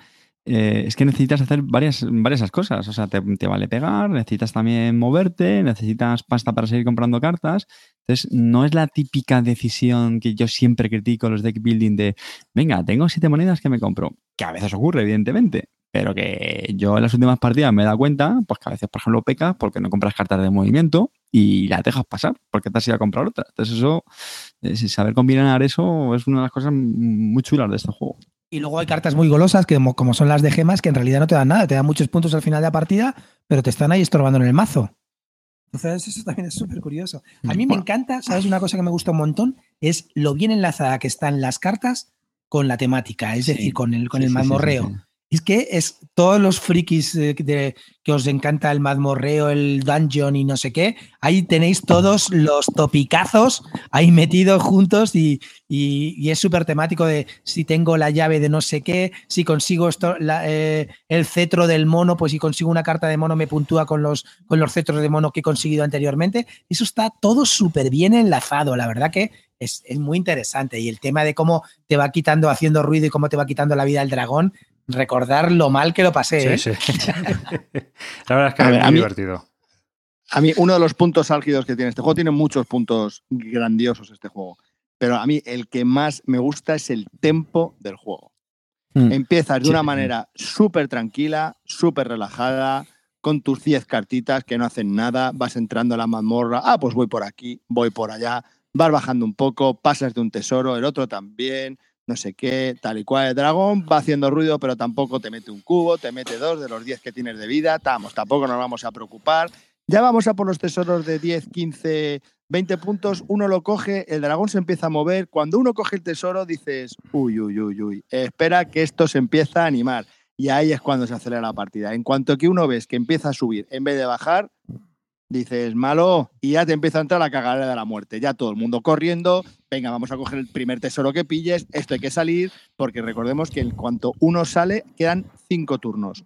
eh, es que necesitas hacer varias, varias cosas. O sea, te, vale pegar, necesitas también moverte, necesitas pasta para seguir comprando cartas. Entonces, no es la típica decisión que yo siempre critico los deck building de, venga, tengo siete monedas que me compro. Que a veces ocurre, evidentemente. Pero que yo en las últimas partidas me he dado cuenta, pues que a veces, por ejemplo, pecas porque no compras cartas de movimiento y las dejas pasar porque te has ido a comprar otra. Entonces, eso, saber combinar eso es una de las cosas muy chulas de este juego. Y luego hay cartas muy golosas, que como, como son las de gemas, que en realidad no te dan nada, te dan muchos puntos al final de la partida, pero te están ahí estorbando en el mazo. Entonces, eso también es súper curioso. A mí me encanta, ¿sabes? Una cosa que me gusta un montón es lo bien enlazada que están las cartas con la temática, es Sí. decir, con el, con Sí, el mazmorreo. sí. Es que es todos los frikis eh, de- que os encanta el mazmorreo, el dungeon y no sé qué. Ahí tenéis todos los topicazos ahí metidos juntos y, y- es súper temático de si tengo la llave de no sé qué, si consigo esto, la- eh, el cetro del mono, pues si consigo una carta de mono me puntúa con los, con los cetros de mono que he conseguido anteriormente. Eso está todo súper bien enlazado. La verdad que es, es muy interesante. Y el tema de cómo te va quitando, haciendo ruido y cómo te va quitando la vida el dragón, recordar lo mal que lo pasé. ¿eh? Sí, sí. la verdad es que A es ver, muy a mí- divertido. A mí, uno de los puntos álgidos que tiene este juego, tiene muchos puntos grandiosos este juego, pero a mí el que más me gusta es el tempo del juego. Mm. Empiezas de Sí. una manera súper tranquila, súper relajada, con tus 10 cartitas que no hacen nada, vas entrando a la mazmorra, ah, pues voy por aquí, voy por allá, vas bajando un poco, pasas de un tesoro, el otro también, no sé qué, tal y cual. El dragón va haciendo ruido, pero tampoco te mete un cubo, te mete dos de los 10 que tienes de vida, vamos, tampoco nos vamos a preocupar. Ya vamos a por los tesoros de 10, 15, 20 puntos, uno lo coge, el dragón se empieza a mover. Cuando uno coge el tesoro dices, uy, uy, uy, uy, espera que esto se empieza a animar. Y ahí es cuando se acelera la partida. En cuanto que uno ves que empieza a subir en vez de bajar, dices, malo, y ya te empieza a entrar la cagadera de la muerte. Ya todo el mundo corriendo, venga, vamos a coger el primer tesoro que pilles, esto hay que salir, porque recordemos que en cuanto uno sale, quedan cinco turnos.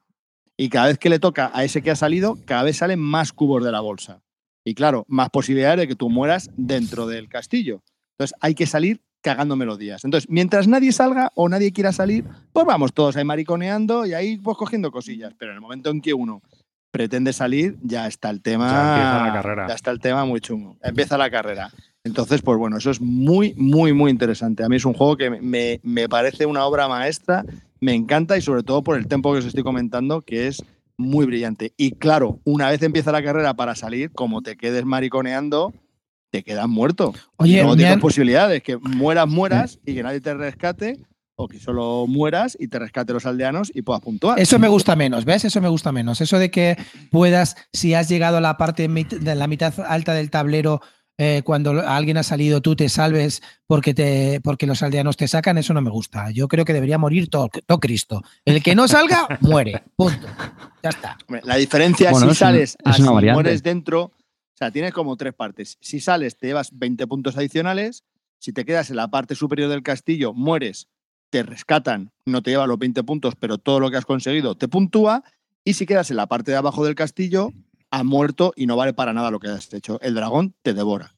Y cada vez que le toca a ese que ha salido, cada vez salen más cubos de la bolsa. Y claro, más posibilidades de que tú mueras dentro del castillo. Entonces hay que salir cagando melodías. Entonces, mientras nadie salga o nadie quiera salir, pues vamos todos ahí mariconeando y ahí pues cogiendo cosillas. Pero en el momento en que uno pretende salir, ya está el tema. Ya empieza la carrera. Ya está el tema muy chungo. Empieza la carrera. Entonces, pues bueno, eso es muy, muy, muy interesante. A mí es un juego que me, me parece una obra maestra, me encanta y sobre todo por el tiempo que os estoy comentando, que es muy brillante. Y claro, una vez empieza la carrera para salir, como te quedes mariconeando, te quedas muerto. Oye, no tienes han- posibilidades, que mueras, mueras y que nadie te rescate, o que solo mueras y te rescate los aldeanos y puedas puntuar. Eso me gusta menos, ¿ves? Eso me gusta menos. Eso de que puedas, si has llegado a la parte de la mitad alta del tablero, eh, cuando alguien ha salido, tú te salves porque, te, porque los aldeanos te sacan, eso no me gusta. Yo creo que debería morir todo, todo Cristo. El que no salga, muere. Punto. Ya está. La diferencia Bueno, si es un- sales es a si una variante. mueres dentro, o sea, tienes como tres partes. Si sales, te llevas 20 puntos adicionales. Si te quedas en la parte superior del castillo, mueres, te rescatan, no te llevas los 20 puntos, pero todo lo que has conseguido te puntúa. Y si quedas en la parte de abajo del castillo, ha muerto y no vale para nada lo que has hecho. El dragón te devora.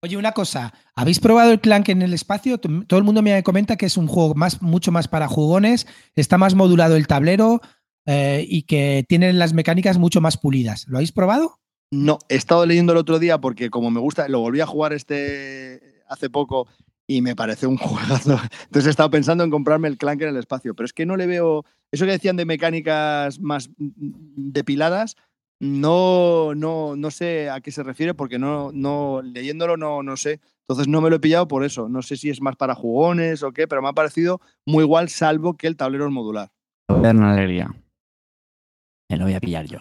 Oye, una cosa, ¿habéis probado el Clank en el espacio? Todo el mundo me comenta que es un juego más, mucho más para jugones, está más modulado el tablero eh, y que tienen las mecánicas mucho más pulidas. ¿Lo habéis probado? No, he estado leyendo el otro día porque como me gusta, lo volví a jugar este hace poco y me parece un juegazo. Entonces he estado pensando en comprarme el Clank en el espacio, pero es que no le veo eso que decían de mecánicas más depiladas, no, no, no sé a qué se refiere porque no, no, leyéndolo no, no sé. Entonces no me lo he pillado por eso. No sé si es más para jugones o qué, pero me ha parecido muy igual, salvo que el tablero es modular. Alegría. Me lo voy a pillar yo.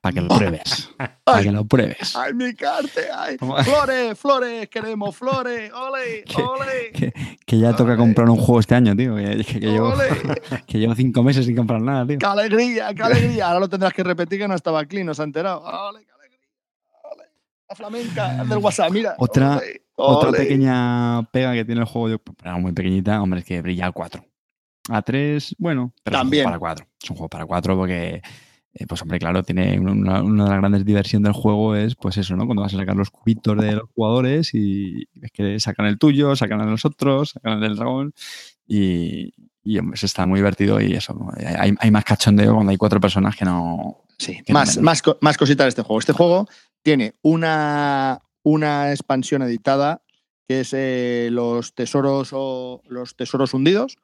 Para que lo pruebes. Para que lo pruebes. ¡Ay, mi carte! ¡Ay! ¡Flores, flores! ¡Queremos flores! ¡Ole! ¡Ole! Que, que ya toca comprar un juego este año, tío. Que, llevo, ¡Ole! que llevo cinco meses sin comprar nada, tío. ¡Qué alegría! ¡Qué alegría! Ahora lo tendrás que repetir que no estaba clean, no se ha enterado. ¡Ole! ¡Qué alegría! ¡Ole! La flamenca del WhatsApp, mira. Otra- ¡Ole! Otra ¡Ole! pequeña pega que tiene el juego, yo, pero muy pequeñita, hombre, es que brilla a 4. A 3, bueno, pero También. es un juego para 4. Es un juego para 4 porque, eh, pues hombre, claro, tiene una, una de las grandes diversiones del juego es, pues eso, ¿no? Cuando vas a sacar los cubitos de los jugadores y ves que sacan el tuyo, sacan el de los otros, sacan el del dragón y, y hombre, eso está muy divertido y eso, ¿no? hay, hay más cachondeo cuando hay cuatro personas que no... Sí, que más, no- más, co- más cositas de este juego. Este juego tiene una, una expansión editada que es eh, los tesoros o los tesoros hundidos,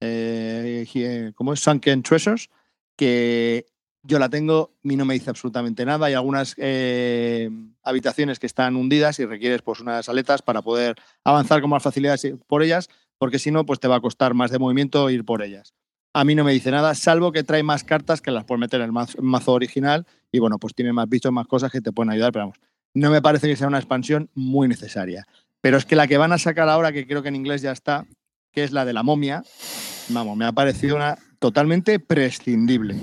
eh, eh, ¿cómo es? Sunken Treasures, que yo la tengo y no me dice absolutamente nada. Hay algunas eh, habitaciones que están hundidas y requieres pues unas aletas para poder avanzar con más facilidad por ellas, porque si no, pues te va a costar más de movimiento ir por ellas. A mí no me dice nada, salvo que trae más cartas que las puedes meter en el mazo, mazo original y bueno, pues tiene más bichos, más cosas que te pueden ayudar, pero vamos, no me parece que sea una expansión muy necesaria. Pero es que la que van a sacar ahora, que creo que en inglés ya está, que es la de la momia, vamos, me ha parecido una totalmente prescindible.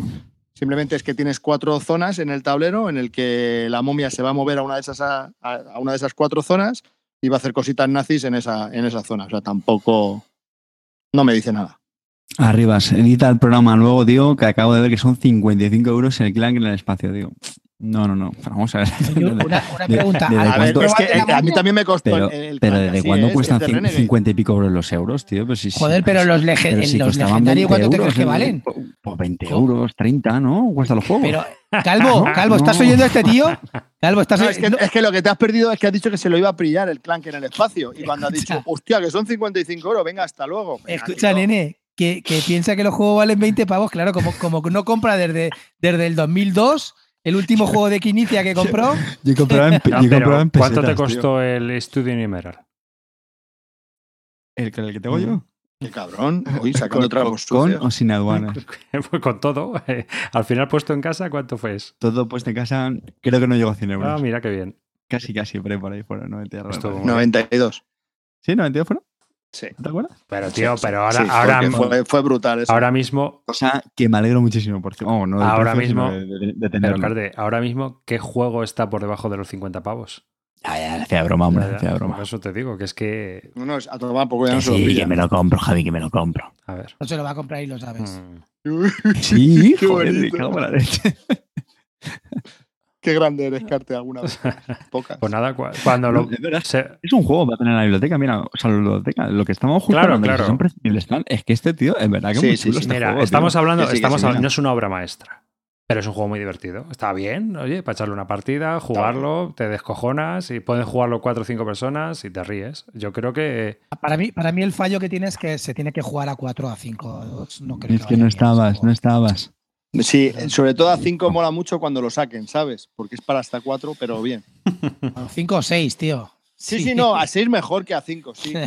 Simplemente es que tienes cuatro zonas en el tablero en el que la momia se va a mover a una de esas, a, una de esas cuatro zonas y va a hacer cositas nazis en esa, en esa zona. O sea, tampoco... No me dice nada. Arribas, edita el programa luego, tío, que acabo de ver que son 55 euros el clan en el espacio, tío. No, no, no. Vamos a ver. Yo, una, una De- pregunta. de- de ¿al A ver, es que de eh, a mí también me costó Pero, el, el pero ¿desde cuándo es, cuestan es de cin- Renegade. 50 y pico euros los euros, tío? Pues sí, sí, Joder, pero los, lege- pero si los legendarios, 20 ¿cuánto te crees euros, que el- valen? Pues 20 euros, 30, ¿no? Cuestan los juegos. Pero, Calvo, No, Calvo, ¿estás no. oyendo a este tío? Calvo, ¿estás No, es, que, oyendo? es que lo que te has perdido es que has dicho que se lo iba a pillar el clan que en el espacio. Y cuando has dicho, hostia, que son 55 euros, venga, hasta luego. Venga, Escucha, tío. nene, que, que piensa que los juegos valen 20 pavos, claro, como, como no compra desde, desde el 2002, el último juego de Quinicia que compró, yo compraba en, No, yo pero, compraba en ¿Cuánto te tío. costó el Studio Emerald? ¿El, que- el que tengo yo? Qué cabrón. Hoy sacando tragos ¿Con o sin aduana? Pues con todo. Al final puesto en casa, ¿cuánto fue? eso? Todo puesto en casa, creo que no llegó a 100 euros. Ah, mira qué bien. Casi, casi, por ahí, por ahí fuera. 90 y algo. Estuvo muy 92. ¿Sí? ¿92 fueron? Sí. ¿No te acuerdas? Pero tío, pero ahora, sí, ahora, fue, fue brutal eso. ahora mismo, Cosa que me alegro muchísimo, por cierto. No Ahora mismo- de, de- de pero ahora mismo, ¿qué juego está por debajo de los 50 pavos? Ya, ya, hacía broma, hombre, Ya, ya, hacía broma. Por eso te digo, que es que. No, no, a tomar poco ya no se lo sí, que me lo compro, Javi, que me lo compro. A ver. no se lo va a comprar y lo sabes. Mm. Sí, Qué joder, me bonito. cago en la leche. Qué grande eres, Carte, alguna vez. Pocas. Pues nada, cu- cuando lo. Es verdad, se- Es un juego para tener en la biblioteca, mira, o sea, la biblioteca, lo que estamos justo Claro, claro. son prescindibles, están- es que este tío, es verdad que Sí, es muy sí, chulo sí. este Mira, juego, estamos tío. hablando, Que sí, que estamos sí, hablando- mira. no es una obra maestra, pero es un juego muy divertido. Está bien, oye, para echarle una partida, jugarlo, te descojonas y pueden jugarlo cuatro o cinco personas y te ríes. Yo creo que Para, mí, para mí el fallo que tiene es que se tiene que jugar a 4 o a 5. No creo Es que no estabas, no estabas. Sí, sobre todo a 5 mola mucho cuando lo saquen, ¿sabes? Porque es para hasta 4, pero bien. A 5 o 6, tío. Sí, sí, no, a 6 mejor que a 5, sí.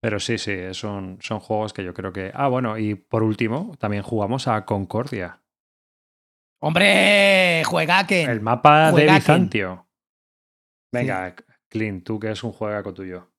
Pero sí, sí, son, son juegos que yo creo que. Ah, bueno, y por último, también jugamos a Concordia, ¡Hombre! ¡Juegaken! el mapa de. Bizantio. Venga, Clint, tú que es un juegaco tuyo.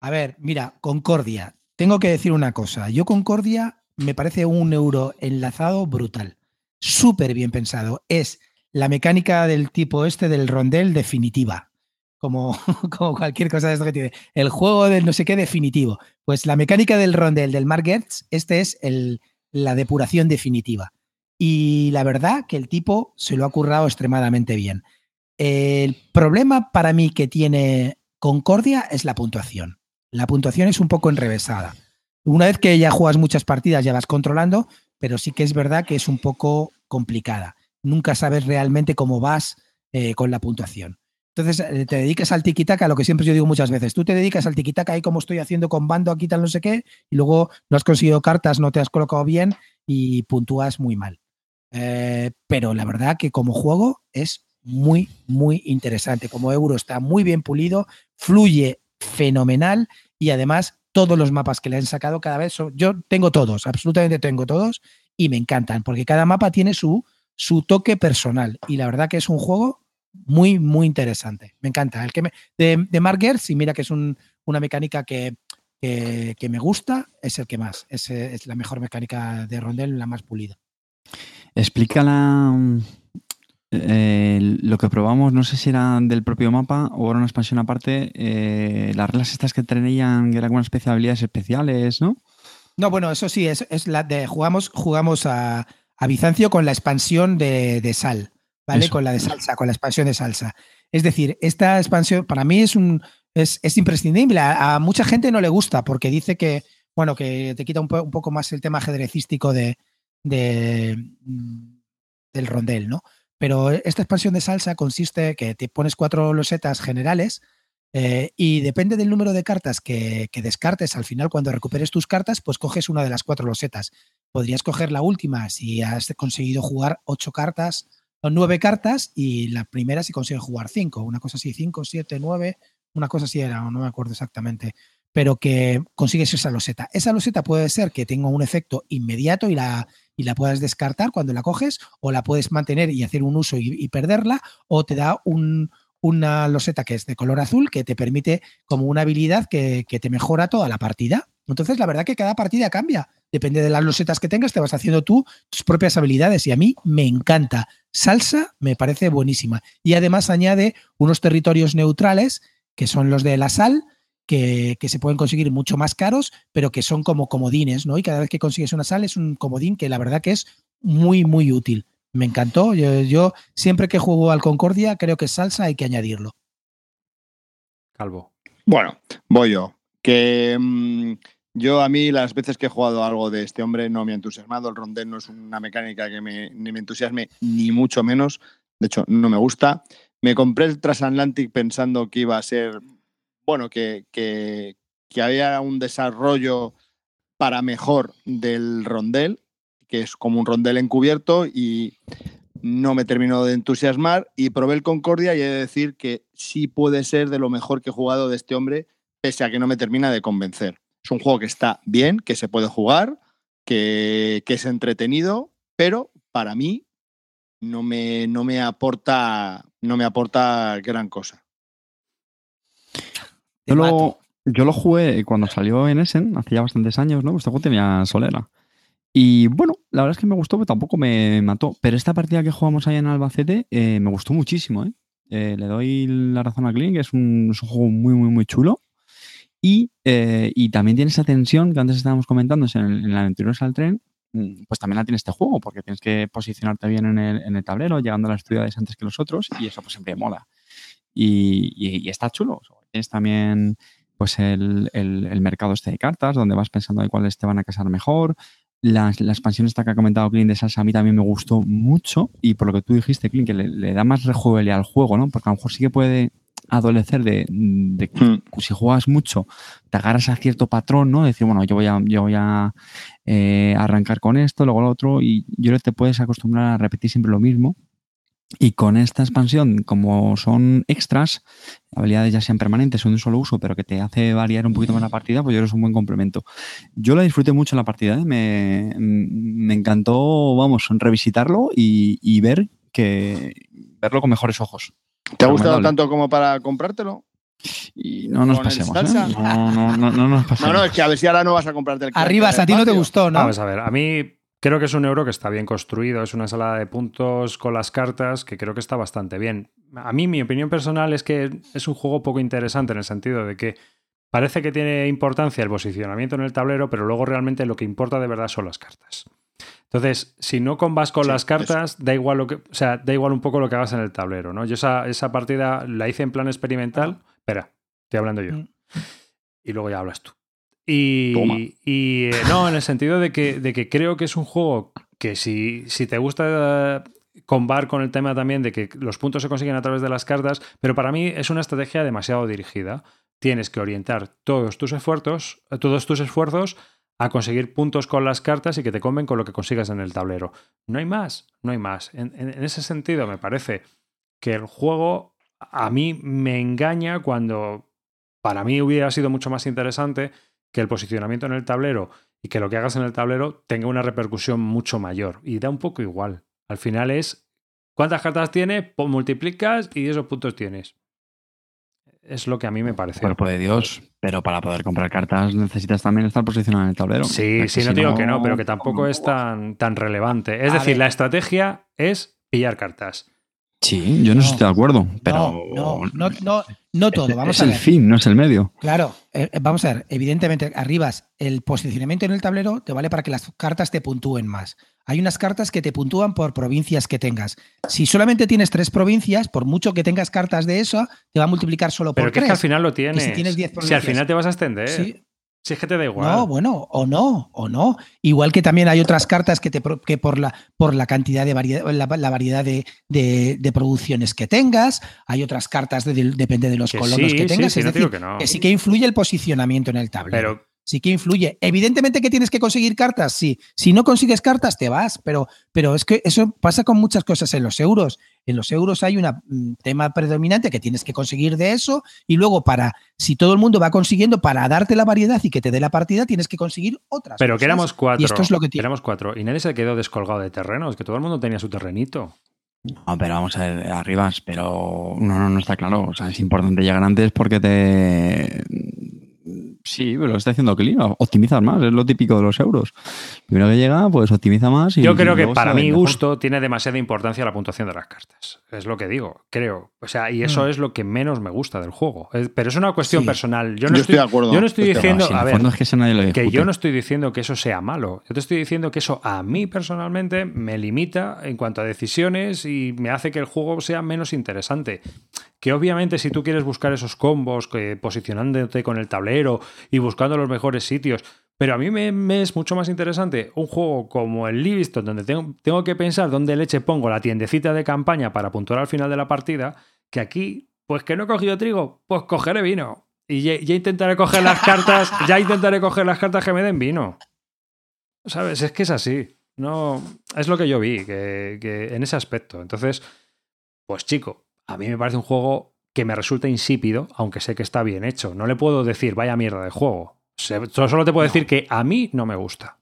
A ver, mira, Concordia. Tengo que decir una cosa. Yo Concordia me parece un euro enlazado brutal. Súper bien pensado. Es la mecánica del tipo este del rondel definitiva. Como, como cualquier cosa de esto que tiene. El juego del no sé qué definitivo. Pues la mecánica del rondel del Mark Gertz, este es el, la depuración definitiva. Y la verdad que el tipo se lo ha currado extremadamente bien. El problema para mí que tiene Concordia es la puntuación. La puntuación es un poco enrevesada. Una vez que ya juegas muchas partidas ya vas controlando, pero sí que es verdad que es un poco complicada. Nunca sabes realmente cómo vas eh, con la puntuación. Entonces eh, te dedicas al tiquitaca, lo que siempre yo digo muchas veces. Tú te dedicas al tiquitaca ahí como estoy haciendo con bando aquí tal no sé qué, y luego no has conseguido cartas, no te has colocado bien y puntúas muy mal. Eh, pero la verdad que como juego es muy, muy interesante. Como euro está muy bien pulido, fluye fenomenal y además todos los mapas que le han sacado cada vez yo tengo todos, absolutamente tengo todos y me encantan porque cada mapa tiene su, su toque personal y la verdad que es un juego muy, muy interesante. Me encanta. El que de, de Mark y mira que es una mecánica que, que, me gusta, es el que más. Es, es la mejor mecánica de Rondel, la más pulida. Explícala eh, lo que probamos, no sé si era del propio mapa o era una expansión aparte, eh, las reglas estas que tenían, que eran algunas especie de habilidades especiales, ¿no? No, bueno, eso sí, es, es la de jugamos, jugamos a, a Bizancio con la expansión de, de sal, ¿vale? Con la de salsa, con la expansión de salsa. Es decir, esta expansión para mí es un es, es imprescindible. A, mucha gente no le gusta porque dice que, bueno, que te quita un, un poco más el tema ajedrecístico de, de, mm, del rondel, ¿no? Pero esta expansión de salsa consiste que te pones cuatro losetas generales eh, y depende del número de cartas que, descartes al final cuando recuperes tus cartas, pues coges una de las cuatro losetas. Podrías coger la última si has conseguido jugar ocho cartas o nueve cartas y la primera si consigues jugar cinco, una cosa así, cinco, siete, nueve, una cosa así era, no me acuerdo exactamente, pero que consigues esa loseta. Esa loseta puede ser que tenga un efecto inmediato y la, y la puedas descartar cuando la coges, o la puedes mantener y hacer un uso y, perderla, o te da una loseta que es de color azul que te permite como una habilidad que, te mejora toda la partida. Entonces, la verdad que cada partida cambia. Depende de las losetas que tengas, te vas haciendo tú tus propias habilidades y a mí me encanta. Salsa me parece buenísima. Y además añade unos territorios neutrales que son los de la sal, que, se pueden conseguir mucho más caros, pero que son como comodines, ¿no? Y cada vez que consigues una sal es un comodín que la verdad que es muy, muy útil. Me encantó. Yo, siempre que juego al Concordia creo que salsa hay que añadirlo. Calvo. Bueno, voy yo. Que mm, yo a mí las veces que he jugado algo de este hombre no me ha entusiasmado. El rondel no es una mecánica que me, ni me entusiasme, ni mucho menos. De hecho, no me gusta. Me compré el Transatlantic pensando que iba a ser bueno, que, que, había un desarrollo para mejor del rondel, que es como un rondel encubierto y no me terminó de entusiasmar y probé el Concordia y he de decir que sí puede ser de lo mejor que he jugado de este hombre, pese a que no me termina de convencer. Es un juego que está bien, que se puede jugar, que, que es entretenido, pero para mí no me, no me aporta no me aporta gran cosa. Yo lo, yo lo, jugué cuando salió en Essen, hace ya bastantes años, ¿no? Este juego tenía solera. Y bueno, la verdad es que me gustó, pero tampoco me mató. Pero esta partida que jugamos ahí en Albacete eh, me gustó muchísimo, ¿eh? ¿eh? Le doy la razón a Clean, que es un, es un, juego muy, muy, muy chulo. Y, eh, y, también tiene esa tensión que antes estábamos comentando en, el, en el Aventureros al Tren, mm, pues también la tiene este juego, porque tienes que posicionarte bien en el, en el tablero, llegando a las ciudades antes que los otros, y eso pues siempre mola. Y, y, y está chulo. Es también pues el, mercado este de cartas, donde vas pensando de cuáles te van a casar mejor. La, expansión esta que ha comentado Clint de Salsa a mí también me gustó mucho y por lo que tú dijiste, Clint, que le, da más rejugabilidad al juego, ¿no? Porque a lo mejor sí que puede adolecer de, que hmm. si juegas mucho te agarras a cierto patrón, ¿no? Decir, bueno, yo voy a, yo voy a eh, arrancar con esto, luego lo otro y yo creo que te puedes acostumbrar a repetir siempre lo mismo y con esta expansión, como son extras, habilidades ya sean permanentes o de un solo uso, pero que te hace variar un poquito más la partida, pues yo creo que es un buen complemento. Yo la disfruté mucho en la partida, ¿eh? me, me, encantó, vamos, revisitarlo y, ver que verlo con mejores ojos. ¿Te ha gustado tanto como para comprártelo? Y no nos pasemos. ¿eh? No, no, no, nos pasemos. No, no, es que a ver si ahora no vas a comprarte el Arriba, a ti no te gustó, ¿no? Vamos a ver, a mí Creo que es un euro que está bien construido, es una sala de puntos con las cartas que creo que está bastante bien. A mí mi opinión personal es que es un juego poco interesante en el sentido de que parece que tiene importancia el posicionamiento en el tablero, pero luego realmente lo que importa de verdad son las cartas. Entonces, si no combas con las cartas, da igual lo que, o sea, da igual un poco lo que hagas en el tablero, ¿no? Yo esa, esa partida la hice en plan experimental. Espera, estoy hablando yo. Mm. Y luego ya hablas tú. Y, y eh, no, en el sentido de que, de que creo que es un juego que si, si te gusta combar con el tema también de que los puntos se consiguen a través de las cartas, pero para mí es una estrategia demasiado dirigida. Tienes que orientar todos tus esfuerzos, todos tus esfuerzos a conseguir puntos con las cartas y que te comen con lo que consigas en el tablero. No hay más, no hay más. En, en ese sentido, me parece que el juego a mí me engaña cuando para mí hubiera sido mucho más interesante que el posicionamiento en el tablero y que lo que hagas en el tablero tenga una repercusión mucho mayor. Y da un poco igual. Al final es cuántas cartas tienes, pues multiplicas y esos puntos tienes. Es lo que a mí me parece. Cuerpo de Dios, pero para poder comprar cartas necesitas también estar posicionado en el tablero. Sí, sí, no digo que no, pero que tampoco es tan, tan relevante. Es decir, la estrategia es pillar cartas. Sí, yo no, estoy de acuerdo, pero. No, no, no, no, todo. Vamos es a el fin, no es el medio. Claro, eh, vamos a ver. Evidentemente, arribas, el posicionamiento en el tablero te vale para que las cartas te puntúen más. Hay unas cartas que te puntúan por provincias que tengas. Si solamente tienes tres provincias, por mucho que tengas cartas de eso, te va a multiplicar solo por Pero tres. Pero que al final lo tienes. si tienes 10 Si al final te vas a extender. Sí, si es que te da igual. No, bueno, o no, o no. Igual que también hay otras cartas que, te, que por, la, por la cantidad de variedad, la, la variedad de, de, de, producciones que tengas, hay otras cartas, de, depende de los que colonos sí, que tengas. Sí, es decir, que, no. que, sí que influye el posicionamiento en el tablero. Pero, sí que influye. Evidentemente que tienes que conseguir cartas, sí. Si no consigues cartas, te vas, pero, pero es que eso pasa con muchas cosas en los euros. En los euros hay un tema predominante que tienes que conseguir de eso y luego para, si todo el mundo va consiguiendo para darte la variedad y que te dé la partida, tienes que conseguir otras. Pero cosas. que éramos cuatro. Y esto es lo que éramos cuatro y nadie se quedó descolgado de terrenos, que todo el mundo tenía su terrenito. No, pero vamos a ver, arribas, pero no, no, no está claro. O sea, es importante llegar antes porque te Sí, pero lo está haciendo clean, optimizas más, es lo típico de los euros. Primero que llega, pues optimiza más. Y, Yo creo que para mi gusto tiene demasiada importancia la puntuación de las cartas. Es lo que digo, creo. O sea, y eso mm. es lo que menos me gusta del juego. Pero es una cuestión sí. personal. Yo no yo estoy, estoy, de acuerdo. Yo no estoy diciendo. Sí, a ver, es que, nadie lo que yo no estoy diciendo que eso sea malo. Yo te estoy diciendo que eso a mí personalmente me limita en cuanto a decisiones y me hace que el juego sea menos interesante que obviamente si tú quieres buscar esos combos, que posicionándote con el tablero y buscando los mejores sitios, pero a mí me, me, es mucho más interesante un juego como el Livingston, donde tengo, tengo, que pensar dónde leche pongo la tiendecita de campaña para puntuar al final de la partida, que aquí, pues que no he cogido trigo, pues cogeré vino. Y ya, ya intentaré coger las cartas, ya intentaré coger las cartas que me den vino. ¿Sabes? Es que es así. No, es lo que yo vi, que, que en ese aspecto. Entonces, pues chico, a mí me parece un juego que me resulta insípido, aunque sé que está bien hecho. No le puedo decir, vaya mierda de juego. Solo te puedo decir que a mí no me gusta.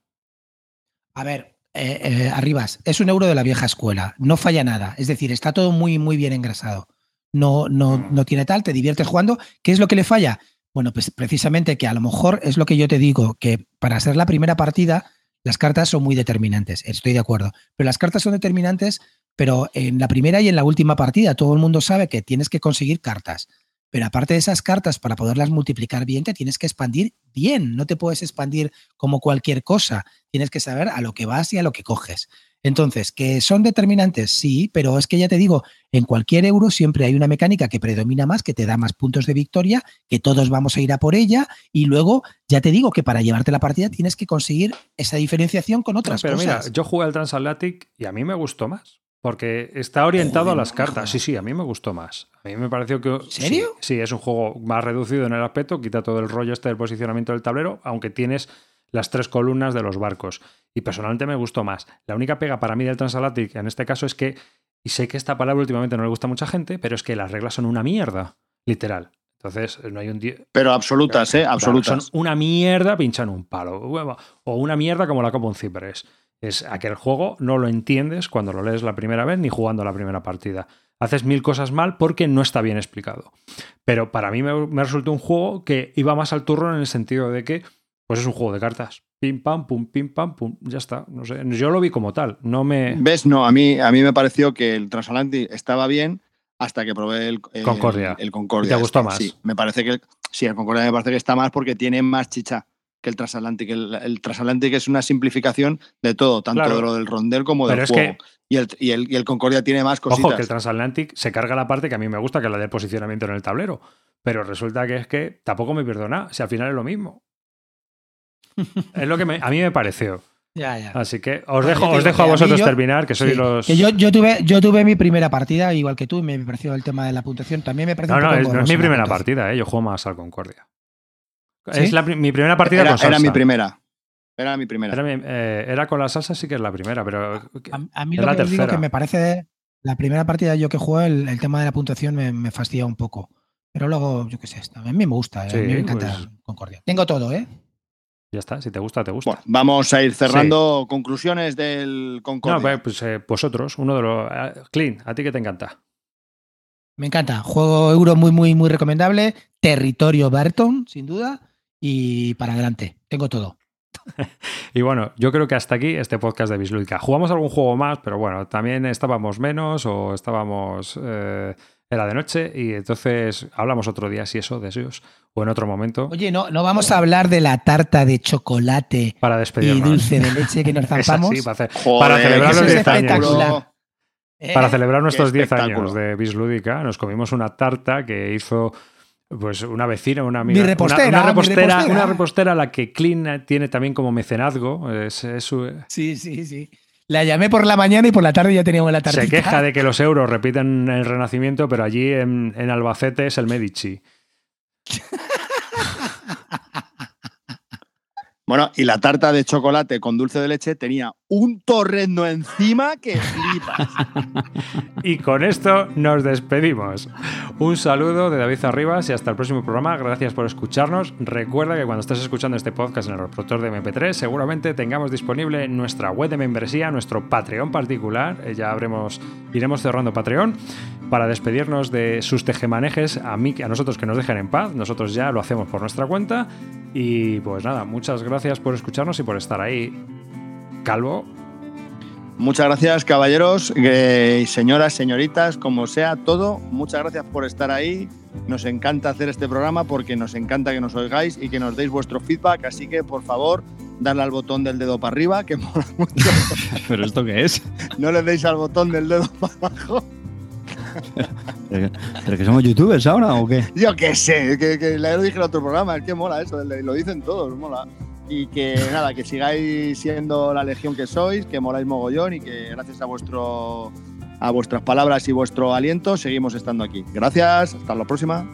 A ver, eh, eh, Arribas, es un euro de la vieja escuela. No falla nada. Es decir, está todo muy, muy bien engrasado. No, no, no tiene tal, te diviertes jugando. ¿Qué es lo que le falla? Bueno, pues precisamente que a lo mejor es lo que yo te digo, que para ser la primera partida, las cartas son muy determinantes. Estoy de acuerdo. Pero las cartas son determinantes pero en la primera y en la última partida todo el mundo sabe que tienes que conseguir cartas. Pero aparte de esas cartas, para poderlas multiplicar bien, te tienes que expandir bien. No te puedes expandir como cualquier cosa. Tienes que saber a lo que vas y a lo que coges. Entonces, ¿que son determinantes? Sí, pero es que ya te digo, en cualquier euro siempre hay una mecánica que predomina más, que te da más puntos de victoria, que todos vamos a ir a por ella, y luego ya te digo que para llevarte la partida tienes que conseguir esa diferenciación con otras pero cosas. Mira, yo jugué al Transatlantic y a mí me gustó más. Porque está orientado Joder, a las cartas. Sí, sí, a mí me gustó más. A mí me pareció que. ¿En serio? Sí, sí, es un juego más reducido en el aspecto, quita todo el rollo este del posicionamiento del tablero, aunque tienes las tres columnas de los barcos. Y personalmente me gustó más. La única pega para mí del Transatlantic en este caso es que, y sé que esta palabra últimamente no le gusta a mucha gente, pero es que las reglas son una mierda, literal. Entonces, no hay un día. Pero absolutas, ¿eh? Absolutas. Son una mierda pinchan un palo. O una mierda como la Copa un Ciprés. Es aquel juego no lo entiendes cuando lo lees la primera vez ni jugando la primera partida. Haces mil cosas mal porque no está bien explicado. Pero para mí me, me resultó un juego que iba más al turno en el sentido de que pues es un juego de cartas. Pim pam, pum, pim pam, pum. Ya está. No sé. Yo lo vi como tal. No me. ¿Ves? No, a mí, a mí me pareció que el Transatlantic estaba bien hasta que probé el, el Concordia. El, el Concordia. ¿Te gustó este. más? Sí, me parece que. Sí, el Concordia me parece que está más porque tiene más chicha que el Transatlantic. El, el Transatlantic es una simplificación de todo, tanto Claro. de lo del rondel como del Pero es juego. que- Y, el, y, el, y el Concordia tiene más cositas. Ojo, que el Transatlantic se carga la parte que a mí me gusta, que es la del posicionamiento en el tablero. Pero resulta que es que tampoco me pierdo nada. Si al final es lo mismo. es lo que me- a mí me pareció. Ya, ya. Así que os dejo, os dejo a vosotros yo- terminar, que sois Sí, los. que yo, yo, tuve, yo tuve mi primera partida, igual que tú, y me pareció el tema de la puntuación. También me pareció No, un no, poco es, no es mi primera partida, ¿eh? yo juego más al Concordia. ¿Sí? Es la mi primera partida era, con era salsa. mi primera. Era mi primera. Era, mi- eh, era con la salsa, sí que es la primera, pero. A, a mí Es lo la que os digo tercera. que me parece. La primera partida yo que juego, el, el tema de la puntuación me, me fastidia un poco. Pero luego, yo qué sé, a mí me gusta, eh, a mí me encanta pues- Concordia. Tengo todo, ¿eh? Ya está, si te gusta, te gusta. Bueno, vamos a ir cerrando conclusiones del no, Concordia. pues, pues, eh, vosotros, uno de los. eh, Clean, ¿a ti qué te encanta? Me encanta. Juego euro muy, muy, muy recomendable. Territorio Burton, sin duda. Y para adelante. Tengo todo. Y bueno, yo creo que hasta aquí este podcast de Bislúdica. Jugamos algún juego más, pero bueno, también estábamos menos o estábamos. eh, era de noche y entonces hablamos otro día, si eso, de esos, o en otro momento, Oye, no, no vamos a hablar de la tarta de chocolate para y dulce de leche que nos zampamos. así, para, hacer- Joder, para celebrar los es 10 años. ¿Eh? Para celebrar nuestros 10 espectáculo. años de Bislúdica, nos comimos una tarta que hizo pues una vecina, una Mi amiga. repostera, una, una mi repostera, repostera. una repostera a la que Clean tiene también como mecenazgo. Es, es su- Sí, sí, sí. La llamé por la mañana y por la tarde ya teníamos la tartita. se queja de que los euros repiten el Renacimiento, pero allí en, en Albacete es el Medici. Bueno, y la tarta de chocolate con dulce de leche tenía un torrendo encima que flipas. Y con esto nos despedimos. Un saludo de David Arribas y hasta el próximo programa. Gracias por escucharnos. Recuerda que cuando estés escuchando este podcast en el reproductor de MP3, seguramente tengamos disponible nuestra web de membresía, nuestro Patreon particular. Eh, Ya iremos cerrando Patreon para despedirnos de sus tejemanejes a mí, a nosotros que nos dejen en paz. Nosotros ya lo hacemos por nuestra cuenta. Y pues nada, muchas gracias por escucharnos y por estar ahí. Calvo, Muchas gracias, caballeros, eh, señoras, señoritas, como sea, todo. Muchas gracias por estar ahí. Nos encanta hacer este programa porque nos encanta que nos oigáis y que nos deis vuestro feedback. Así que, por favor, darle al botón del dedo para arriba, que mola mucho. ¿Pero esto qué es? No le deis al botón del dedo para abajo. ¿Pero que, somos youtubers ahora o qué? Yo qué sé, que, que ya lo dije en otro programa, es que mola eso, lo dicen todos, mola. Y que nada, que sigáis siendo la legión que sois, que moláis mogollón y que gracias a vuestro a vuestras palabras y vuestro aliento seguimos estando aquí. Gracias, hasta la próxima.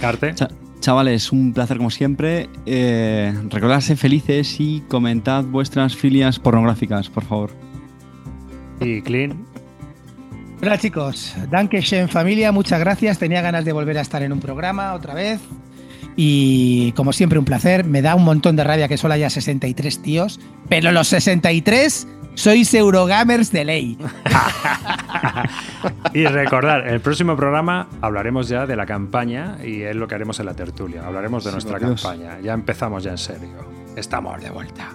Carte. Cha- Chavales, un placer como siempre. Eh, recordarse felices y comentad vuestras filias pornográficas, por favor. Y Clean. Hola chicos, Dankeschön familia, muchas gracias. Tenía ganas de volver a estar en un programa otra vez. Y como siempre, un placer. Me da un montón de rabia que solo haya 63 tíos, pero los 63 sois Eurogamers de ley. Y recordar, en el próximo programa hablaremos ya de la campaña y es lo que haremos en la tertulia. Hablaremos de Sí, nuestra Dios. campaña. Ya empezamos ya en serio. Estamos de vuelta.